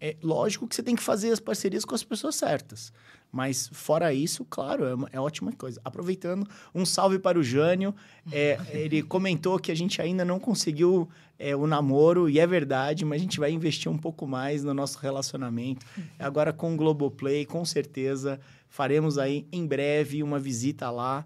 É lógico que você tem que fazer as parcerias com as pessoas certas. Mas, fora isso, claro, é, uma, é ótima coisa. Aproveitando, um salve para o Jânio. É, ele comentou que a gente ainda não conseguiu é, o namoro, e é verdade, mas a gente vai investir um pouco mais no nosso relacionamento. Agora, com o Globoplay, com certeza, faremos aí em breve uma visita lá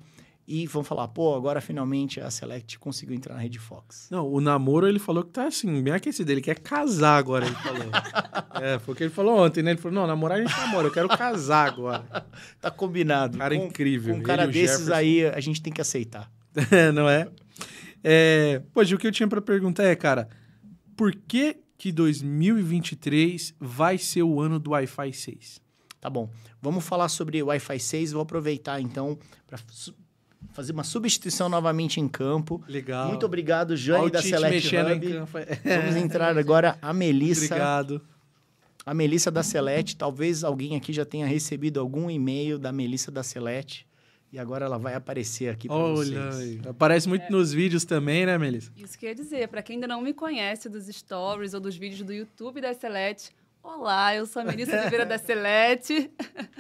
e vão falar, pô, agora finalmente a Select conseguiu entrar na rede Fox. Não, o namoro ele falou que tá assim, bem aquecido, ele quer casar agora, ele falou. é, foi o que ele falou ontem, né? Ele falou, não, namorar a gente namora, eu quero casar agora. tá combinado. Cara com, incrível. Com um cara desses Jefferson. aí, a gente tem que aceitar. não é? é? Pois, o que eu tinha para perguntar é, cara, por que que 2023 vai ser o ano do Wi-Fi 6? Tá bom. Vamos falar sobre Wi-Fi 6. Vou aproveitar então para fazer uma substituição novamente em campo. Legal. Muito obrigado, Jane da Select Hub. Vamos entrar agora a Melissa. Obrigado. A Melissa da Select. Talvez alguém aqui já tenha recebido algum e-mail da Melissa da Select. E agora ela vai aparecer aqui para vocês. Olha, aparece muito é. nos vídeos também, né, Melissa? Isso que eu ia dizer. Para quem ainda não me conhece dos stories ou dos vídeos do YouTube da Select, Olá, eu sou a Melissa Oliveira da Select.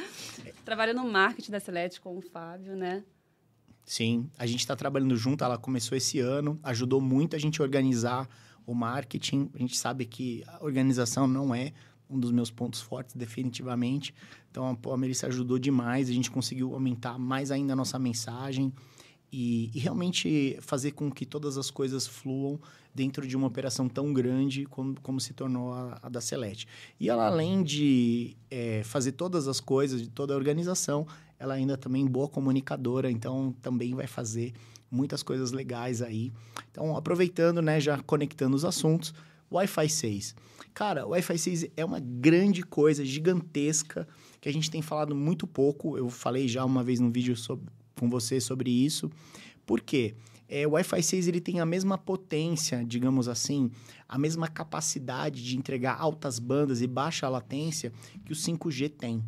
Trabalho no marketing da Select com o Fábio, né? Sim, a gente está trabalhando junto, ela começou esse ano, ajudou muito a gente a organizar o marketing. A gente sabe que a organização não é um dos meus pontos fortes, definitivamente. Então, a Melissa ajudou demais, a gente conseguiu aumentar mais ainda a nossa mensagem e, e, realmente fazer com que todas as coisas fluam dentro de uma operação tão grande como, como se tornou a, a da Celeste. E ela, além de é, fazer todas as coisas, de toda a organização, ela ainda também é boa comunicadora, então também vai fazer muitas coisas legais aí. Então, aproveitando, né, já conectando os assuntos, Wi-Fi 6. Cara, o Wi-Fi 6 é uma grande coisa, gigantesca, que a gente tem falado muito pouco. Eu falei já uma vez no vídeo sobre, com você sobre isso. Por quê? É, o Wi-Fi 6 ele tem a mesma potência, digamos assim, a mesma capacidade de entregar altas bandas e baixa latência que o 5G tem.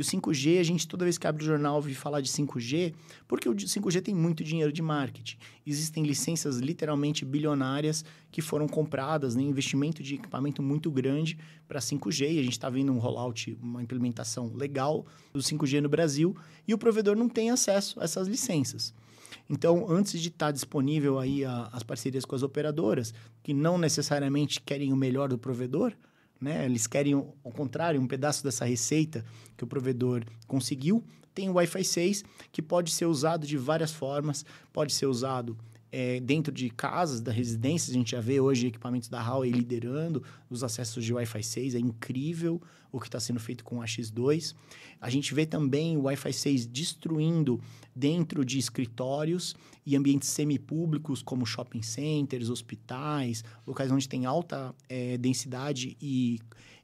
E o 5G, a gente toda vez que abre o jornal ouve falar de 5G, porque o de- 5G tem muito dinheiro de marketing. Existem licenças literalmente bilionárias que foram compradas, né, investimento de equipamento muito grande para 5G, e a gente está vendo um rollout, uma implementação legal do 5G no Brasil, e o provedor não tem acesso a essas licenças. Então, antes de estar disponível aí a- as parcerias com as operadoras, que não necessariamente querem o melhor do provedor, né? Eles querem, ao contrário, um pedaço dessa receita que o provedor conseguiu. Tem o Wi-Fi 6, que pode ser usado de várias formas. Pode ser usado eh, dentro de casas, da residência. A gente já vê hoje equipamentos da Huawei liderando os acessos de Wi-Fi 6. É incrível o que está sendo feito com o X2. A gente vê também o Wi-Fi 6 destruindo dentro de escritórios e ambientes semipúblicos, como shopping centers, hospitais, locais onde tem alta eh, densidade e,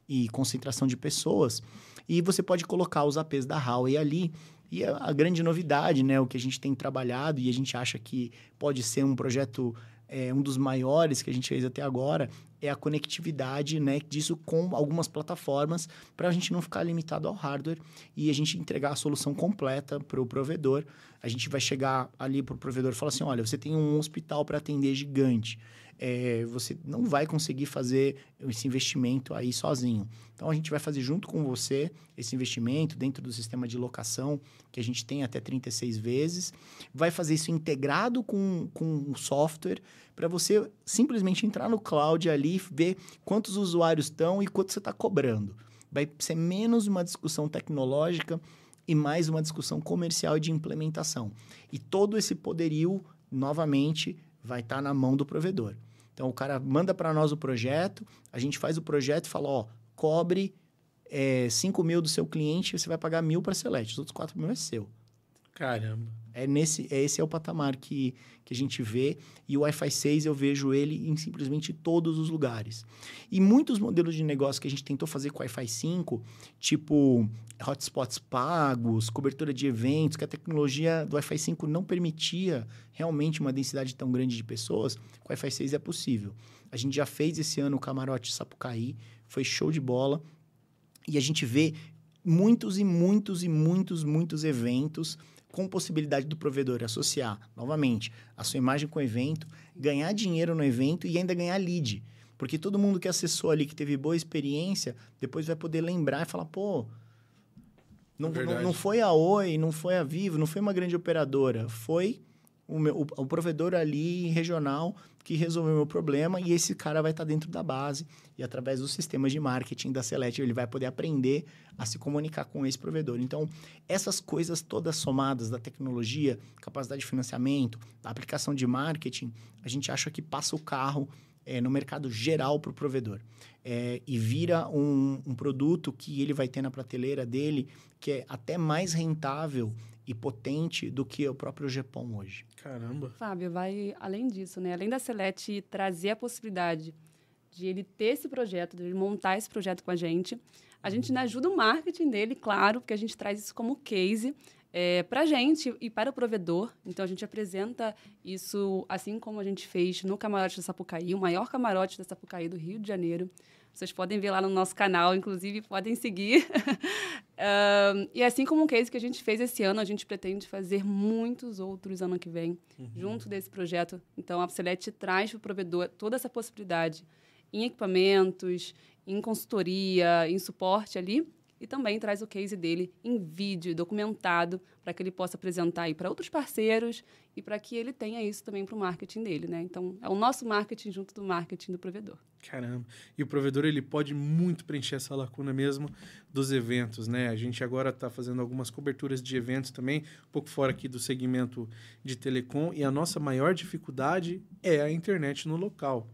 e concentração de pessoas. E você pode colocar os APs da Huawei ali. E a, a grande novidade, né, o que a gente tem trabalhado e a gente acha que pode ser um projeto, eh, um dos maiores que a gente fez até agora, é a conectividade né, disso com algumas plataformas para a gente não ficar limitado ao hardware e a gente entregar a solução completa para o provedor. A gente vai chegar ali para o provedor e falar assim: olha, você tem um hospital para atender gigante. É, você não vai conseguir fazer esse investimento aí sozinho. Então a gente vai fazer junto com você esse investimento dentro do sistema de locação que a gente tem até 36 vezes. Vai fazer isso integrado com, com o software para você simplesmente entrar no cloud ali, ver quantos usuários estão e quanto você está cobrando. Vai ser menos uma discussão tecnológica e mais uma discussão comercial de implementação. E todo esse poderio, novamente, vai estar na mão do provedor. Então, o cara manda para nós o projeto, a gente faz o projeto e fala, ó, cobre é, 5 mil do seu cliente, você vai pagar mil para a Select, os outros 4 mil é seu. Caramba. É nesse, é, esse é o patamar que, que a gente vê. E o Wi-Fi 6 eu vejo ele em simplesmente todos os lugares. E muitos modelos de negócio que a gente tentou fazer com o Wi-Fi 5, tipo hotspots pagos, cobertura de eventos, que a tecnologia do Wi-Fi 5 não permitia realmente uma densidade tão grande de pessoas, com o Wi-Fi 6 é possível. A gente já fez esse ano o Camarote Sapucaí, foi show de bola. E a gente vê muitos e muitos e muitos, muitos eventos com possibilidade do provedor associar, novamente, a sua imagem com o evento, ganhar dinheiro no evento e ainda ganhar lead. Porque todo mundo que acessou ali, que teve boa experiência, depois vai poder lembrar e falar, pô, não, não, Verdade. não foi a Oi, não foi a Vivo, não foi uma grande operadora, foi o, meu, o, o provedor ali regional que resolveu o meu problema e esse cara vai estar dentro da base e através do sistema de marketing da Select ele vai poder aprender a se comunicar com esse provedor. Então, essas coisas todas somadas da tecnologia, capacidade de financiamento, da aplicação de marketing, a gente acha que passa o carro é, no mercado geral para o provedor. É, e vira um, um produto que ele vai ter na prateleira dele que é até mais rentável e potente do que o próprio GPON hoje. Caramba. Fábio, vai além disso, né? Além da Celete trazer a possibilidade de ele ter esse projeto, de ele montar esse projeto com a gente, a gente ajuda o marketing dele, claro, porque a gente traz isso como case é, para a gente e para o provedor. Então, a gente apresenta isso assim como a gente fez no Camarote da Sapucaí, o maior camarote da Sapucaí do Rio de Janeiro. Vocês podem ver lá no nosso canal, inclusive podem seguir. Ahn, e assim como o case que a gente fez esse ano, a gente pretende fazer muitos outros ano que vem, junto desse projeto. Então, a Celete traz para o provedor toda essa possibilidade em equipamentos, em consultoria, em suporte ali. E também traz o case dele em vídeo, documentado, para que ele possa apresentar aí para outros parceiros e para que ele tenha isso também para o marketing dele, né? Então, é o nosso marketing junto do marketing do provedor. Caramba. E o provedor ele pode muito preencher essa lacuna mesmo dos eventos, né? A gente agora está fazendo algumas coberturas de eventos também, um pouco fora aqui do segmento de telecom, e a nossa maior dificuldade é a internet no local.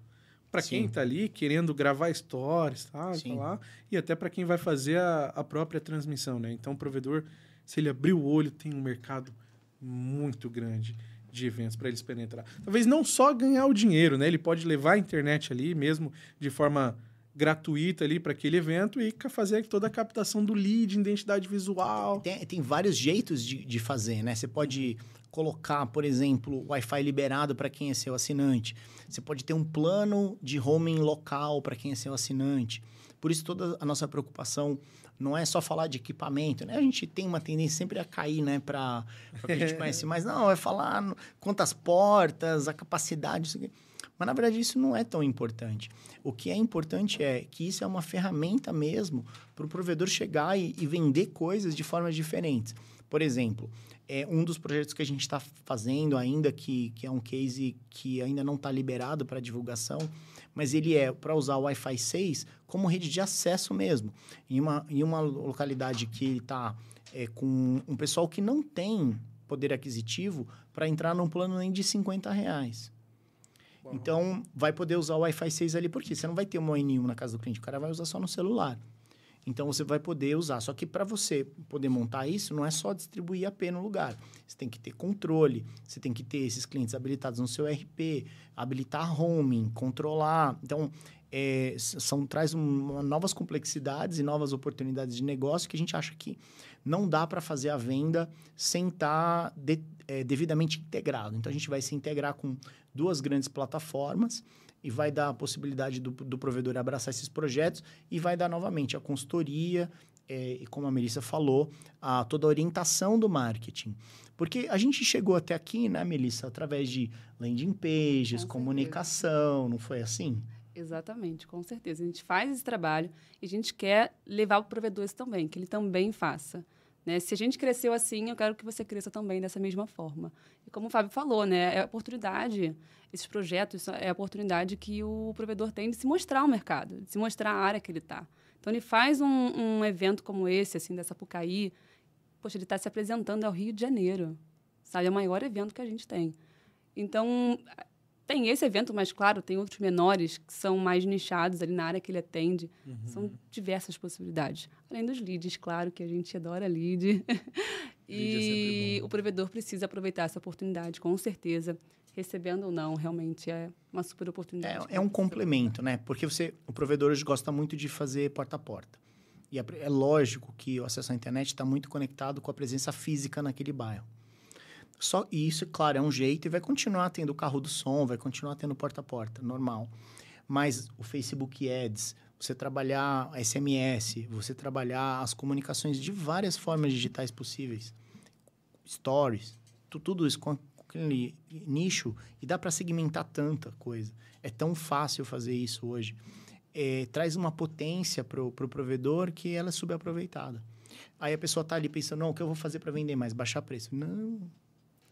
Para quem está ali querendo gravar stories, tá, tá lá, e até para quem vai fazer a, a própria transmissão, né? Então o provedor, se ele abrir o olho, tem um mercado muito grande de eventos para eles penetrar. Talvez não só ganhar o dinheiro, né? Ele pode levar a internet ali mesmo de forma gratuita ali para aquele evento e fazer toda a captação do lead, identidade visual. Tem, tem vários jeitos de, de fazer, né? Você pode colocar, por exemplo, Wi-Fi liberado para quem é seu assinante. Você pode ter um plano de roaming local para quem é seu assinante. Por isso, toda a nossa preocupação não é só falar de equipamento, né? A gente tem uma tendência sempre a cair, né, para o que a gente conhece, mas não, é falar quantas portas, a capacidade, isso aqui. Mas na verdade isso não é tão importante. O que é importante é que isso é uma ferramenta mesmo para o provedor chegar e, e vender coisas de formas diferentes. Por exemplo, é um dos projetos que a gente está fazendo ainda, que, que é um case que ainda não está liberado para divulgação, mas ele é para usar o Wi-Fi 6 como rede de acesso mesmo. Em uma, em uma localidade que está com um pessoal que não tem poder aquisitivo para entrar num plano nem de 50 reais. Então, vai poder usar o Wi-Fi 6 ali, porque você não vai ter uma ONI1 na casa do cliente, o cara vai usar só no celular. Então, você vai poder usar. Só que para você poder montar isso, não é só distribuir AP no lugar. Você tem que ter controle, você tem que ter esses clientes habilitados no seu RP, habilitar roaming, controlar. Então, é, são, traz um- novas complexidades e novas oportunidades de negócio que a gente acha que não dá para fazer a venda sem estar devidamente integrado. Então, a gente vai se integrar com duas grandes plataformas e vai dar a possibilidade do, do provedor abraçar esses projetos e vai dar novamente a consultoria é, e, como a Melissa falou, a, toda a orientação do marketing. Porque a gente chegou até aqui, né, Melissa, através de landing pages, certeza. comunicação, não foi assim? Exatamente, com certeza. A gente faz esse trabalho e a gente quer levar para o provedor também, que ele também faça. Né? Se a gente cresceu assim, eu quero que você cresça também dessa mesma forma. E como o Fábio falou, né, é a oportunidade, esses projetos é a oportunidade que o provedor tem de se mostrar ao mercado, de se mostrar a área que ele está. Então, ele faz um, um evento como esse, assim, dessa Pucaí, poxa, ele está se apresentando ao Rio de Janeiro, sabe? É o maior evento que a gente tem. Então, tem esse evento, mas, claro, tem outros menores que são mais nichados ali na área que ele atende. São diversas possibilidades. Além dos leads, claro, que a gente adora lead. É e bom. o provedor precisa aproveitar essa oportunidade, com certeza. Recebendo ou não, realmente é uma super oportunidade. É, é um complemento, né? Porque você, o provedor hoje gosta muito de fazer porta a porta. E é, é lógico que o acesso à internet está muito conectado com a presença física naquele bairro. Só isso, claro, é um jeito e vai continuar tendo o carro do som, vai continuar tendo porta a porta, normal. Mas o Facebook Ads, você trabalhar SMS, você trabalhar as comunicações de várias formas digitais possíveis, stories, tu- tudo isso com aquele nicho e dá para segmentar tanta coisa. É tão fácil fazer isso hoje. É, traz uma potência para o pro provedor que ela é subaproveitada. Aí a pessoa tá ali pensando, não, o que eu vou fazer para vender mais? Baixar preço. Não,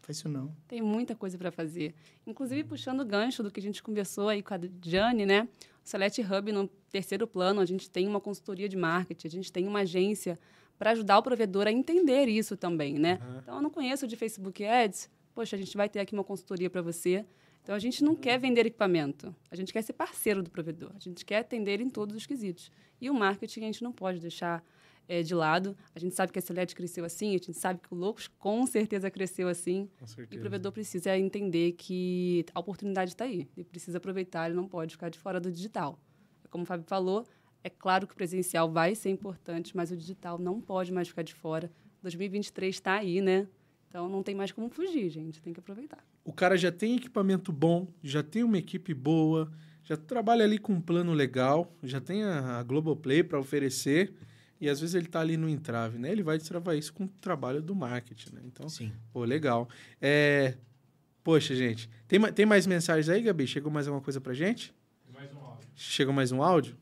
faz isso não. Tem muita coisa para fazer. Inclusive, puxando o gancho do que a gente conversou aí com a Jane, né? O Select Hub, no terceiro plano, a gente tem uma consultoria de marketing, a gente tem uma agência para ajudar o provedor a entender isso também, né? Então, eu não conheço de Facebook Ads. Poxa, a gente vai ter aqui uma consultoria para você. Então, a gente não quer vender equipamento. A gente quer ser parceiro do provedor. A gente quer atender em todos os quesitos. E o marketing a gente não pode deixar eh, de lado. A gente sabe que a Select cresceu assim, a gente sabe que o Loucos com certeza cresceu assim. Com E o certeza. provedor precisa entender que a oportunidade está aí. Ele precisa aproveitar, ele não pode ficar de fora do digital. Como o Fábio falou, é claro que o presencial vai ser importante, mas o digital não pode mais ficar de fora. 2023 está aí, né? Então não tem mais como fugir, gente. Tem que aproveitar. O cara já tem equipamento bom, já tem uma equipe boa, já trabalha ali com um plano legal, já tem a, a Globoplay para oferecer. E às vezes ele tá ali no entrave, né? Ele vai destravar isso com o trabalho do marketing, né? Então, Sim. pô, legal. É... Poxa, gente, tem, tem mais mensagens aí, Gabi? Chegou mais alguma coisa pra gente? Mais um áudio. Chegou mais um áudio?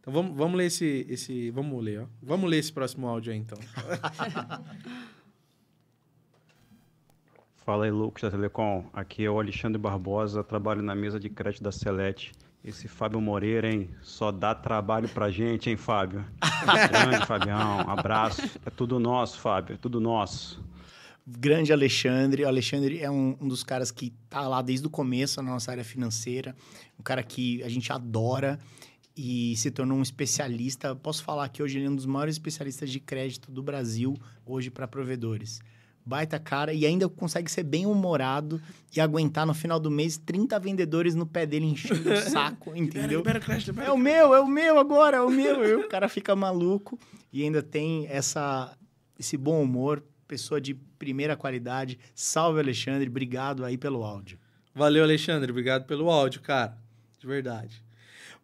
Então vamos, vamos ler esse, esse. Vamos ler, ó. Vamos ler esse próximo áudio aí, então. Fala aí, Lucas da Telecom. Aqui é o Alexandre Barbosa, trabalho na mesa de crédito da Celete. Esse Fábio Moreira, hein? Só dá trabalho pra gente, hein, Fábio? Grande, Fabião. Abraço. É tudo nosso, Fábio. É tudo nosso. grande Alexandre. O Alexandre é um, um dos caras que tá lá desde o começo na nossa área financeira. Um cara que a gente adora e se tornou um especialista. Posso falar que hoje ele é um dos maiores especialistas de crédito do Brasil, hoje para provedores. Baita cara e ainda consegue ser bem humorado e aguentar no final do mês 30 vendedores no pé dele enchendo o saco, entendeu? Libera crédito, libera É o meu, é o meu agora, é o meu. E o cara fica maluco e ainda tem essa, esse bom humor, pessoa de primeira qualidade. Salve, Alexandre. Obrigado aí pelo áudio. Valeu, Alexandre. Obrigado pelo áudio, cara. De verdade.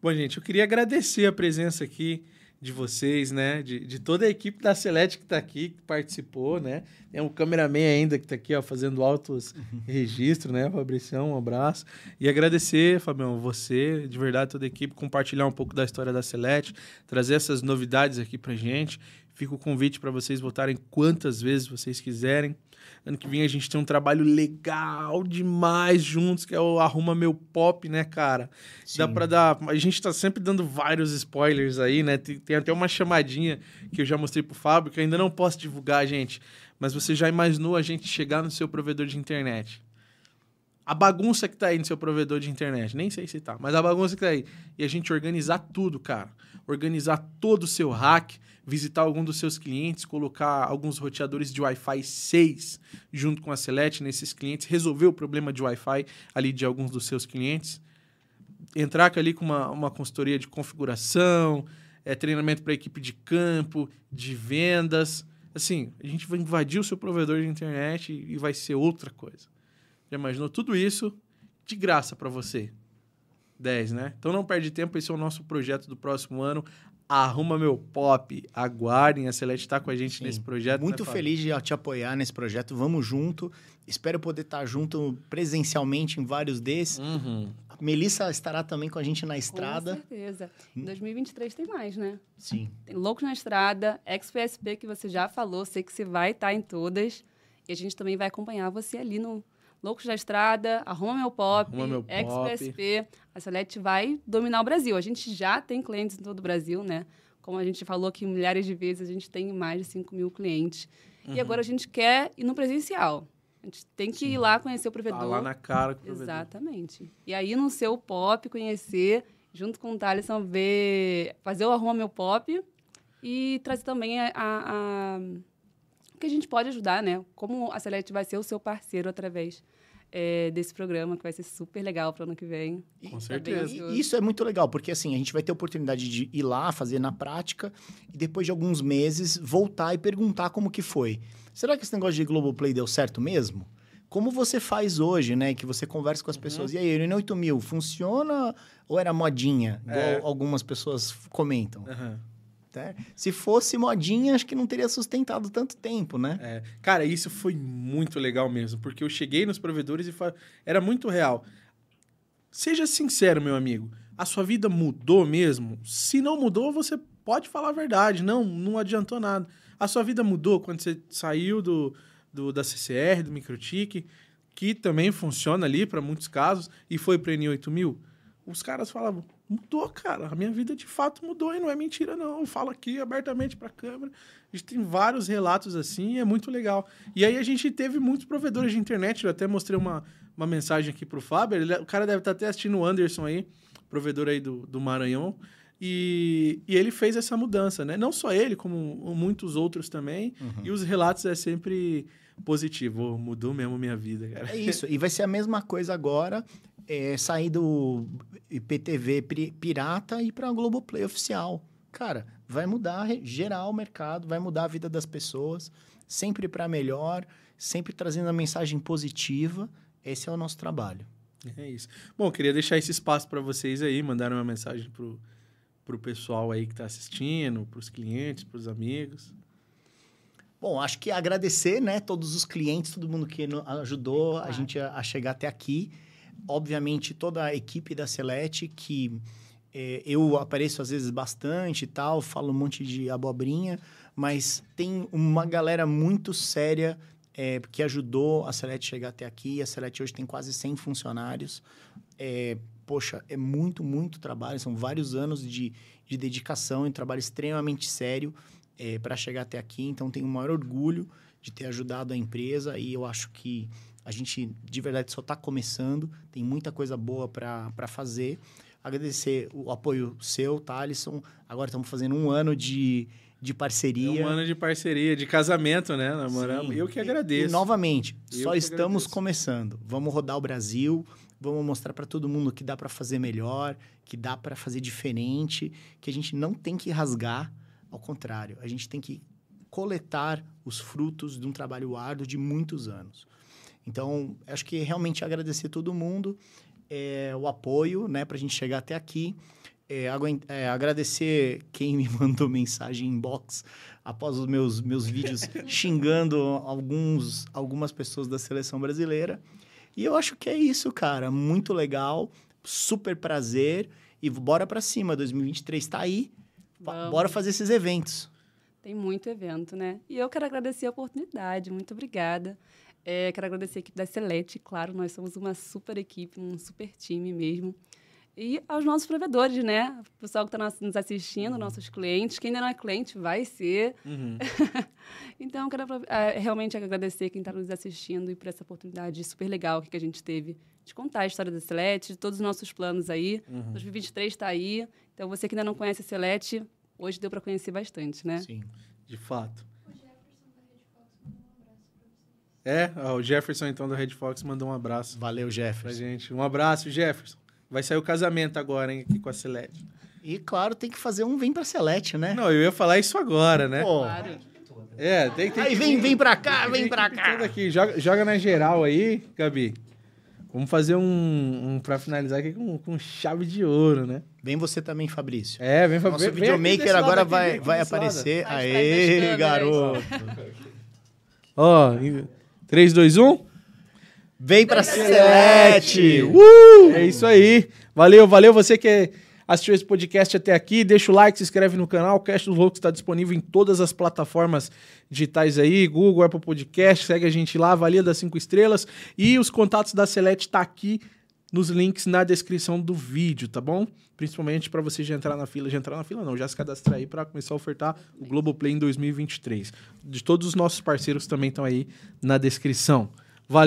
Bom, gente, eu queria agradecer a presença aqui de vocês, né? De, de toda a equipe da Celeste que está aqui, que participou, né? Tem um cameraman ainda que está aqui, ó, fazendo altos registros, né? Fabricião, um abraço. E agradecer, Fabião, você, de verdade, toda a equipe, compartilhar um pouco da história da Celeste, trazer essas novidades aqui pra gente. Fica o convite para vocês votarem quantas vezes vocês quiserem. Ano que vem a gente tem um trabalho legal demais juntos, que é o Arruma Meu Pop, né, cara? Dá Sim. pra dar. A gente tá sempre dando vários spoilers aí, né? Tem, tem até uma chamadinha que eu já mostrei pro Fábio, que eu ainda não posso divulgar, gente. Mas você já imaginou a gente chegar no seu provedor de internet? A bagunça que tá aí no seu provedor de internet, nem sei se tá, mas a bagunça que tá aí. E a gente organizar tudo, cara. Organizar todo o seu hack, visitar algum dos seus clientes, colocar alguns roteadores de Wi-Fi 6 junto com a Select nesses clientes, resolver o problema de Wi-Fi ali de alguns dos seus clientes. Entrar ali com uma, uma consultoria de configuração, é, treinamento para equipe de campo, de vendas. Assim, a gente vai invadir o seu provedor de internet e, e vai ser outra coisa. Já imaginou tudo isso de graça para você? 10, né? Então não perde tempo, esse é o nosso projeto do próximo ano. Arruma meu pop, aguardem, a Celeste está com a gente Sim. nesse projeto. Muito né, feliz de te apoiar nesse projeto. Vamos junto. Espero poder estar junto presencialmente em vários desses. Uhum. A Melissa estará também com a gente na Com estrada. certeza. Em 2023 tem mais, né? Sim. Tem Loucos na Estrada, XPSP, que você já falou, sei que você vai estar em todas. E a gente também vai acompanhar você ali no Loucos na Estrada, Arruma Meu Pop, Arruma Meu Pop. XPSP. A Celeste vai dominar o Brasil. A gente já tem clientes em todo o Brasil, né? Como a gente falou aqui milhares de vezes, a gente tem mais de 5 mil clientes. Uhum. E agora a gente quer ir no presencial. A gente tem que ir lá conhecer o provedor. Tá lá na cara com o provedor. Exatamente. E aí, no seu pop, conhecer, junto com o Thaleson, ver, fazer o Arruma Meu Pop e trazer também a, a- a- o que a gente pode ajudar, né? Como a Celeste vai ser o seu parceiro através eh, desse programa, que vai ser super legal para o ano que vem. Com Tá certeza. E isso é muito legal, porque assim, a gente vai ter a oportunidade de ir lá, fazer na prática, e depois de alguns meses, voltar e perguntar como que foi. Será que esse negócio de Globoplay deu certo mesmo? Como você faz hoje, né? Que você conversa com as pessoas. E aí, Irene 8000, funciona ou era modinha? Igual É. algumas pessoas comentam. Aham. Se fosse modinha, acho que não teria sustentado tanto tempo, né? É. Cara, isso foi muito legal mesmo, porque eu cheguei nos provedores e fa... era muito real. Seja sincero, meu amigo. A sua vida mudou mesmo? Se não mudou, você pode falar a verdade. Não, não adiantou nada. A sua vida mudou quando você saiu do, do da CCR, do Microtik, que também funciona ali para muitos casos, e foi para N8000. Os caras falavam, mudou, cara. A minha vida de fato mudou e não é mentira, não. Eu falo aqui abertamente para a câmera. A gente tem vários relatos assim e é muito legal. E aí a gente teve muitos provedores de internet. Eu até mostrei uma, uma mensagem aqui pro Fábio. Ele- o cara deve estar até assistindo o Anderson aí, provedor aí do, do Maranhão. E, e ele fez essa mudança, né? Não só ele, como muitos outros também. E os relatos é sempre positivo. Mudou mesmo minha vida, cara. É isso. E vai ser a mesma coisa agora, é, sair do IPTV pirata e ir para a Globoplay oficial. Cara, vai mudar geral o mercado, vai mudar a vida das pessoas, sempre para melhor, sempre trazendo a mensagem positiva. Esse é o nosso trabalho. É isso. Bom, queria deixar esse espaço para vocês aí, mandarem uma mensagem pro, pro pessoal aí que tá assistindo, pros clientes, pros amigos. Bom, acho que agradecer, né, todos os clientes, todo mundo que ajudou a gente a, a chegar até aqui. Obviamente, toda a equipe da Celete, que eh, eu apareço às vezes bastante e tal, falo um monte de abobrinha, mas tem uma galera muito séria eh, que ajudou a Celete chegar até aqui. A Celete hoje tem quase 100 funcionários. Eh, poxa, é muito, muito trabalho, são vários anos de, de dedicação e um trabalho extremamente sério para chegar até aqui. Então, tenho o maior orgulho de ter ajudado a empresa e eu acho que a gente, de verdade, só está começando. Tem muita coisa boa para fazer. Agradecer o apoio seu, Thalisson. Agora estamos fazendo um ano de, de É parceria. um ano de parceria, de casamento, né? Namoramos. Sim. Eu que E- agradeço. E, novamente, Eu só estamos agradeço. começando. Vamos rodar o Brasil, vamos mostrar para todo mundo que dá para fazer melhor, que dá para fazer diferente, que a gente não tem que rasgar, ao contrário, a gente tem que coletar os frutos de um trabalho árduo de muitos anos. Então, acho que realmente agradecer todo mundo, é, o apoio, né, para a gente chegar até aqui. é, é, agradecer quem me mandou mensagem inbox após os meus, meus vídeos xingando alguns, algumas pessoas da seleção brasileira. E eu acho que é isso, cara. Muito legal, super prazer. E bora pra cima, 2023 tá aí. Vamos. Bora fazer esses eventos. Tem muito evento, né? E eu quero agradecer a oportunidade, muito obrigada. É, quero agradecer a equipe da Celete, claro, nós somos uma super equipe, um super time mesmo. E aos nossos provedores, né? O pessoal que está nos assistindo, nossos clientes. Quem ainda não é cliente, vai ser. então, eu quero eh, realmente agradecer quem está nos assistindo e por essa oportunidade super legal que a gente teve de contar a história da Celete, de todos os nossos planos aí. 2023 está aí. Então, você que ainda não conhece a Celete, hoje deu para conhecer bastante, né? Sim. De fato. É, ó, o Jefferson, então, do Red Fox, mandou um abraço Valeu, pra Jefferson. gente. Um abraço, Jefferson. Vai sair o casamento agora, hein, aqui com a Celeste. E claro, tem que fazer um Vem pra Celete, né? Não, eu ia falar isso agora, né? Pô, Claro. É, tem, tem Aí que vem, vem pra cá, tem vem pra cá. tudo Aqui. Joga, joga na geral aí, Gabi. Vamos fazer um, um pra finalizar aqui com, com chave de ouro, né? Vem você também, Fabrício. É, vem, Nosso vem- vem aqui videomaker agora vai, aqui vai aparecer. Pra Aê, garoto. Ó, em 3, 2, 1. Vem pra Celeste! Celeste! Uh! É isso aí. Valeu, valeu. Você que assistiu esse podcast até aqui, deixa o like, se inscreve no canal. O Cast dos Loucos está disponível em todas as plataformas digitais aí, Google, Apple Podcast. Segue a gente lá, avalia das cinco estrelas. E os contatos da Select tá aqui nos links na descrição do vídeo, tá bom? Principalmente para você já entrar na fila, já entrar na fila não, já se cadastrar aí para começar a ofertar o Globoplay em 2023. De todos os nossos parceiros também estão aí na descrição.